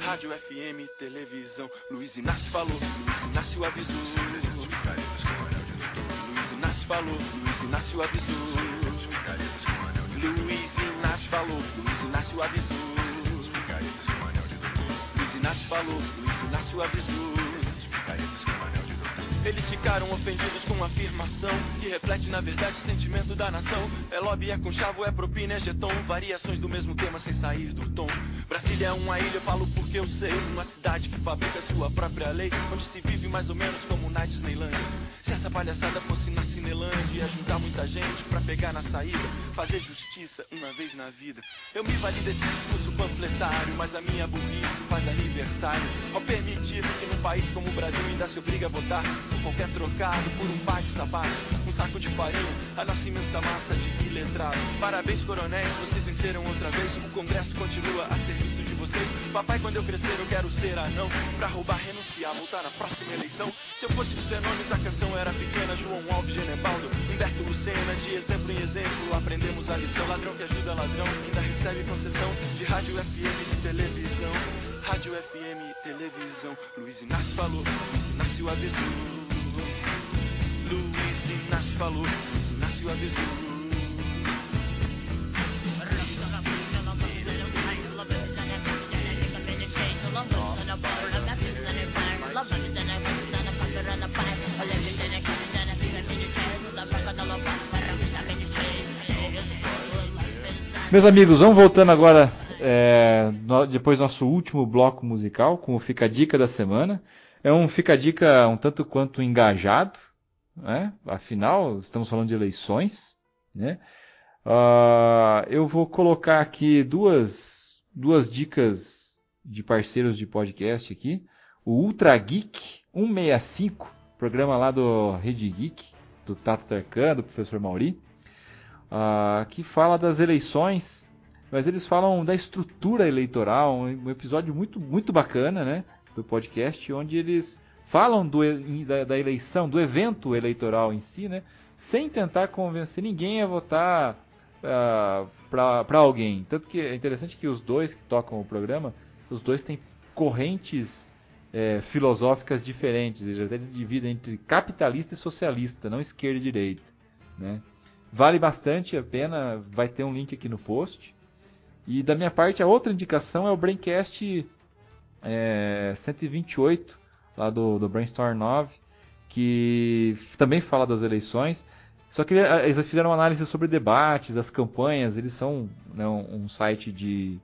Rádio FM, televisão. Luiz Inácio falou, Luiz Inácio avisou. Luiz Inácio falou, Luiz Inácio avisou. Luiz Inácio falou, Luiz Inácio avisou. Luiz Inácio falou, Luiz Inácio avisou. Eles ficaram ofendidos com a afirmação que reflete na verdade o sentimento da nação. É lobby, é conchavo, é propina, é jeton, variações do mesmo tema sem sair do tom. Brasília é uma ilha, eu falo porque eu sei, uma cidade que fabrica sua própria lei, onde se vive mais ou menos como na Disneylândia. Se essa palhaçada fosse na Cinelândia, ia juntar muita gente pra pegar na saída, fazer justiça uma vez na vida. Eu me vali desse discurso panfletário, mas a minha burrice faz aniversário ao permitir que num país como o Brasil ainda se obriga a votar qualquer trocado, por um par de sapatos, um saco de farinha, a nossa imensa massa de iletrados. Parabéns, coronéis, vocês venceram outra vez. O Congresso continua a serviço de vocês. Papai, quando eu crescer, eu quero ser anão. Pra roubar, renunciar, voltar na próxima eleição. Se eu fosse dizer nomes, a canção era pequena. João Alves, Genebaldo, Humberto Lucena, de exemplo em exemplo, aprendemos a lição. Ladrão que ajuda ladrão, ainda recebe concessão de rádio FM, de televisão. Rádio FM, televisão. Luiz Inácio falou, Luiz Inácio avisou. Luiz Inácio falou, Luiz Inácio avisou. Meus amigos, vamos voltando agora, é, no- depois do nosso último bloco musical, com o Fica a Dica da Semana. É um Fica a Dica um tanto quanto engajado, né? afinal, estamos falando de eleições. Né? Ah, eu vou colocar aqui duas, duas dicas de parceiros de podcast aqui. O Ultra Geek 165, programa lá do Rede Geek, do Tato Tarkan, do professor Mauri ah, que fala das eleições, mas eles falam da estrutura eleitoral, um episódio muito, muito bacana, né, do podcast, onde eles falam do, da, da eleição, do evento eleitoral em si, né, sem tentar convencer ninguém a votar para alguém. Tanto que é interessante que os dois que tocam o programa, os dois têm correntes eh, filosóficas diferentes, eles até dividem entre capitalista e socialista, não esquerda e direita, né. Vale bastante a pena, vai ter um link aqui no post. E da minha parte, a outra indicação é o Braincast é, 128, lá do, do Brainstorm 9, que também fala das eleições. Só que eh, eles fizeram uma análise sobre debates, as campanhas, eles são né, um, site de,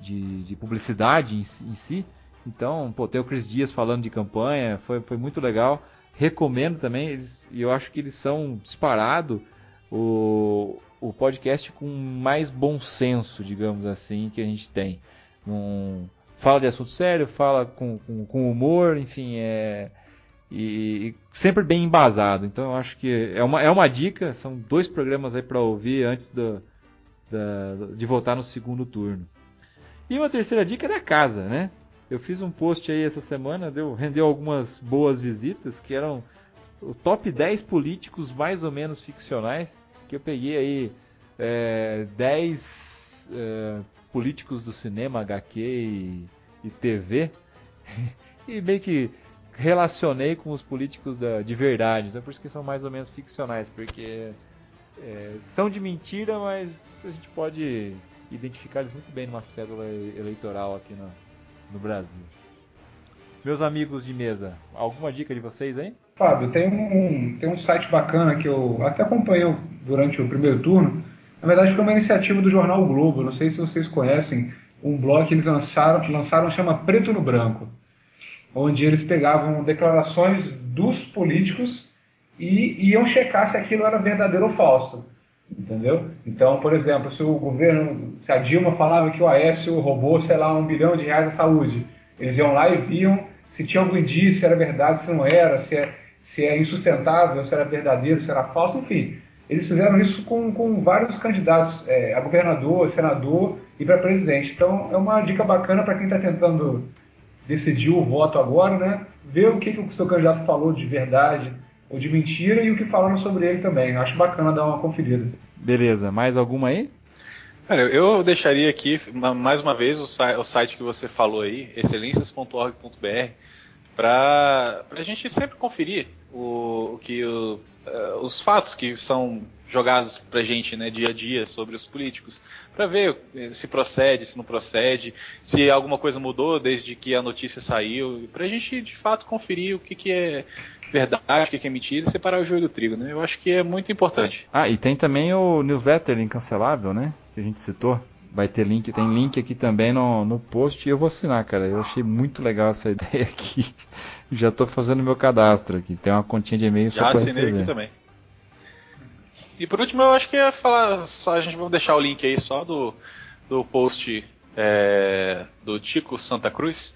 de, de publicidade em, si- em si. Então, pô, tem o Cris Dias falando de campanha, foi, foi muito legal. Recomendo também, eles, e eu acho que eles são disparado o, o podcast com mais bom senso, digamos assim, que a gente tem. Num- fala de assunto sério, fala com, com, com humor, enfim, é, e, e sempre bem embasado. Então eu acho que é uma, é uma dica, são dois programas aí para ouvir antes do, da- de votar no segundo turno. E uma terceira dica é da casa, né? Eu fiz um post aí essa semana, deu, rendeu algumas boas visitas, que eram o top 10 políticos mais ou menos ficcionais, que eu peguei aí é, 10 é, políticos do cinema, HQ e, e TV, e meio que relacionei com os políticos da- de verdade, então por isso que são mais ou menos ficcionais, porque é, são de mentira, mas a gente pode identificar eles muito bem numa cédula eleitoral aqui no, no Brasil. Meus amigos de mesa, alguma dica de vocês aí? Fábio, tem um, tem um site bacana que eu até acompanhei durante o primeiro turno. Na verdade, foi uma iniciativa do jornal o Globo. Não sei se vocês conhecem um blog que eles lançaram, lançaram chama Preto no Branco, onde eles pegavam declarações dos políticos e iam checar se aquilo era verdadeiro ou falso. Entendeu? Então, por exemplo, se o governo, se a Dilma falava que o Aécio roubou, sei lá, um bilhão de reais da saúde, eles iam lá e viam se tinha algum indício, se era verdade, se não era, se é, se é insustentável, se era verdadeiro, se era falso, enfim. Eles fizeram isso com, com vários candidatos é, a governador, senador e para presidente. Então é uma dica bacana para quem está tentando decidir o voto agora, né? Ver o que, que o seu candidato falou de verdade ou de mentira e o que falaram sobre ele também. Acho bacana dar uma conferida. Beleza, mais alguma aí? Cara, eu deixaria aqui mais uma vez o, site que você falou aí, excelências.org.br, para a gente sempre conferir o, o que o, uh, os fatos que são jogados para a gente né, dia a dia sobre os políticos, para ver se procede, se não procede, se alguma coisa mudou desde que a notícia saiu, para a gente de fato conferir o que, que é verdade, o que é mentira e separar o joio do trigo. Né? Eu acho que é muito importante. Ah, e tem também o newsletter incancelável, né? Que a gente citou. Vai ter link, tem link aqui também no, no post e eu vou assinar, cara. Eu achei muito legal essa ideia aqui. Já estou fazendo meu cadastro aqui. Tem uma continha de e-mail só para receber. aqui também. E por último, eu acho que ia falar, só a gente vai deixar o link aí só do, do post é, do Tico Santa Cruz,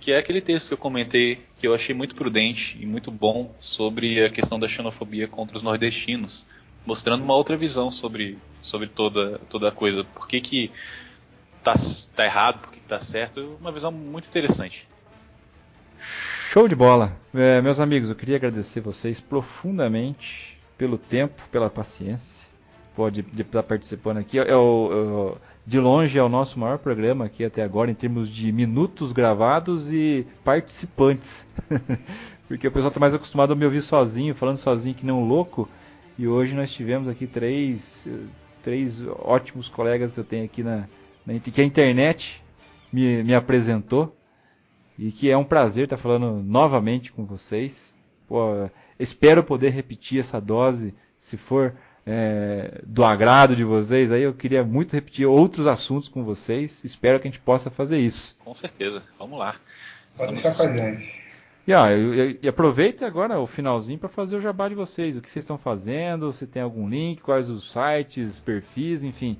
que é aquele texto que eu comentei que eu achei muito prudente e muito bom sobre a questão da xenofobia contra os nordestinos mostrando uma outra visão sobre, sobre toda, toda a coisa. Por que, que tá, tá errado, por que, que tá certo. Uma visão muito interessante. Show de bola. É, meus amigos, eu queria agradecer vocês profundamente pelo tempo, pela paciência. Pode estar participando aqui. É o, é de longe é o nosso maior programa aqui até agora em termos de minutos gravados e participantes. Porque o pessoal está mais acostumado a me ouvir sozinho, falando sozinho que nem um louco. E hoje nós tivemos aqui três, três ótimos colegas que eu tenho aqui na, na que a internet me, me apresentou e que é um prazer estar falando novamente com vocês. Pô, espero poder repetir essa dose, se for é, do agrado de vocês. Aí eu queria muito repetir outros assuntos com vocês. Espero que a gente possa fazer isso. Com certeza. Vamos lá. Pode Estamos... deixar com a gente. E, ó, e, e aproveita agora o finalzinho para fazer o jabá de vocês. O que vocês estão fazendo, se tem algum link, quais os sites, perfis, enfim.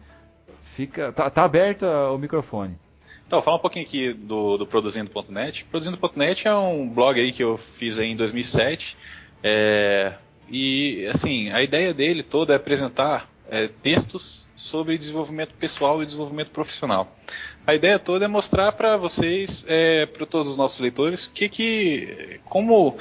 Fica, tá, tá aberto o microfone. Então, falar um pouquinho aqui do, do Produzindo.net. Produzindo.net é um blog aí que eu fiz aí em 2007. É, e, assim, a ideia dele toda é apresentar é, textos sobre desenvolvimento pessoal e desenvolvimento profissional. A ideia toda é mostrar para vocês, é, para todos os nossos leitores, que, que como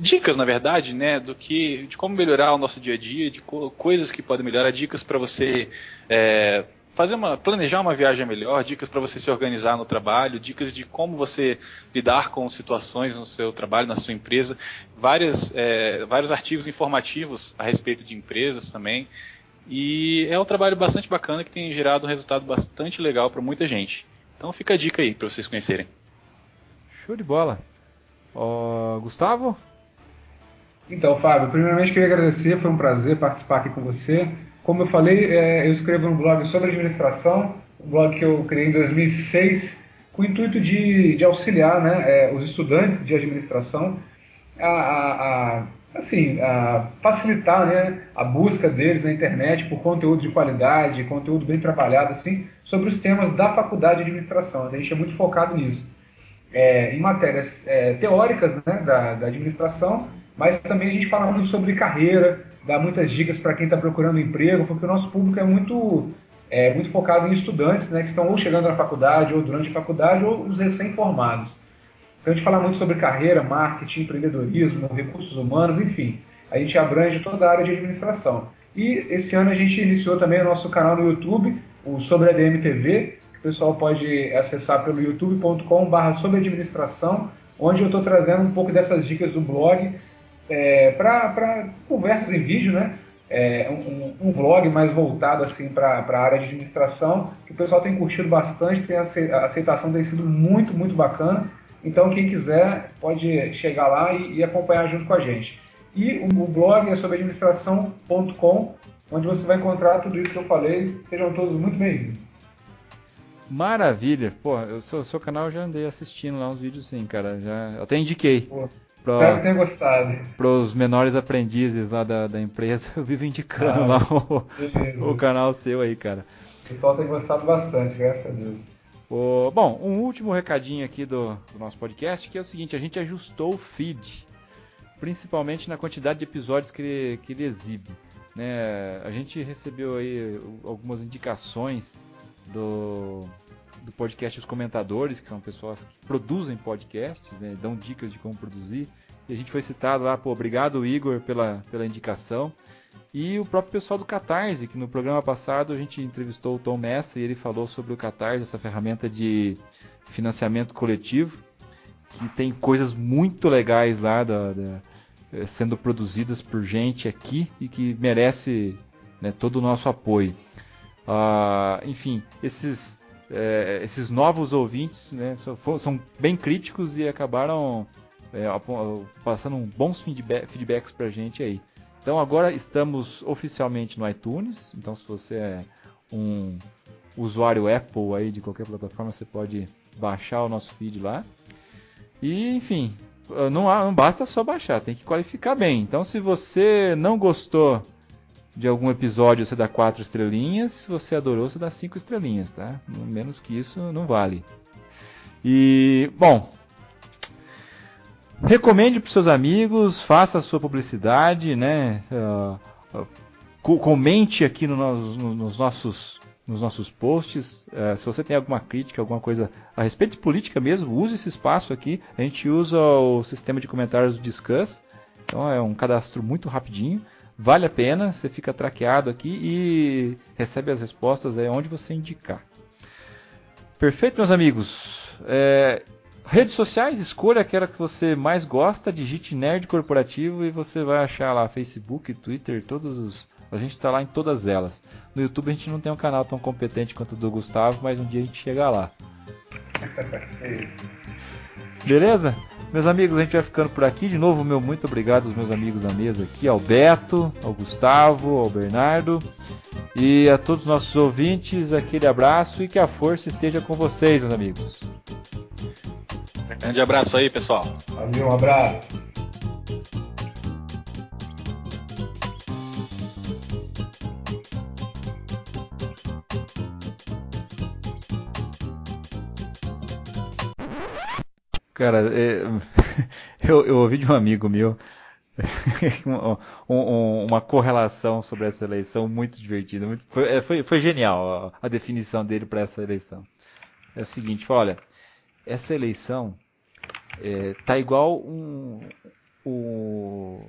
dicas, na verdade, né, do que de como melhorar o nosso dia a dia, de co coisas que podem melhorar, dicas para você é, fazer uma planejar uma viagem melhor, dicas para você se organizar no trabalho, dicas de como você lidar com situações no seu trabalho, na sua empresa, várias, é, vários artigos informativos a respeito de empresas também. E é um trabalho bastante bacana que tem gerado um resultado bastante legal para muita gente. Então fica a dica aí para vocês conhecerem. Show de bola. Gustavo? Então, Fábio, primeiramente queria agradecer, foi um prazer participar aqui com você. Como eu falei, é, eu escrevo um blog sobre administração, um blog que eu criei em 2006, com o intuito de, de auxiliar né, é, os estudantes de administração a, a, a assim, facilitar né, a busca deles na internet por conteúdo de qualidade, conteúdo bem trabalhado, assim, sobre os temas da faculdade de administração. A gente é muito focado nisso. É, em matérias é, teóricas né, da, da, administração, mas também a gente fala muito sobre carreira, dá muitas dicas para quem está procurando emprego, porque o nosso público é muito, é, muito focado em estudantes né, que estão ou chegando na faculdade, ou durante a faculdade, ou os recém-formados. Então a gente fala muito sobre carreira, marketing, empreendedorismo, recursos humanos, enfim. A gente abrange toda a área de administração. E esse ano a gente iniciou também o nosso canal no YouTube, o Sobre ADM TV, que o pessoal pode acessar pelo youtube.com.br sobre administração, onde eu estou trazendo um pouco dessas dicas do blog é, para conversas em vídeo, né? É, um, um, blog mais voltado assim para a área de administração, que o pessoal tem curtido bastante, tem a aceitação tem sido muito, muito bacana. Então, quem quiser pode chegar lá e, e acompanhar junto com a gente. E o, o blog é sobre administração.com, onde você vai encontrar tudo isso que eu falei. Sejam todos muito bem-vindos. Maravilha. Pô, o seu, seu canal eu já andei assistindo lá uns vídeos sim, cara. Já até indiquei. Pô, pra- Espero que tenha gostado. Para os menores aprendizes lá da, da empresa, eu vivo indicando Ah, lá o, o canal seu aí, cara. O pessoal tem gostado bastante, graças a Deus. O- bom, um último recadinho aqui do, do nosso podcast, que é o seguinte, a gente ajustou o feed, principalmente na quantidade de episódios que ele, que ele exibe. né? A gente recebeu aí algumas indicações do, do podcast Os Comentadores, que são pessoas que produzem podcasts, né? dão dicas de como produzir. E a gente foi citado lá, pô, obrigado Igor pela, pela indicação. E o próprio pessoal do Catarse, que no programa passado a gente entrevistou o Tom Messa e ele falou sobre o Catarse, essa ferramenta de financiamento coletivo, que tem coisas muito legais lá da- da- eh, sendo produzidas por gente aqui e que merece né, todo o nosso apoio. Ah, enfim, esses, eh, esses novos ouvintes né, são, são bem críticos e acabaram apo- passando bons feedback, feedbacks pra gente aí. Então agora estamos oficialmente no iTunes. Então se você é um usuário Apple aí de qualquer plataforma, você pode baixar o nosso feed lá. E enfim, não, há- não basta só baixar, tem que qualificar bem. Então se você não gostou de algum episódio, você dá quatro estrelinhas. Se você adorou, você dá cinco estrelinhas, tá? Menos que isso não vale. E bom, Recomende para seus amigos, faça a sua publicidade, né? Ah, co- comente aqui no nos, no- nos nossos, nos nossos posts. Ah, se você tem alguma crítica, alguma coisa a respeito de política mesmo, use esse espaço aqui. A gente usa o sistema de comentários do Discuss. Então é um cadastro muito rapidinho. Vale a pena, você fica traqueado aqui e recebe as respostas aí onde você indicar. Perfeito, meus amigos. É, redes sociais, escolha aquela que você mais gosta, digite Nerd Corporativo e você vai achar lá Facebook, Twitter, todos os. A gente está lá em todas elas. No YouTube a gente não tem um canal tão competente quanto o do Gustavo, mas um dia a gente chega lá. Beleza? Meus amigos, a gente vai ficando por aqui. De novo, meu muito obrigado aos meus amigos à mesa aqui, ao Beto, ao Gustavo, ao Bernardo e a todos os nossos ouvintes. Aquele abraço e que a força esteja com vocês, meus amigos. Grande abraço aí, pessoal. Valeu, um abraço. Cara, é, eu, eu ouvi de um amigo meu um- um- uma correlação sobre essa eleição muito divertida. muito- foi, é, foi- foi genial a, a definição dele para essa eleição. É o seguinte, fala, olha, essa eleição é, tá igual um, o,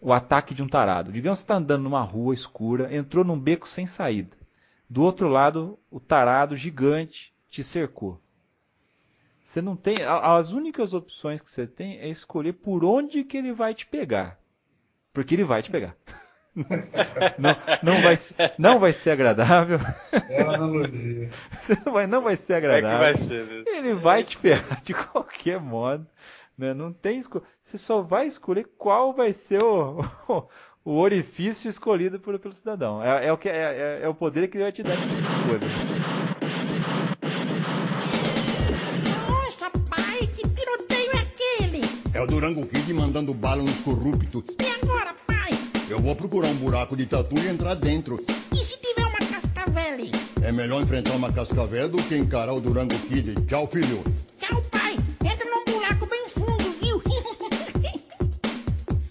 o ataque de um tarado. Digamos que está andando numa rua escura, entrou num beco sem saída. Do outro lado, o tarado gigante te cercou. Você não tem. As únicas opções que você tem é escolher por onde que ele vai te pegar. Porque ele vai te pegar. Não, não, vai, ser- não vai ser agradável. É uma analogia. Não vai, não vai ser É que agradável. vai ser mesmo. Ele vai te ferrar de qualquer modo. Né? Não tem esco... Você só vai escolher qual vai ser o, o orifício escolhido por- pelo cidadão. É, é o que, é, é- é o poder que ele vai te dar de escolha. Nossa, pai, que tiroteio é aquele? É o Durango Kid mandando bala nos corruptos. E agora, pai? Eu vou procurar um buraco de tatu e entrar dentro. E se tiver uma cascavel? É melhor enfrentar uma cascavel do que encarar o Durango Kid. Tchau, filho. Tchau, pai. Entra num buraco bem fundo, viu?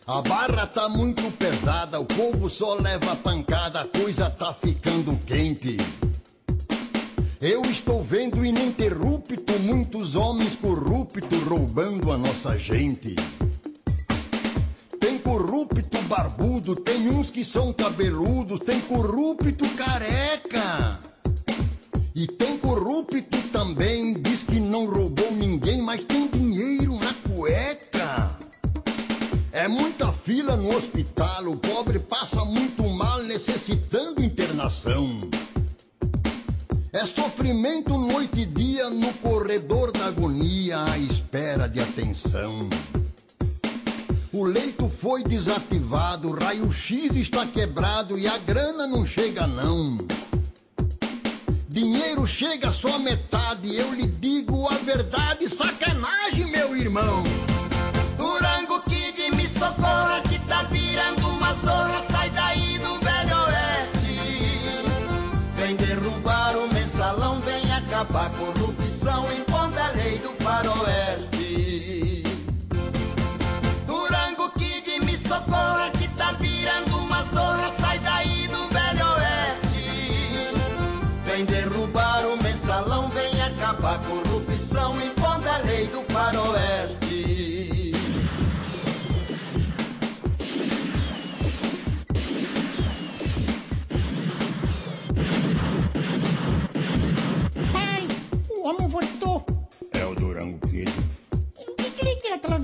A barra tá muito pesada, o povo só leva pancada, a coisa tá ficando quente. Eu estou vendo ininterrupto muitos homens corruptos roubando a nossa gente. Corrupto barbudo, tem uns que são cabeludos, tem corrupto careca. E tem corrupto também, diz que não roubou ninguém, mas tem dinheiro na cueca. É muita fila no hospital, o pobre passa muito mal necessitando internação. É sofrimento noite e dia no corredor da agonia à espera de atenção. O leito foi desativado, raio-x está quebrado e a grana não chega não. Dinheiro chega só metade, eu lhe digo a verdade, sacanagem, meu irmão. Durango Kid, me socorra que tá virando uma zorra,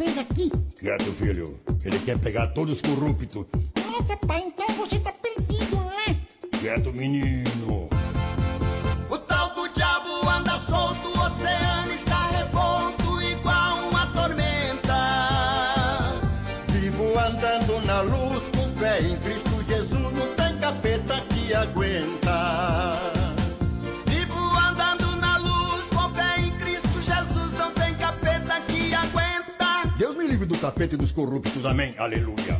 vez aqui? Quieto, filho. Ele quer pegar todos os corruptos. Nossa, pai, então você tá perdido, não é? Quieto, menino. O tal do diabo anda solto, o oceano está revolto igual uma tormenta. Vivo andando na luz com fé em Cristo Jesus, não tem capeta que aguenta. Do capeta e dos corruptos, amém, aleluia.